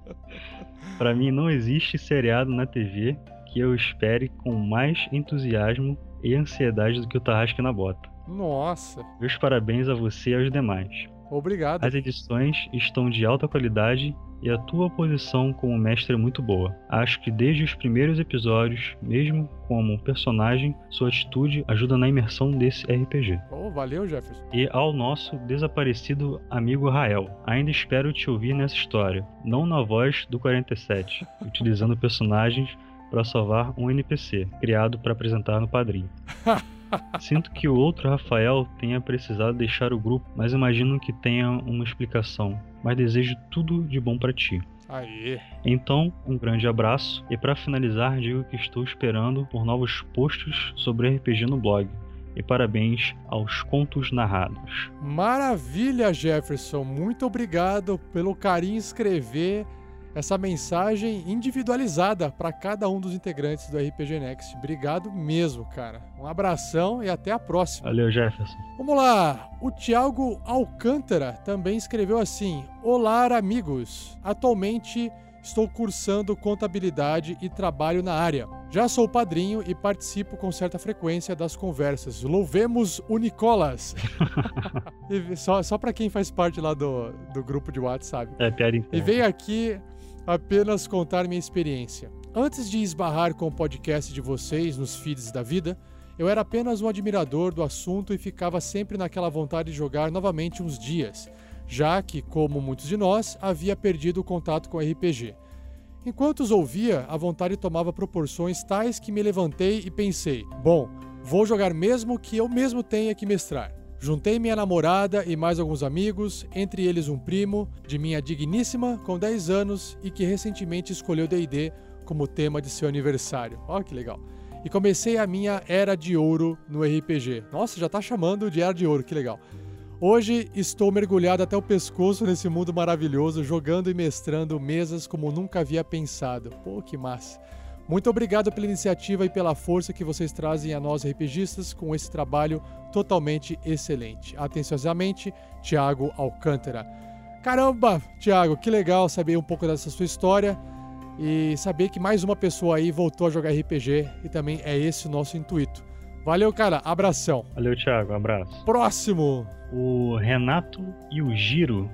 Para mim não existe seriado na TV que eu espere com mais entusiasmo e ansiedade do que o Tarrasque na Bota. Nossa. Meus parabéns a você e aos demais. Obrigado. As edições estão de alta qualidade e a tua posição como mestre é muito boa. Acho que desde os primeiros episódios, mesmo como personagem, sua atitude ajuda na imersão desse RPG. Oh, valeu, Jefferson. E ao nosso desaparecido amigo Rael, ainda espero te ouvir nessa história, não na voz do 47, utilizando personagens para salvar um NPC, criado para apresentar no padrinho. Sinto que o outro Rafael tenha precisado deixar o grupo, mas imagino que tenha uma explicação. Mas desejo tudo de bom para ti. Aê. Então, um grande abraço e para finalizar, digo que estou esperando por novos posts sobre RPG no blog. E parabéns aos contos narrados. Maravilha, Jefferson. Muito obrigado pelo carinho em escrever essa mensagem individualizada para cada um dos integrantes do RPG Next. Obrigado mesmo, cara. Um abração e até a próxima. Valeu, Jefferson. Vamos lá. O Thiago Alcântara também escreveu assim: Olá, amigos. Atualmente estou cursando contabilidade e trabalho na área. Já sou padrinho e participo com certa frequência das conversas. Louvemos o Nicolas! Só só para quem faz parte lá do, do grupo de WhatsApp. É, piada E venho aqui apenas contar minha experiência. Antes de esbarrar com o podcast de vocês nos feeds da vida, eu era apenas um admirador do assunto e ficava sempre naquela vontade de jogar novamente uns dias, já que, como muitos de nós, havia perdido o contato com RPG. Enquanto os ouvia, a vontade tomava proporções tais que me levantei e pensei: bom, vou jogar mesmo que eu mesmo tenha que mestrar. Juntei minha namorada e mais alguns amigos, entre eles um primo de minha digníssima com 10 anos e que recentemente escolheu D&D como tema de seu aniversário. Ó que legal. E comecei a minha era de ouro no RPG. Nossa, já tá chamando de era de ouro, que legal. Hoje estou mergulhado até o pescoço nesse mundo maravilhoso, jogando e mestrando mesas como nunca havia pensado. Pô, que massa. Muito obrigado pela iniciativa e pela força que vocês trazem a nós RPGistas com esse trabalho totalmente excelente. Atenciosamente, Thiago Alcântara. Caramba, Thiago, que legal saber um pouco dessa sua história e saber que mais uma pessoa aí voltou a jogar RPG e também é esse o nosso intuito. Valeu, cara. Abração. Valeu, Thiago. Abraço. Próximo. O Renato Yujiro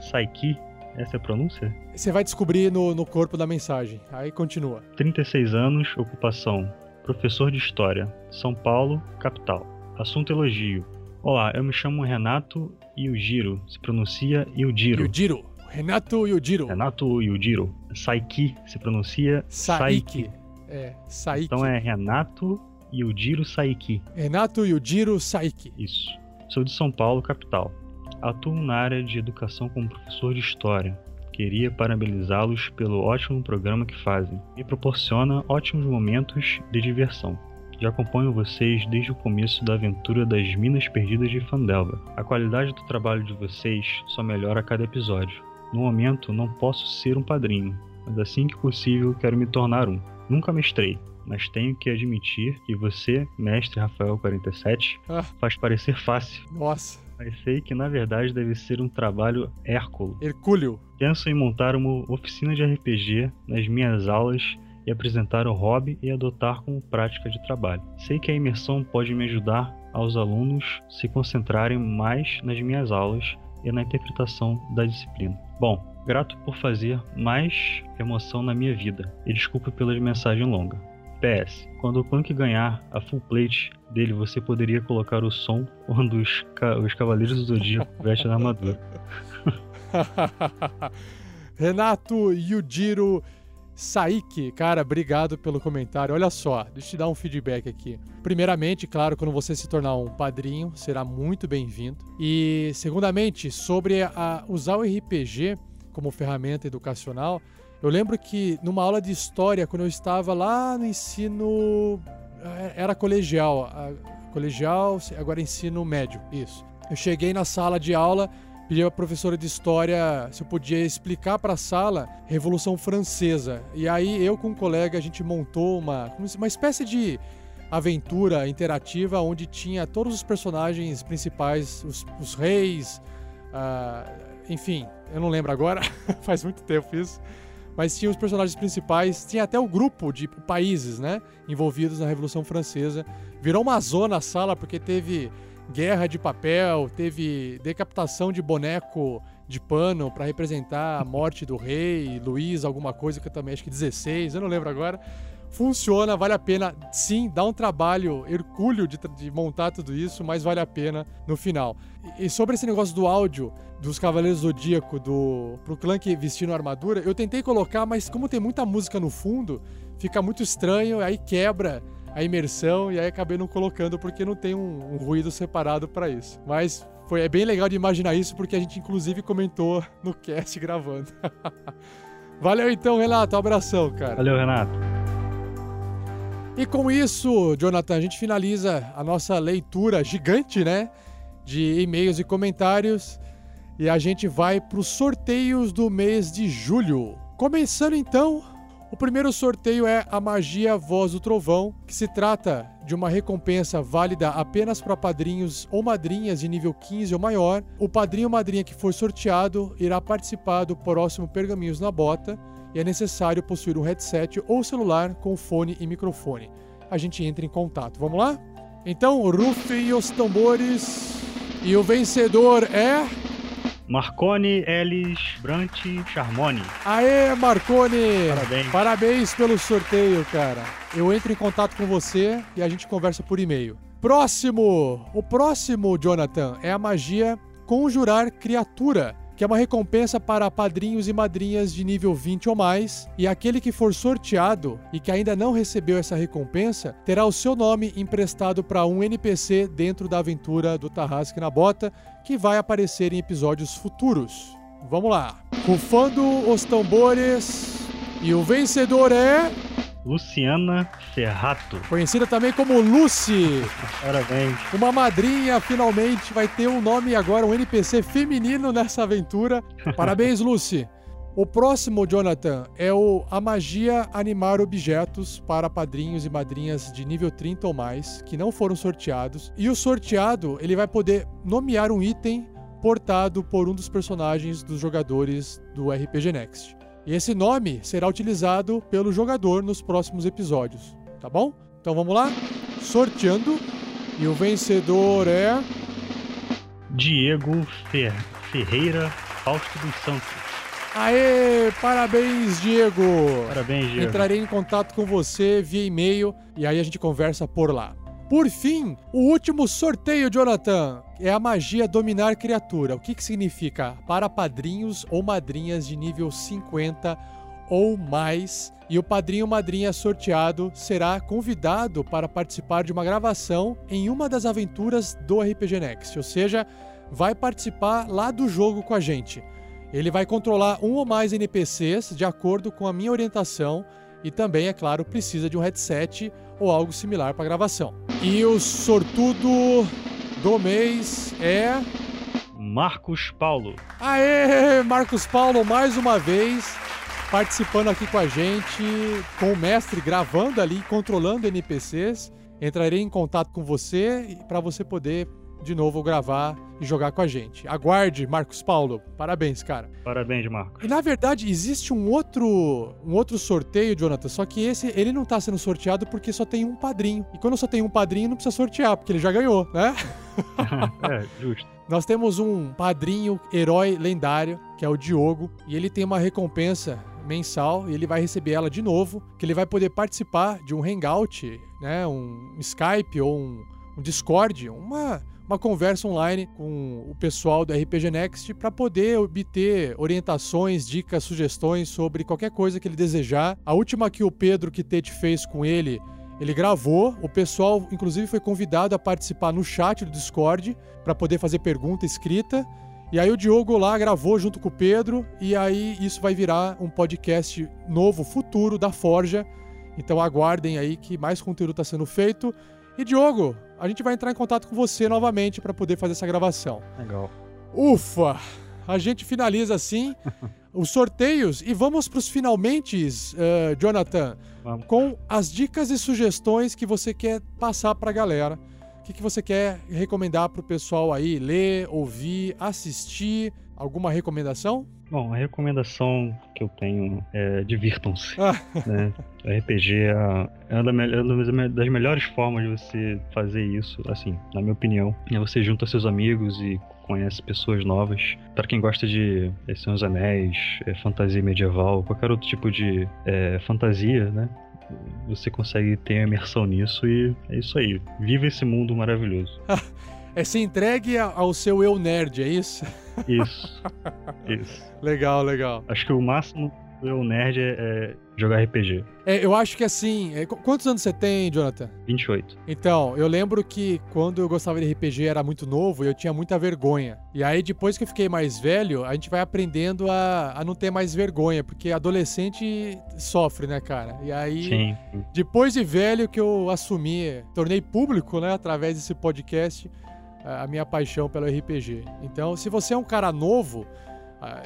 Saiki, essa é a pronúncia? Você vai descobrir no, no corpo da mensagem. Aí continua. 36 anos, ocupação. Professor de História. São Paulo, capital. Assunto elogio. Olá, eu me chamo Renato Yujiro. Se pronuncia Yujiro. Yujiro. Renato Yujiro. Renato Yujiro. Saiki se pronuncia Saiki. Saiki. É, Saiki. Então é Renato Yujiro Saiki. Renato Yujiro Saiki. Isso. Sou de São Paulo, capital. Atuo na área de educação como professor de história. Queria parabenizá-los pelo ótimo programa que fazem. Me proporciona ótimos momentos de diversão. Já acompanho vocês desde o começo da aventura das Minas Perdidas de Fandelva. A qualidade do trabalho de vocês só melhora a cada episódio. No momento, não posso ser um padrinho, mas assim que possível quero me tornar um. Nunca mestrei, mas tenho que admitir que você, mestre Rafael47, Ah. faz parecer fácil. Nossa. Mas sei que na verdade deve ser um trabalho hérculo. Hercúleo. Penso em montar uma oficina de RPG nas minhas aulas e apresentar o hobby e adotar como prática de trabalho. Sei que a imersão pode me ajudar aos alunos se concentrarem mais nas minhas aulas e na interpretação da disciplina. Bom, grato por fazer mais emoção na minha vida e desculpa pela mensagem longa. PS, quando o Clank ganhar a full plate dele, você poderia colocar o som quando os, ca- os Cavaleiros do Zodíaco vestem a armadura. Renato Yujiro Saiki, cara, obrigado pelo comentário. Olha só, deixa eu te dar um feedback aqui. Primeiramente, claro, quando você se tornar um padrinho, será muito bem-vindo. E, segundamente, sobre a, usar o RPG como ferramenta educacional, eu lembro que numa aula de história, quando eu estava lá no ensino. eh, Era colegial, colegial, agora ensino médio, isso. Eu cheguei na sala de aula pedi a professora de história se eu podia explicar para a sala Revolução Francesa. E aí eu com um colega a gente montou uma uma espécie de aventura interativa onde tinha todos os personagens principais, os, os reis, ah, enfim, eu não lembro agora, faz muito tempo isso. Mas tinha os personagens principais, tinha até o grupo de países, né, envolvidos na Revolução Francesa. Virou uma zona a sala porque teve guerra de papel, teve decapitação de boneco de pano para representar a morte do rei, Luís, alguma coisa que eu também acho que 16, eu não lembro agora. Funciona, vale a pena. Sim, dá um trabalho hercúleo de, de montar tudo isso, mas vale a pena no final. E, sobre esse negócio do áudio dos Cavaleiros Zodíaco do pro Clank vestindo armadura, eu tentei colocar, mas como tem muita música no fundo, fica muito estranho, aí quebra a imersão e aí acabei não colocando porque não tem um, um ruído separado para isso. Mas foi é bem legal de imaginar isso porque a gente inclusive comentou no cast gravando. Valeu então, Renato, um abração, cara. Valeu, Renato. E com isso, Jonathan, a gente finaliza a nossa leitura gigante, né? De e-mails e comentários. E a gente vai para os sorteios do mês de julho. Começando então, o primeiro sorteio é a Magia Voz do Trovão, que se trata de uma recompensa válida apenas para padrinhos ou madrinhas de nível 15 ou maior. O padrinho ou madrinha que for sorteado irá participar do próximo Pergaminhos na Bota e é necessário possuir um headset ou celular com fone e microfone. A gente entra em contato. Vamos lá? Então, rufem os tambores e o vencedor é. Marconi Ellis Brant Charmoni. Aê, Marconi! Parabéns. Parabéns pelo sorteio, cara. Eu entro em contato com você e a gente conversa por e-mail. Próximo! O próximo, Jonathan, é a magia Conjurar Criatura, que é uma recompensa para padrinhos e madrinhas de nível 20 ou mais, e aquele que for sorteado e que ainda não recebeu essa recompensa terá o seu nome emprestado para um NPC dentro da aventura do Tarrasque na Bota, que vai aparecer em episódios futuros. Vamos lá. Rufando os tambores. E o vencedor é. Luciana Serrato. Conhecida também como Lucy. Parabéns. Uma madrinha finalmente vai ter um nome agora, um NPC feminino nessa aventura. Parabéns, Lucy. O próximo, Jonathan, é o A Magia Animar Objetos para padrinhos e madrinhas de nível 30 ou mais, que não foram sorteados. E o sorteado, ele vai poder nomear um item portado por um dos personagens dos jogadores do RPG Next. E esse nome será utilizado pelo jogador nos próximos episódios, tá bom? Então vamos lá? Sorteando. E o vencedor é. Diego Fer Ferreira Fausto dos Santos. Aê, parabéns, Diego! Parabéns, Diego. Entrarei em contato com você via e-mail e aí a gente conversa por lá. Por fim, o último sorteio, Jonathan, é a magia dominar criatura. O que, que significa? Para padrinhos ou madrinhas de nível 50 ou mais. E o padrinho ou madrinha sorteado será convidado para participar de uma gravação em uma das aventuras do RPG Next. Ou seja, vai participar lá do jogo com a gente. Ele vai controlar um ou mais NPCs de acordo com a minha orientação e também, é claro, precisa de um headset ou algo similar para gravação. E o sortudo do mês é. Marcos Paulo. Aê, Marcos Paulo, mais uma vez participando aqui com a gente, com o mestre gravando ali, controlando NPCs. Entrarei em contato com você para você poder de novo gravar e jogar com a gente. Aguarde, Marcos Paulo. Parabéns, cara. Parabéns, Marcos. E na verdade existe um outro, um outro sorteio, Jonathan, só que esse ele não tá sendo sorteado porque só tem um padrinho. E quando só tem um padrinho não precisa sortear, porque ele já ganhou, né? é, justo. Nós temos um padrinho herói lendário, que é o Diogo, e ele tem uma recompensa mensal e ele vai receber ela de novo, que ele vai poder participar de um hangout, né, um Skype ou um, um Discord, uma uma conversa online com o pessoal do RPG Next para poder obter orientações, dicas, sugestões sobre qualquer coisa que ele desejar. A última que o Pedro Kitete fez com ele, ele gravou. O pessoal, inclusive, foi convidado a participar no chat do Discord para poder fazer pergunta escrita. E aí o Diogo lá gravou junto com o Pedro e aí isso vai virar um podcast novo, futuro da Forja. Então aguardem aí que mais conteúdo está sendo feito. E Diogo, a gente vai entrar em contato com você novamente para poder fazer essa gravação. Legal. Ufa! A gente finaliza assim os sorteios e vamos para os finalmente, uh, Jonathan, vamos. com as dicas e sugestões que você quer passar para a galera. O que, que você quer recomendar para o pessoal aí ler, ouvir, assistir? Alguma recomendação? Bom, a recomendação que eu tenho é divirtam-se. né? O RPG é, é uma das melhores formas de você fazer isso, assim, na minha opinião. É você junta seus amigos e conhece pessoas novas. Para quem gosta de é, Senhor dos Anéis, é, fantasia medieval, qualquer outro tipo de é, fantasia, né? Você consegue ter imersão nisso e é isso aí. Viva esse mundo maravilhoso. é se entregue ao seu eu nerd, é isso? Isso. Isso. Legal, legal. Acho que o máximo do eu nerd é, é jogar RPG. É, eu acho que assim. É, quantos anos você tem, Jonathan? 28. Então, eu lembro que quando eu gostava de RPG era muito novo e eu tinha muita vergonha. E aí, depois que eu fiquei mais velho, a gente vai aprendendo a, a não ter mais vergonha, porque adolescente sofre, né, cara? E aí, Sim. depois de velho que eu assumi, tornei público, né, através desse podcast, a minha paixão pelo RPG. Então, se você é um cara novo,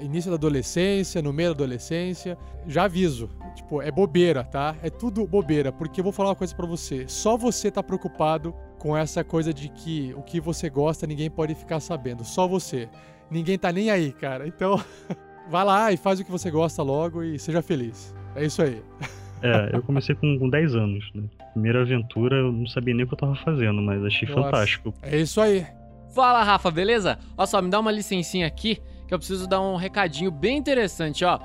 início da adolescência, no meio da adolescência. Já aviso, tipo, é bobeira, tá? É tudo bobeira, porque eu vou falar uma coisa pra você. Só você tá preocupado com essa coisa de que o que você gosta ninguém pode ficar sabendo. Só você. Ninguém tá nem aí, cara. Então, vai lá e faz o que você gosta logo e seja feliz. É isso aí. É, eu comecei com, com 10 anos, né? Primeira aventura, eu não sabia nem o que eu tava fazendo, mas achei Nossa. fantástico. É isso aí. Fala, Rafa, beleza? Olha só, me dá uma licencinha aqui, que eu preciso dar um recadinho bem interessante, ó.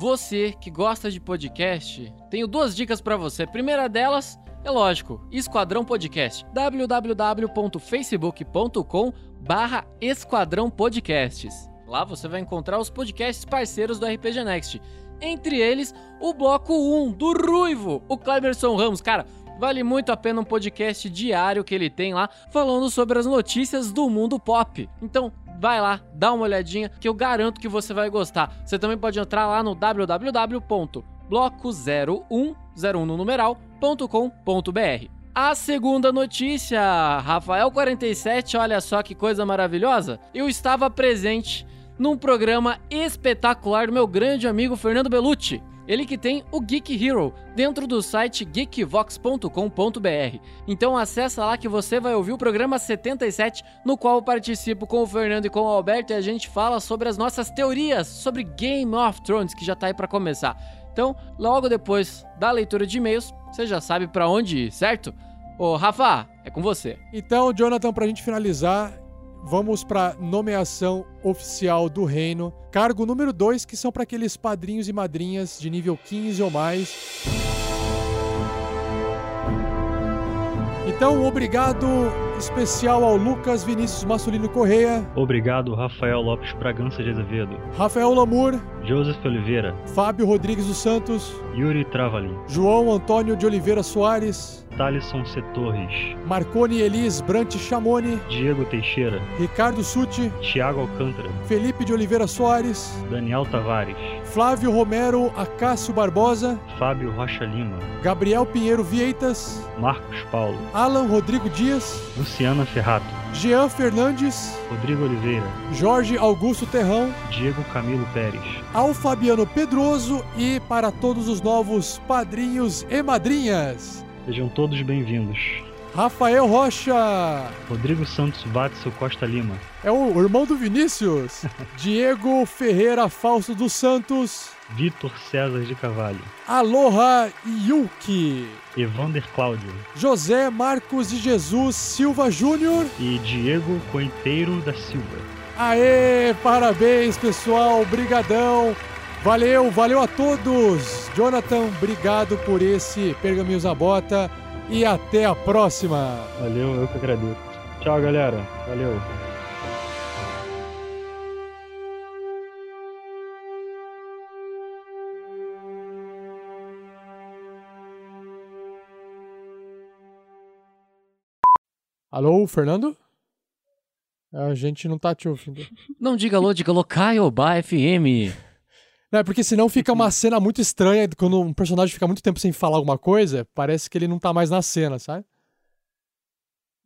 Você que gosta de podcast, tenho duas dicas pra você. A primeira delas é lógico, Esquadrão Podcast. www.facebook.com barra Esquadrão Podcasts. Lá você vai encontrar os podcasts parceiros do RPG Next. Entre eles, o bloco 1 do Ruivo, o Cleberson Ramos. Cara, vale muito a pena um podcast diário que ele tem lá, falando sobre as notícias do mundo pop. Então, vai lá, dá uma olhadinha, que eu garanto que você vai gostar. Você também pode entrar lá no www.bloco0101 no numeral.com.br. A segunda notícia, Rafael47, olha só que coisa maravilhosa. Eu estava presente num programa espetacular do meu grande amigo Fernando Bellucci. Ele que tem o Geek Hero dentro do site geekvox.com.br. Então acessa lá que você vai ouvir o programa 77, no qual eu participo com o Fernando e com o Alberto e a gente fala sobre as nossas teorias sobre Game of Thrones, que já tá aí para começar. Então, logo depois da leitura de e-mails, você já sabe para onde ir, certo? Ô, Rafa, é com você. Então, Jonathan, pra gente finalizar, vamos pra nomeação oficial do reino. Cargo número 2, que são para aqueles padrinhos e madrinhas de nível 15 ou mais. Então, obrigado especial ao Lucas Vinícius Massulino Correia, Obrigado, Rafael Lopes Bragança de Azevedo, Rafael Lamour, Joseph Oliveira, Fábio Rodrigues dos Santos, Yuri Travalin, João Antônio de Oliveira Soares, Thalisson C. Torres, Marconi Elis Brant Chamoni, Diego Teixeira, Ricardo Suti, Tiago Alcântara, Felipe de Oliveira Soares, Daniel Tavares, Flávio Romero Acácio Barbosa, Fábio Rocha Lima, Gabriel Pinheiro Vieitas, Marcos Paulo, Alan Rodrigo Dias, Luciana Ferrato, Jean Fernandes, Rodrigo Oliveira, Jorge Augusto Terrão, Diego Camilo Pérez, ao Fabiano Pedroso e para todos os novos padrinhos e madrinhas. Sejam todos bem-vindos. Rafael Rocha, Rodrigo Santos Watson Costa Lima, é o irmão do Vinícius. Diego Ferreira Fausto dos Santos, Vitor César de Carvalho, Aloha Yuki, Evander Cláudio José Marcos de Jesus Silva Júnior. e Diego Cointeiro da Silva. Aê, parabéns pessoal, brigadão. Valeu, valeu a todos. Jonathan, obrigado por esse Pergaminhos na Bota e até a próxima. Valeu, eu que agradeço. Tchau, galera. Valeu. Alô, Fernando? A gente não tá te ouvindo. Não diga alô, diga alô, Caiobá FM. Não, é porque senão fica uma cena muito estranha quando um personagem fica muito tempo sem falar alguma coisa, parece que ele não tá mais na cena, sabe?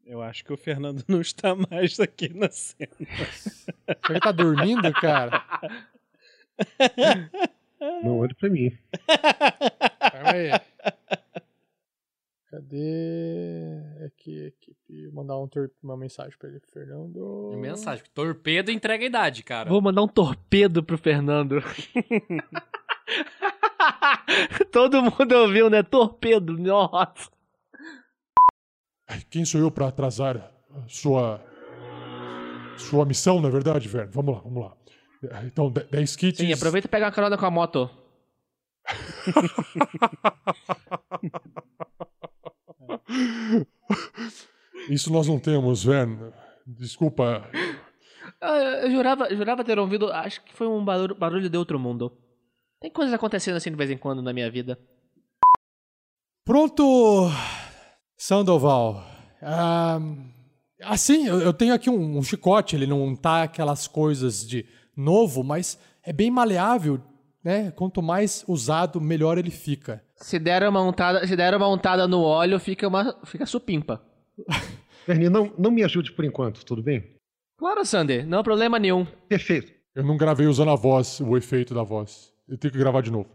Eu acho que o Fernando não está mais aqui na cena. Será que ele tá dormindo, cara? Não olhe pra mim. Calma aí. Cadê? Aqui, equipe. Mandar um tor- uma mensagem pra ele, Fernando. Mensagem. Torpedo entrega a idade, cara. Vou mandar um torpedo pro Fernando. Todo mundo ouviu, né? Torpedo, nossa. Quem sou eu pra atrasar a sua sua missão, na verdade, Vern? Vamos lá, vamos lá. Então, 10 kits. Sim, aproveita e pega uma carona com a moto. Isso nós não temos, Vern. Desculpa. Ah, Eu jurava, jurava ter ouvido, acho que foi um barulho, barulho de outro mundo. Tem coisas acontecendo assim de vez em quando na minha vida. Pronto, Sandoval. Ah, assim, eu, eu tenho aqui um, um chicote, ele não tá aquelas coisas de novo, mas é bem maleável, né? Quanto mais usado, melhor ele fica. Se der uma untada, se der uma untada no óleo, fica uma fica supimpa. Verni, não, não me ajude por enquanto, tudo bem? Claro, Sander, não há problema nenhum. Perfeito. Eu não gravei usando a voz, o efeito da voz. Eu tenho que gravar de novo.